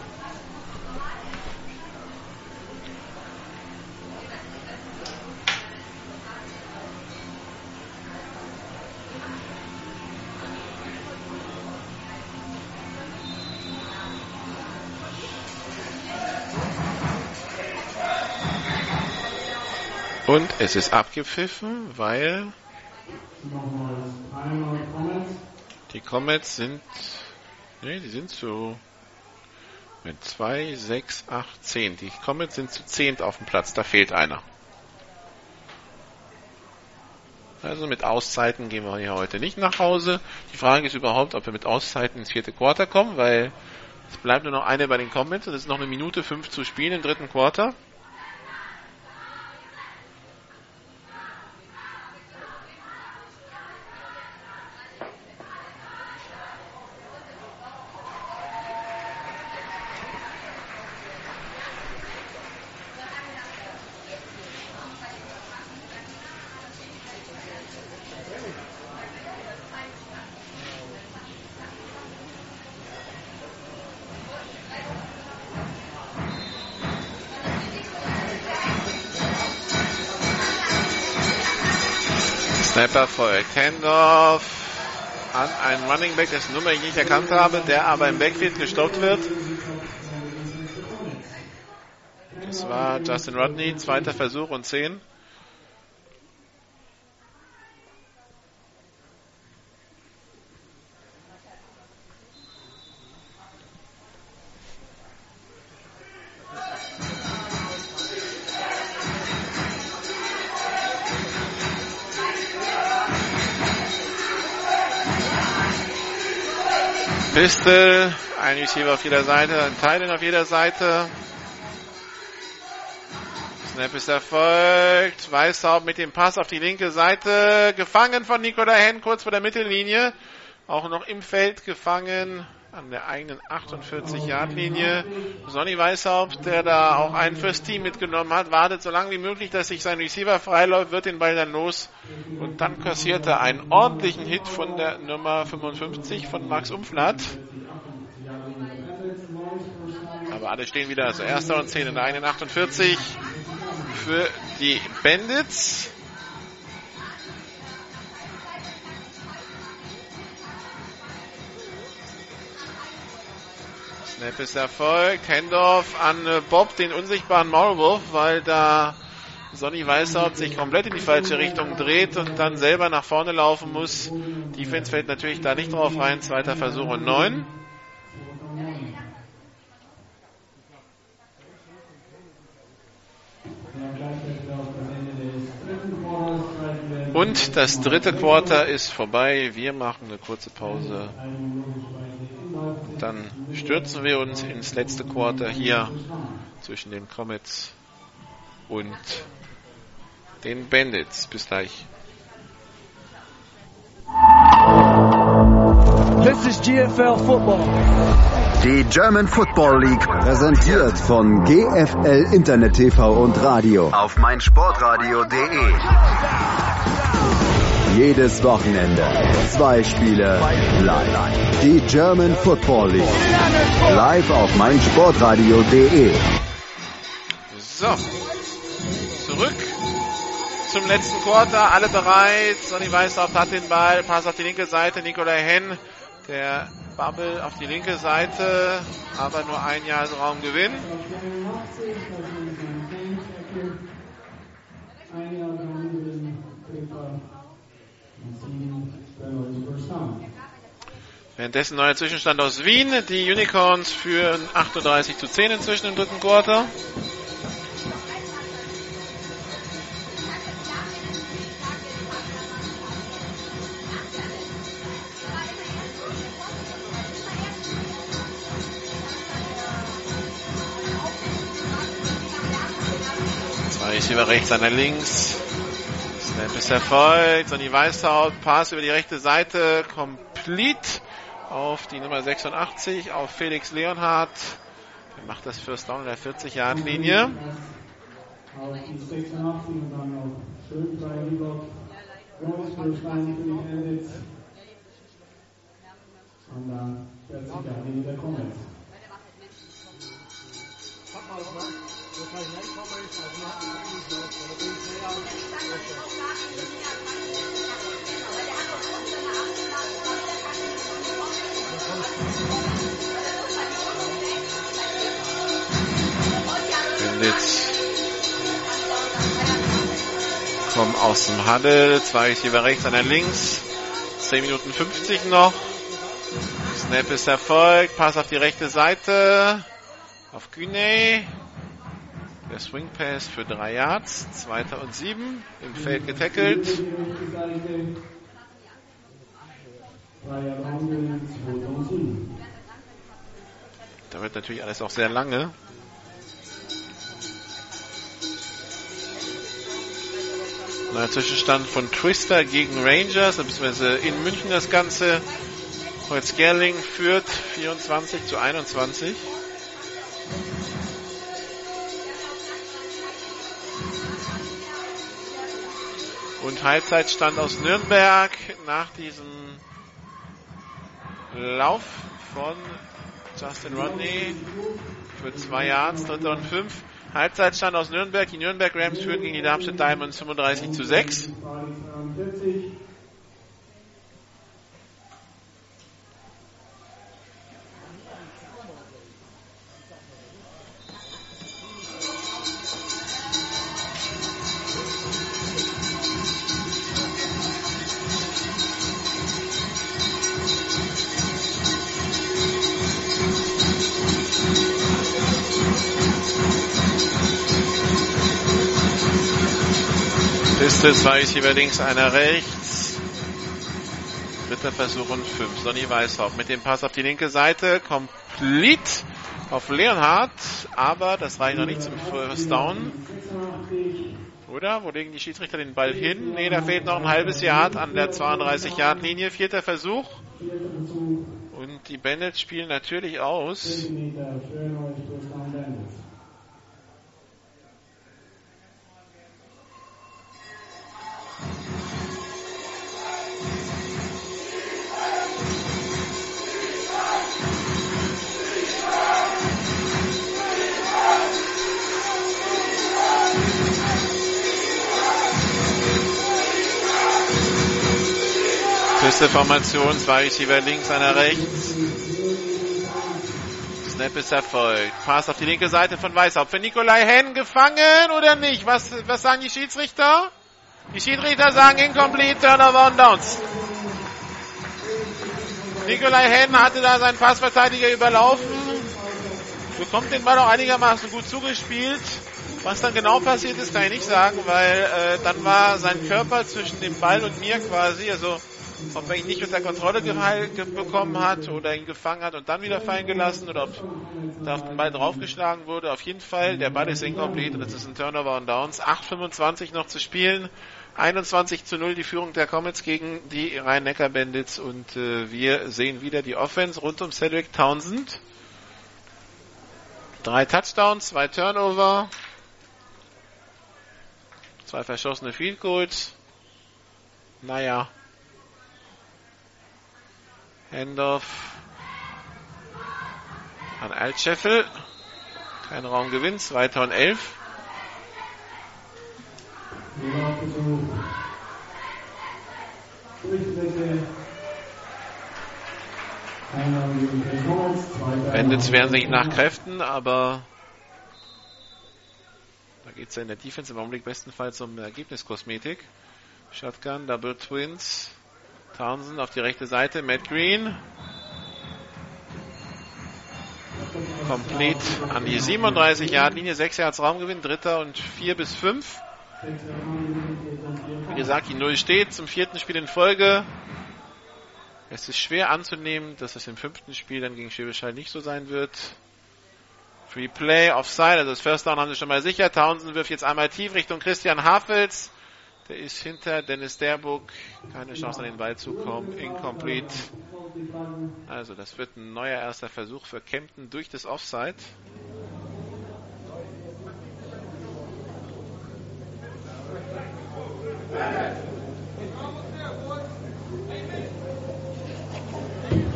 Speaker 3: Und es ist abgepfiffen, weil die Comets sind, nee, die sind mit 2, 6, 8, 10. Die Comets sind zu zehnt auf dem Platz, da fehlt einer. Also mit Auszeiten gehen wir hier heute nicht nach Hause. Die Frage ist überhaupt, ob wir mit Auszeiten ins vierte Quarter kommen, weil es bleibt nur noch eine bei den Comets und es ist noch eine Minute fünf zu spielen im dritten Quarter. Snapper folgt. Handoff an einen Running Back, dessen Nummer ich nicht erkannt habe, der aber im Backfield gestoppt wird. Das war Justin Rodney, zweiter Versuch und 10. Pistol, ein Receiver auf jeder Seite, ein Titan auf jeder Seite. Snap ist erfolgt. Weißhaupt mit dem Pass auf die linke Seite. Gefangen von Nikola Henn kurz vor der Mittellinie. Auch noch im Feld gefangen an der eigenen 48-Yard-Linie. Sonny Weißhaupt, der da auch einen fürs Team mitgenommen hat, wartet so lange wie möglich, dass sich sein Receiver freiläuft, wird den Ball dann los und dann kassiert er einen ordentlichen Hit von der Nummer 55 von Max Umflatt. Aber alle stehen wieder, also erster und 10 in der eigenen 48 für die Bandits. Snap ist erfolgt. Hendorf an äh, Bob, den unsichtbaren Maulwurf, weil da Sonny Weißhaupt sich komplett in die falsche Richtung dreht und dann selber nach vorne laufen muss. Defense fällt natürlich da nicht drauf rein. Zweiter Versuch und neun. Und das dritte Quarter ist vorbei. Wir machen eine kurze Pause. Dann stürzen wir uns ins letzte Quarter hier zwischen den Comets und den Bandits. Bis gleich.
Speaker 8: This is GFL Football.
Speaker 2: Die German Football League präsentiert von GFL Internet TV und Radio auf meinsportradio.de. Jedes Wochenende zwei Spiele live. Die German Football League live auf meinsportradio.de.
Speaker 3: So, zurück zum letzten Quarter. Alle bereit. Sonny Weißhaupt hat den Ball. Pass auf die linke Seite. Nikolai Henn, der Bubble auf die linke Seite, aber nur ein Jahr Raumgewinn. Währenddessen neuer Zwischenstand aus Wien. Die Unicorns führen 38 zu 10 inzwischen im dritten Quarter. Zwei Receiver rechts, einer links. Snap ist erfolgt. Sonny Weißhaut, Pass über die rechte Seite, complete auf die Nummer 86, auf Felix Leonhardt. Der macht das First Down in der 40-Yard-Linie.
Speaker 6: Auf die 86 und dann noch schön bei Libot. Groß für Stein für die Bandits. Und dann 40 Jahre Linie der Comets.
Speaker 3: Benditz kommen aus dem Huddle. Zwei Receiver rechts, einer links. 10 Minuten 50 noch. Snap ist erfolgt. Pass auf die rechte Seite. Auf Güney. Der Swing Pass für drei Yards. Zweiter und sieben. Im Feld getackelt.
Speaker 6: Freier Raum, 2 und 7.
Speaker 3: Da wird natürlich alles auch sehr lange. Neuer Zwischenstand von Twister gegen Rangers, beziehungsweise in München das Ganze. Holzgerling führt 24 zu 21. Halbzeitstand aus Nürnberg nach diesem Lauf von Justin Rodney für zwei Yards, dritter und fünf. Halbzeitstand aus Nürnberg. Die Nürnberg Rams führen gegen die Darmstadt Diamonds 35 zu 6.
Speaker 6: 42.
Speaker 3: Piste, zwei Receiver links, einer rechts. Dritter Versuch und fünf. Sonny Weishaupt mit dem Pass auf die linke Seite. Complete auf Leonhardt. Aber das reicht noch nicht zum First Down. Oder? Wo legen die Schiedsrichter den Ball hin? Nee, da fehlt noch ein halbes Yard an der 32-Yard-Linie. Vierter Versuch. Und die Bandits spielen natürlich aus. Feste Formation, zwei Receiver links, einer rechts. Snap ist erfolgt. Pass auf die linke Seite von Weißhaupt. Für Nikolai Henn gefangen oder nicht? Was, was sagen die Schiedsrichter? Die Schiedsrichter sagen incomplete, Turnover und Downs. Nikolai Henn hatte da seinen Passverteidiger überlaufen. Bekommt den Ball auch einigermaßen gut zugespielt. Was dann genau passiert ist, kann ich nicht sagen, weil äh, dann war sein Körper zwischen dem Ball und mir quasi, also ob er ihn nicht unter Kontrolle bekommen hat oder ihn gefangen hat und dann wieder fallen gelassen oder ob da auf den Ball draufgeschlagen wurde. Auf jeden Fall, der Ball ist incomplete und es ist ein Turnover und Downs. 8,25 noch zu spielen. 21 zu 0 die Führung der Comets gegen die Rhein-Neckar-Bandits und äh, wir sehen wieder die Offense rund um Cedric Townsend. Drei Touchdowns, zwei Turnover, zwei verschossene Field Goals. Naja. Handoff an Altscheffel. Kein Raumgewinn, 2011.
Speaker 6: Laufversuch. Durchstrecke. Einmal gegen den Comets. Zweiter
Speaker 3: Bandits wehren sich nach Kräften, aber da geht es ja in der Defense im Augenblick bestenfalls um Ergebniskosmetik. Shotgun, Double Twins. Townsend auf die rechte Seite, Matt Green. Complete an die 37 Yard Linie, 6 Yards Raumgewinn, dritter und 4 bis 5. Wie gesagt, die Null steht zum vierten Spiel in Folge. Es ist schwer anzunehmen, dass es im fünften Spiel dann gegen Schwäbisch Hall nicht so sein wird. Free Play, Offside, also das First Down haben sie schon mal sicher. Townsend wirft jetzt einmal tief Richtung Christian Hafels. Der ist hinter Dennis Derbuck. Keine Chance an den Ball zu kommen. Incomplete. Also das wird ein neuer erster Versuch für Kempten durch das Offside.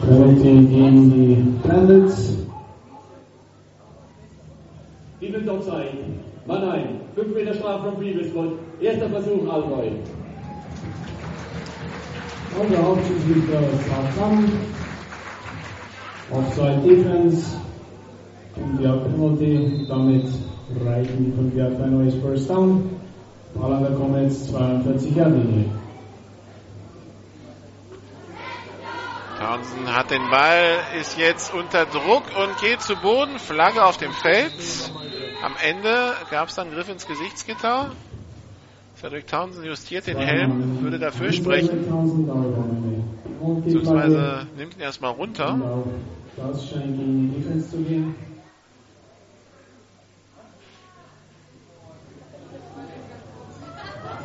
Speaker 7: Penalty gegen die Bandits. Defense Offside. Mannheim. 5 Meter Strafe vom Spot. Erster Versuch, Allgäu.
Speaker 6: Und der Hauptschiedsrichter sagt zusammen. Offside Defense. Und ja, Penalty. Damit reichen die 5 Jahre ein First Down. An der Comets 42 Jahre Linie.
Speaker 3: Townsend hat den Ball, ist jetzt unter Druck und geht zu Boden. Flagge auf dem Feld. Am Ende gab es dann Griff ins Gesichtsgitter. Cedric Townsend justiert den Helm, würde dafür sprechen. Beziehungsweise nimmt ihn erstmal runter.
Speaker 6: Das scheint gegen die Defense zu gehen.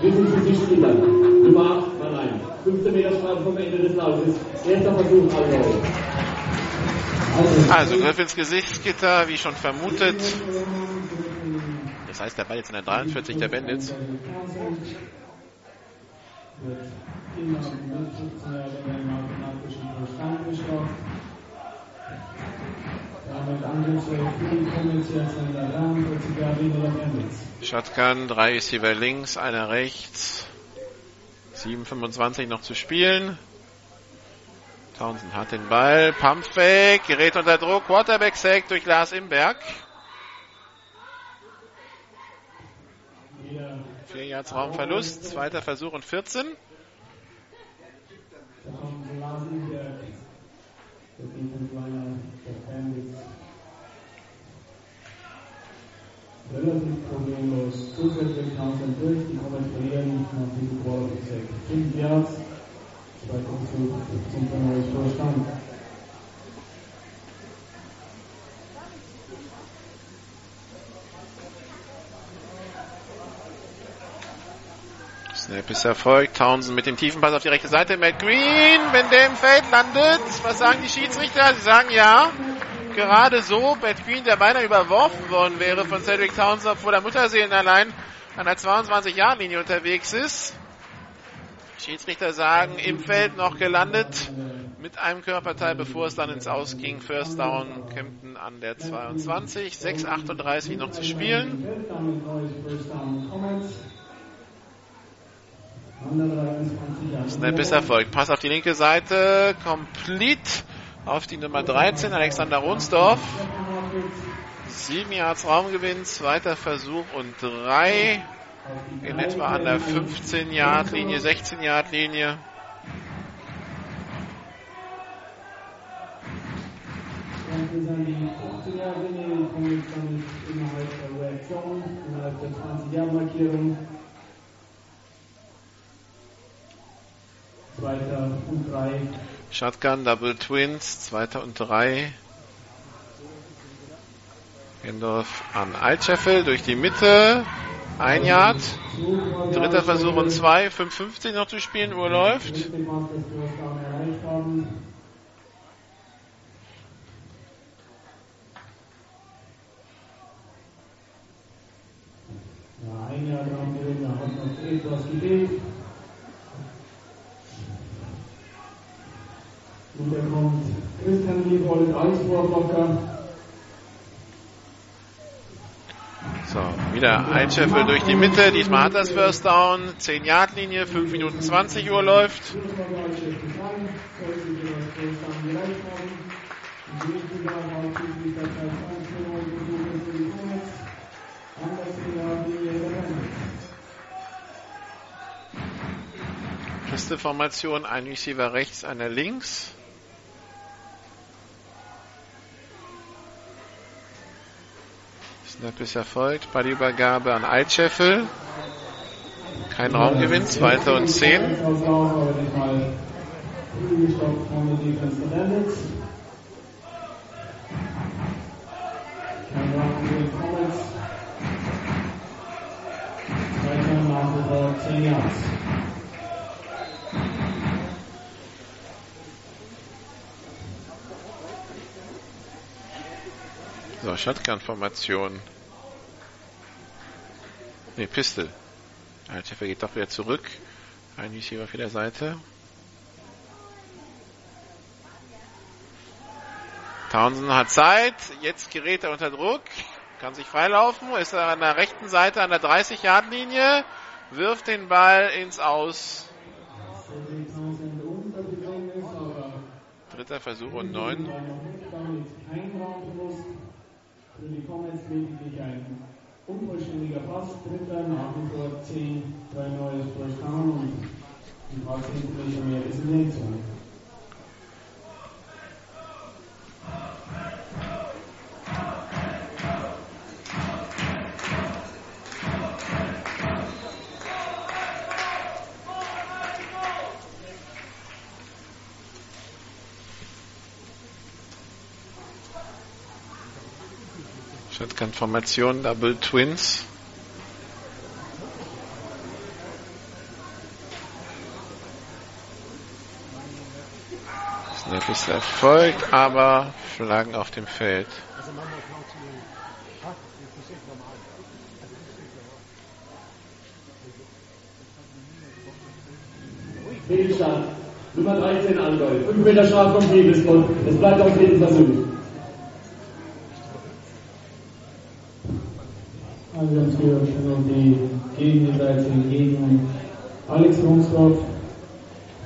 Speaker 7: Defense Gesichtsspieler. Nummer 8, Mannheim. 15 Meter Strafe vom Ende des Laufes. Erster Versuch, Allgäu.
Speaker 3: Also Griff ins Gesichtsgitter, wie schon vermutet. Das heißt, der Ball jetzt in der 43 der Bandits.
Speaker 6: Damit Angriffsfeld für die Comets jetzt in der 43 Jahre Linie der Bandits.
Speaker 3: Shotgun, drei Receiver links, einer rechts. 7,25 noch zu spielen. Townsend hat den Ball, Pumpfake, gerät unter Druck, Quarterback Sack durch Lars Imberg. Vier Yards Raumverlust, zweiter Versuch und 14.
Speaker 6: Da kommt Lars Imberg, der Defense Liner der Bandits. Relativ problemlos. Zusätzlich Townsend durch, die Comets verlieren nach diesem Quarterback Sack. 5 Yards, zweiter Versuch, 15 für ein neues First Down.
Speaker 3: Snap ist erfolgt. Townsend mit dem tiefen Pass auf die rechte Seite. Matt Green, wenn der im Feld landet. Was sagen die Schiedsrichter? Sie sagen ja. Gerade so. Matt Green, der beinahe überworfen worden wäre von Cedric Townsend, obwohl der Mutterseelen allein an der 22-Jahr-Linie unterwegs ist. Schiedsrichter sagen, im Feld noch gelandet mit einem Körperteil, bevor es dann ins Ausging. First Down, Kempten an der 22, 6,38 noch zu spielen.
Speaker 6: Damit neues First Down Comets. An der 23 Jahre
Speaker 3: Snap ist erfolgt. Pass auf die linke Seite, complete auf die Nummer 13, Alexander Ronsdorf. Sieben Yards Raumgewinn, zweiter Versuch und drei. In etwa an der 15 Yard Linie, 16 Yard Linie.
Speaker 6: Und bis an die 15 Jahre Linie, die kommen jetzt damit innerhalb der Red Zone, innerhalb der 20 Jahre Markierung. Zweiter und drei.
Speaker 3: Shotgun, Double Twins, zweiter und drei. Gendorf an Altscheffel durch die Mitte. Ein Yard. Dritter Versuch und zwei. 5,50 noch zu spielen. Uhr läuft.
Speaker 6: Dritte Mal das First Down erreicht haben. Ja, ein Jahr dran gewesen, da hat noch etwas gefehlt. Und dann kommt Christian Liebold als Vorlocker.
Speaker 3: So, wieder ein Scheffel durch die Mitte. Diesmal hat das First Down. 10 Yard Linie. 5 Minuten 20 Uhr läuft. Feste Formation. Ein Receiver rechts, einer links. Ist erfolgt. Ballübergabe an Altscheffel. Kein Raumgewinn. Zweiter und 10.
Speaker 6: Zweiter nach
Speaker 3: Shotgun-Formation. Ne, Pistol. Der Treffer geht doch wieder zurück. Ein Receiver auf der Seite. Townsend hat Zeit. Jetzt gerät er unter Druck. Kann sich freilaufen. Ist er an der rechten Seite an der 30-Yard-Linie. Wirft den Ball ins Aus. Dritter Versuch und neun.
Speaker 7: Für die Comets lediglich ein unvollständiger Pass. Dritter, nach wie vor 10, drei neues Down und Pass hinten schon mehr ist in der
Speaker 3: Shotgun-Formation, Double Twins. Snap ist erfolgt, aber Flaggen auf dem Feld.
Speaker 7: Fehlstart. Nummer 13 Allgäu. 5 Meter vom Liebesgott. Es bleibt auf jeden Versuch. Also ganz für die Gegenseite gegen Alex Rungsdorf.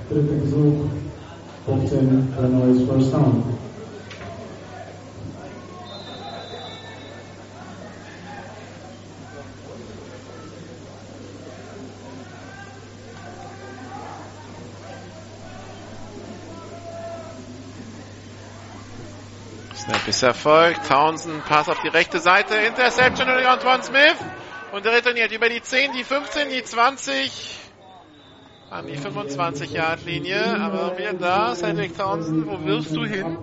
Speaker 7: Dritter Versuch. 15 für ein neues First Down.
Speaker 3: Erfolgt. Townsend, Pass auf die rechte Seite. Interception durch Antoine Smith. Und er retourniert über die 10, die 15, die 20. An die 25 Yard Linie. Aber wieder da. Cedric Townsend, wo wirfst du hin?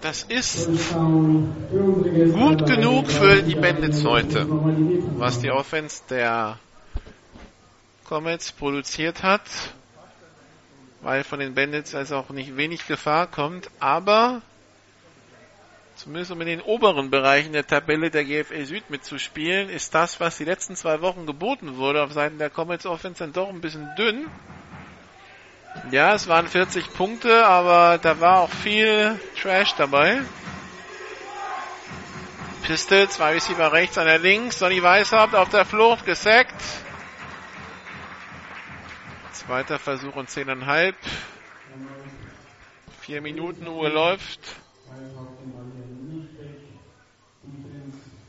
Speaker 3: Das ist gut genug für die Bandits heute. Was die Offense der Comets produziert hat. Weil von den Bandits also auch nicht wenig Gefahr kommt. Aber zumindest um in den oberen Bereichen der Tabelle der GFL Süd mitzuspielen, ist das, was die letzten zwei Wochen geboten wurde auf Seiten der Comets Offense dann doch ein bisschen dünn. Ja, es waren 40 Punkte, aber da war auch viel Trash dabei. Pistol, zwei Receiver rechts, einer links. Sonny Weishaupt auf der Flucht, gesackt. Zweiter Versuch und zehneinhalb. Vier Minuten Uhr läuft.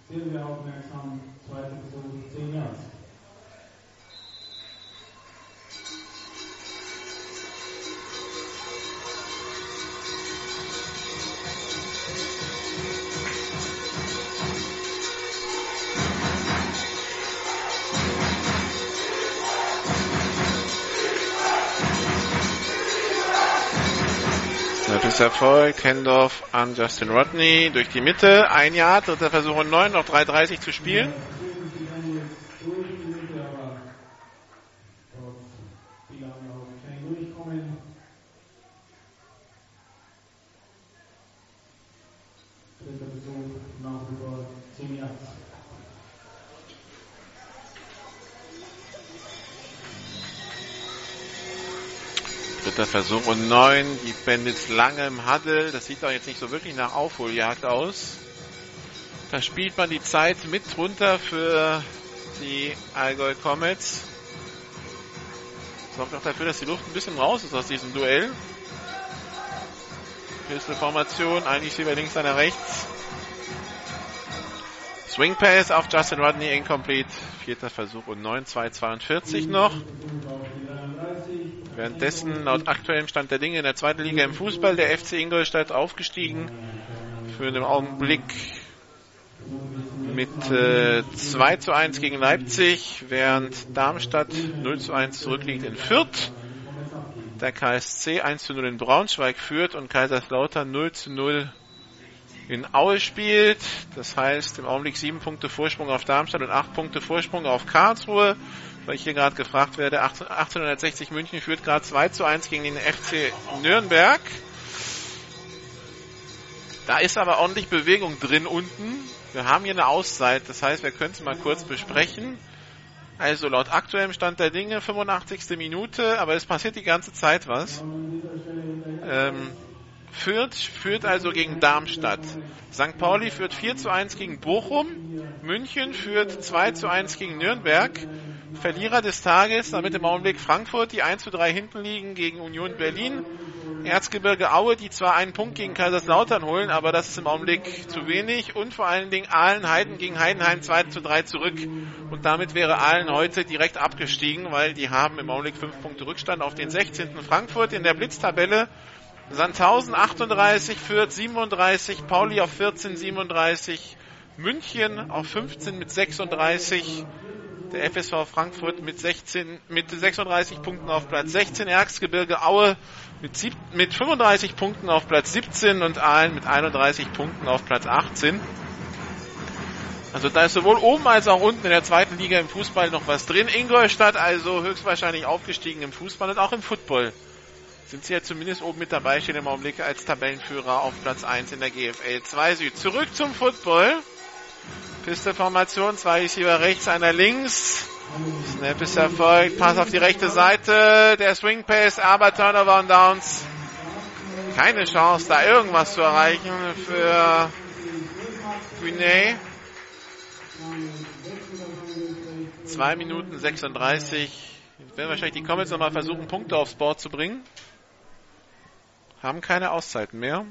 Speaker 7: Sehr, sehr aufmerksam.
Speaker 3: Erfolgt. Handoff an Justin Rodney durch die Mitte. Ein Jahr, dritter Versuch und neun, noch 3,30 zu spielen.
Speaker 7: Dritter Versuch
Speaker 3: und neun. Die Bandits lange im Huddle. Das sieht doch jetzt nicht so wirklich nach Aufholjagd aus. Da spielt man die Zeit mit runter für die Allgäu Comets. Sorgt auch dafür, dass die Luft ein bisschen raus ist aus diesem Duell. Pistol-Formation, eigentlich Receiver links, einer rechts. Swing Pass auf Justin Rodney, incomplete. Vierter Versuch und 9, 2,42 noch. Währenddessen, laut aktuellem Stand der Dinge in der zweiten Liga im Fußball, der FC Ingolstadt aufgestiegen. Für den Augenblick mit äh, 2 zu 1 gegen Leipzig, während Darmstadt 0 zu 1 zurückliegt in Fürth. Der KSC 1 zu 0 in Braunschweig führt und Kaiserslautern 0 zu 0 in Aue spielt. Das heißt im Augenblick sieben Punkte Vorsprung auf Darmstadt und acht Punkte Vorsprung auf Karlsruhe. Weil ich hier gerade gefragt werde, 1860 München führt gerade 2 zu 1 gegen den FC Nürnberg. Da ist aber ordentlich Bewegung drin unten. Wir haben hier eine Auszeit, das heißt, wir können es mal kurz besprechen. Also laut aktuellem Stand der Dinge 85. Minute, aber es passiert die ganze Zeit was. Ähm, Fürth führt also gegen Darmstadt. St. Pauli führt 4 zu 1 gegen Bochum. München führt 2 zu 1 gegen Nürnberg. Verlierer des Tages, damit im Augenblick Frankfurt, die 1 zu 3 hinten liegen gegen Union Berlin. Erzgebirge Aue, die zwar einen Punkt gegen Kaiserslautern holen, aber das ist im Augenblick zu wenig. Und vor allen Dingen Aalen Heiden gegen Heidenheim 2 zu 3 zurück. Und damit wäre Aalen heute direkt abgestiegen, weil die haben im Augenblick 5 Punkte Rückstand auf den 16. Frankfurt in der Blitztabelle. Sandhausen 38, Fürth 37, Pauli auf 14, 37, München auf 15 mit 36, der FSV Frankfurt mit 16, mit 36 Punkten auf Platz 16, Erzgebirge Aue mit, sieb, mit 35 Punkten auf Platz 17 und Aalen mit 31 Punkten auf Platz 18. Also da ist sowohl oben als auch unten in der zweiten Liga im Fußball noch was drin. Ingolstadt also höchstwahrscheinlich aufgestiegen im Fußball und auch im Football sind sie ja zumindest oben mit dabei, stehen im Augenblick als Tabellenführer auf Platz 1 in der GFL 2 Süd. Zurück zum Football. Pisteformation, zwei Receiver rechts, einer links. Snap ist erfolgt, Pass auf die rechte Seite, der Swing Pace, aber Turnover und Downs. Keine Chance, da irgendwas zu erreichen für Guinea. 2 Minuten 36. Jetzt werden wahrscheinlich die Comets nochmal versuchen, Punkte aufs Board zu bringen haben keine Auszeiten mehr.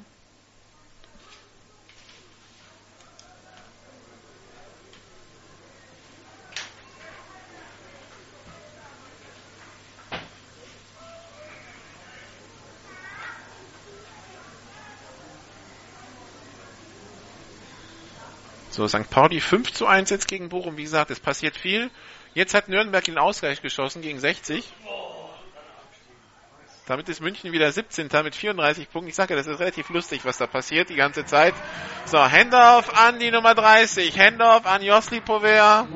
Speaker 3: So, St. Pauli 5 zu 1 jetzt gegen Bochum. Wie gesagt, es passiert viel. Jetzt hat Nürnberg den Ausgleich geschossen gegen 60. Damit ist München wieder 17. mit 34 Punkten. Ich sage das ist relativ lustig, was da passiert die ganze Zeit. So, Handoff an die Nummer 30. Handoff an Josli Povea.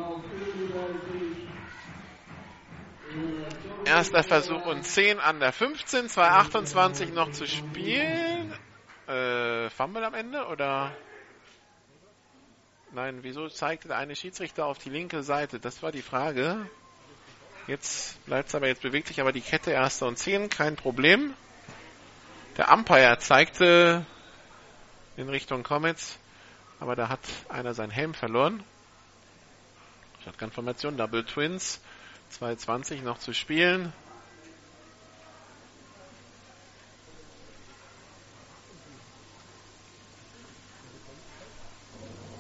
Speaker 3: Erster Versuch und 10 an der 15. 2,28 noch zu spielen. Äh, Fumble am Ende oder? Nein, wieso zeigte der eine Schiedsrichter auf die linke Seite? Das war die Frage. Jetzt bleibt es aber, jetzt bewegt sich aber die Kette erster und zehn, kein Problem. Der Umpire zeigte in Richtung Comets, aber da hat einer seinen Helm verloren. Shotgun-Formation, Double Twins, 2,20 noch zu spielen.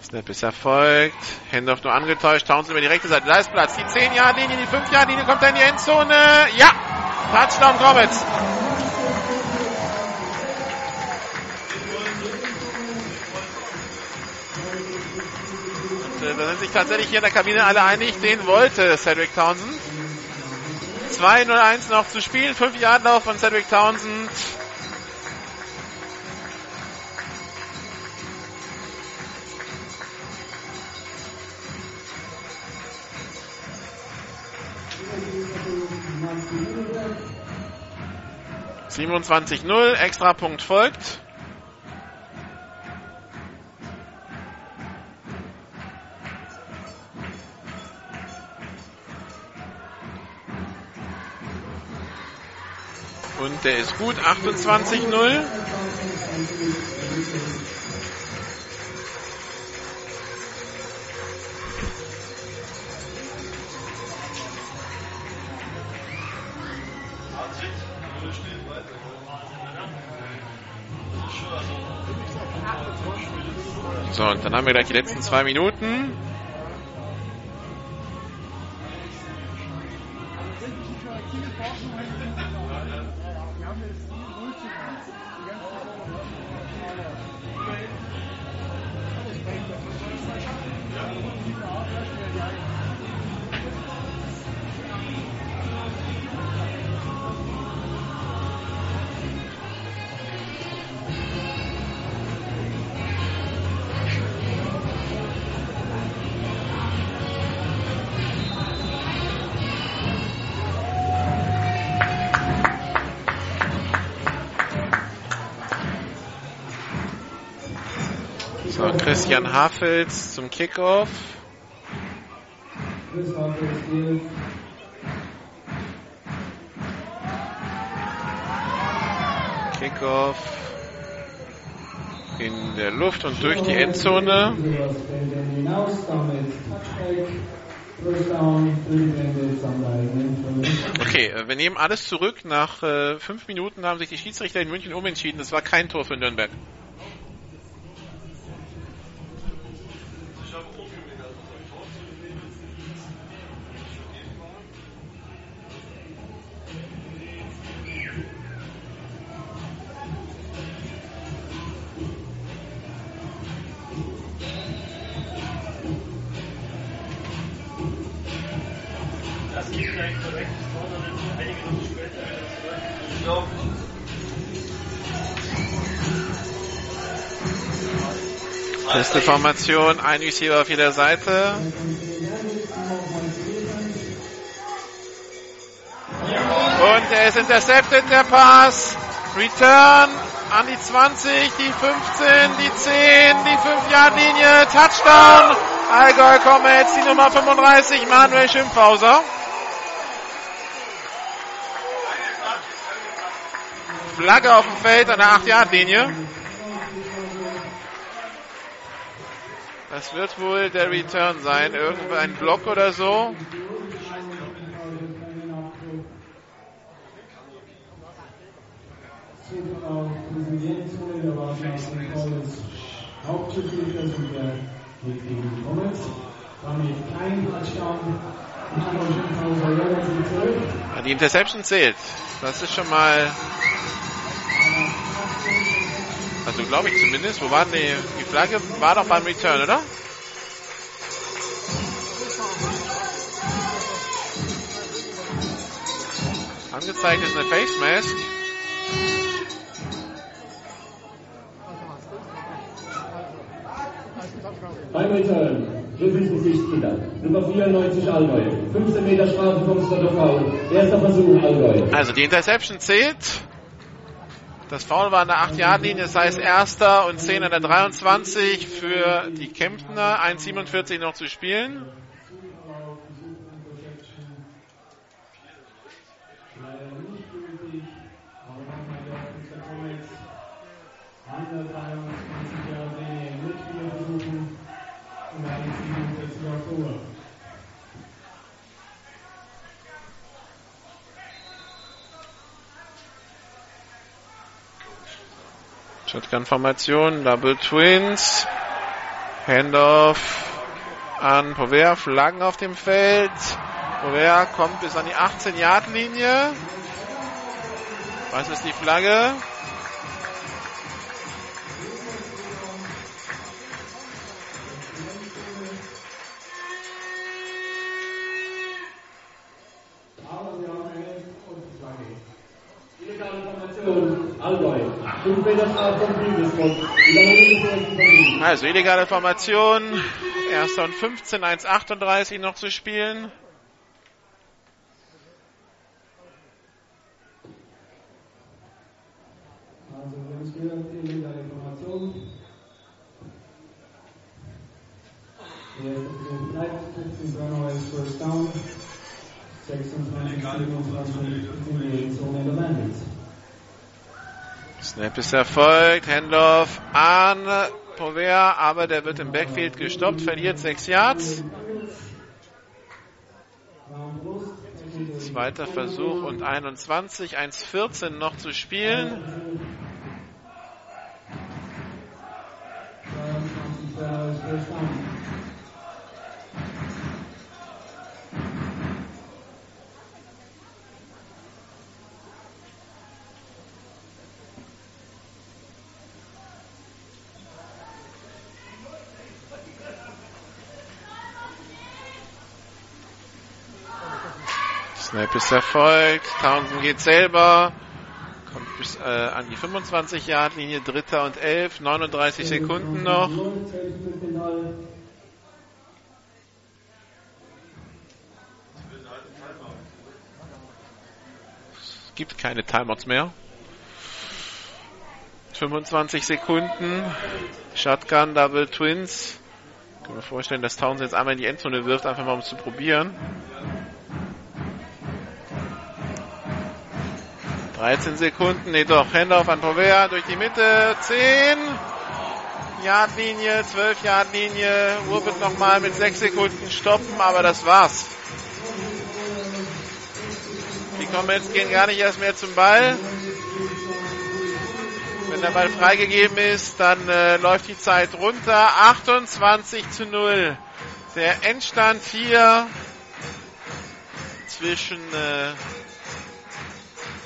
Speaker 3: Snap ist erfolgt. Handoff nur angetäuscht. Townsend über die rechte Seite. Da ist Platz. Die 10 Jahre linie die 5 Jahre linie kommt er in die Endzone. Ja! Touchdown. Und, äh, da sind sich tatsächlich hier in der Kabine alle einig. Den wollte Cedric Townsend. 2-0-1 noch zu spielen. 5 Jahre Lauf von Cedric Townsend. 27-0, Extrapunkt folgt. Und der ist gut, 28-0. So, und dann haben wir gleich die letzten zwei Minuten. Christian Hafels zum Kickoff. Kickoff in der Luft und durch die Endzone.
Speaker 6: Übers Feld hinaus, damit Touchback. First down, Brillenbände, am eigenen 5.
Speaker 3: Okay, äh, wir nehmen alles zurück. Nach äh, fünf Minuten haben sich die Schiedsrichter in München umentschieden. Das war kein Tor für Nürnberg. Formation, ein Receiver auf jeder Seite. Und er ist intercepted, der Pass. Return an die 20, die 15, die 10, die 5-Yard-Linie. Touchdown. Allgäu Comets, die Nummer 35, Manuel Schimpfhauser. Flagge auf dem Feld an der 8-Yard-Linie. Das wird wohl der Return sein. Irgendwo ein Block oder so.
Speaker 6: Die
Speaker 3: Interception zählt. Das ist schon mal. Also glaube ich zumindest. Wo war denn die, die Flagge? War doch beim Return, oder? Angezeigt ist eine Face Mask.
Speaker 7: Beim Return, Griffiths Gesichtsspieler, Nummer 94 Allgäu, 15 Meter Strafe vom Foul, erster Versuch Allgäu.
Speaker 3: Also die Interception zählt. Das Foul war an der 8-Yard-Linie, das heißt erster und 10 an der 23 für die Kemptner. 1,47 noch zu spielen.
Speaker 6: Leider nicht gültig, aber nochmal die Offense der Comets. 123 Jahre Serie mit vier Versuchen und 147 auf Tour.
Speaker 3: Shotgun-Formation, Double Twins. Handoff an Povea, Flaggen auf dem Feld. Povea kommt bis an die 18-Yard-Linie. Was ist die Flagge?
Speaker 7: Allgäu, 5 Meter Strafe vom Spielbespot, Wiederholung des ersten Versuchs.
Speaker 3: Also illegale Formation. Erster und 15, 1,38 noch zu spielen.
Speaker 6: Also, wir gehört, illegale Information. Der bleibt, 15 Burnover ist First Down. 26, 27 in die Zone der Bandits.
Speaker 3: Snap ist erfolgt. Handoff an Povea, aber der wird im Backfield gestoppt, verliert 6 Yards. Zweiter Versuch und 21, 1,14 noch zu spielen. Snap ist erfolgt. Townsend geht selber. Kommt bis äh, an die 25 Yard Linie, Dritter und 11, 39 Sekunden noch. Es gibt keine Timeouts mehr. 25 Sekunden. Shotgun, Double Twins. Ich kann mir vorstellen, dass Towns jetzt einmal in die Endzone wirft, einfach mal um es zu probieren. 13 Sekunden, nee doch, Handoff an Povea durch die Mitte, 10 Yardlinie, 12 Yardlinie, wird nochmal mit 6 Sekunden stoppen, aber das war's. Die Comets gehen gar nicht erst mehr zum Ball. Wenn der Ball freigegeben ist, dann äh, läuft die Zeit runter. 28 zu 0. Der Endstand hier zwischen äh,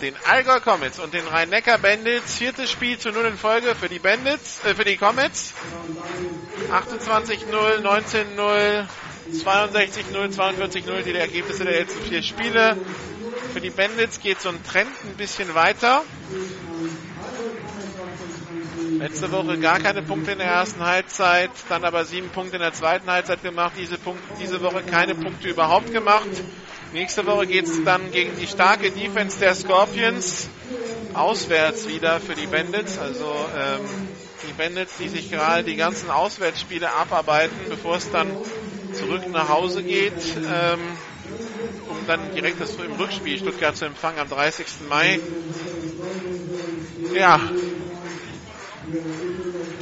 Speaker 3: den Allgäu Comets und den Rhein-Neckar Bandits. Viertes Spiel zu 0 in Folge für die Bandits, äh, für die Comets. 28-0, 19-0, 62-0, 42-0, die Ergebnisse der letzten vier Spiele. Für die Bandits geht so ein Trend ein bisschen weiter. Letzte Woche gar keine Punkte in der ersten Halbzeit, dann aber sieben Punkte in der zweiten Halbzeit gemacht. Diese, Punkt, diese Woche keine Punkte überhaupt gemacht. Nächste Woche geht es dann gegen die starke Defense der Scorpions. Auswärts wieder für die Bandits. Also ähm, die Bandits, die sich gerade die ganzen Auswärtsspiele abarbeiten, bevor es dann zurück nach Hause geht, ähm, um dann direkt das im Rückspiel Stuttgart zu empfangen am 30. Mai. Ja,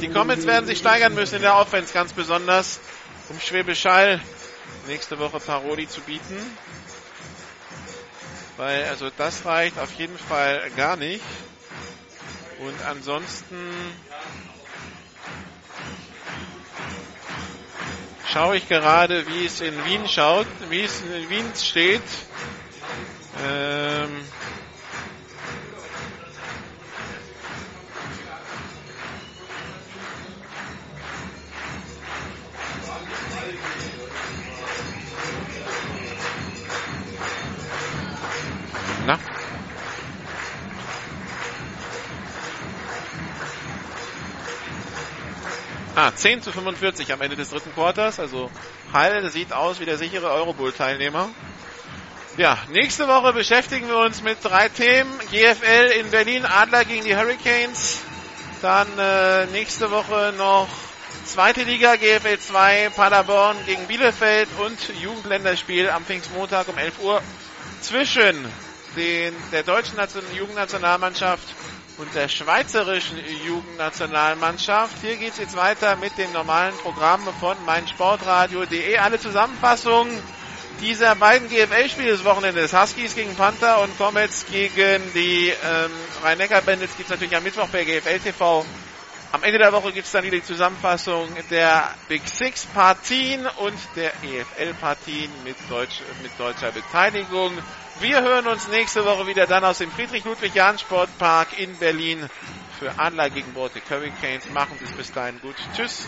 Speaker 3: die Comets werden sich steigern müssen in der Offense, ganz besonders, um Schwäbisch Hall nächste Woche Paroli zu bieten. Weil, also das reicht auf jeden Fall gar nicht. Und ansonsten schaue ich gerade, wie es in Wien schaut, wie es in Wien steht. Ähm, Ah, 10 zu 45 am Ende des dritten Quarters. Also Hall sieht aus wie der sichere Eurobowl-Teilnehmer. Ja, nächste Woche beschäftigen wir uns mit drei Themen. GFL in Berlin, Adler gegen die Hurricanes. Dann äh, nächste Woche noch zweite Liga, GFL 2, Paderborn gegen Bielefeld und Jugendländerspiel am Pfingstmontag um 11 Uhr zwischen den, der deutschen Nation Jugendnationalmannschaft und der schweizerischen Jugendnationalmannschaft. Hier geht es jetzt weiter mit dem normalen Programm von meinsportradio.de. Alle Zusammenfassungen dieser beiden GFL-Spiele des Wochenendes, Huskies gegen Panther und Comets gegen die ähm, Rhein-Neckar-Bandits, gibt es natürlich am Mittwoch bei GFL TV. Am Ende der Woche gibt es dann die Zusammenfassung der Big Six Partien und der EFL Partien mit, Deutsch, mit deutscher Beteiligung. Wir hören uns nächste Woche wieder dann aus dem Friedrich-Ludwig-Jahn-Sportpark in Berlin für Adler gegen Baltic Hurricanes. Machen Sie es bis dahin gut. Tschüss.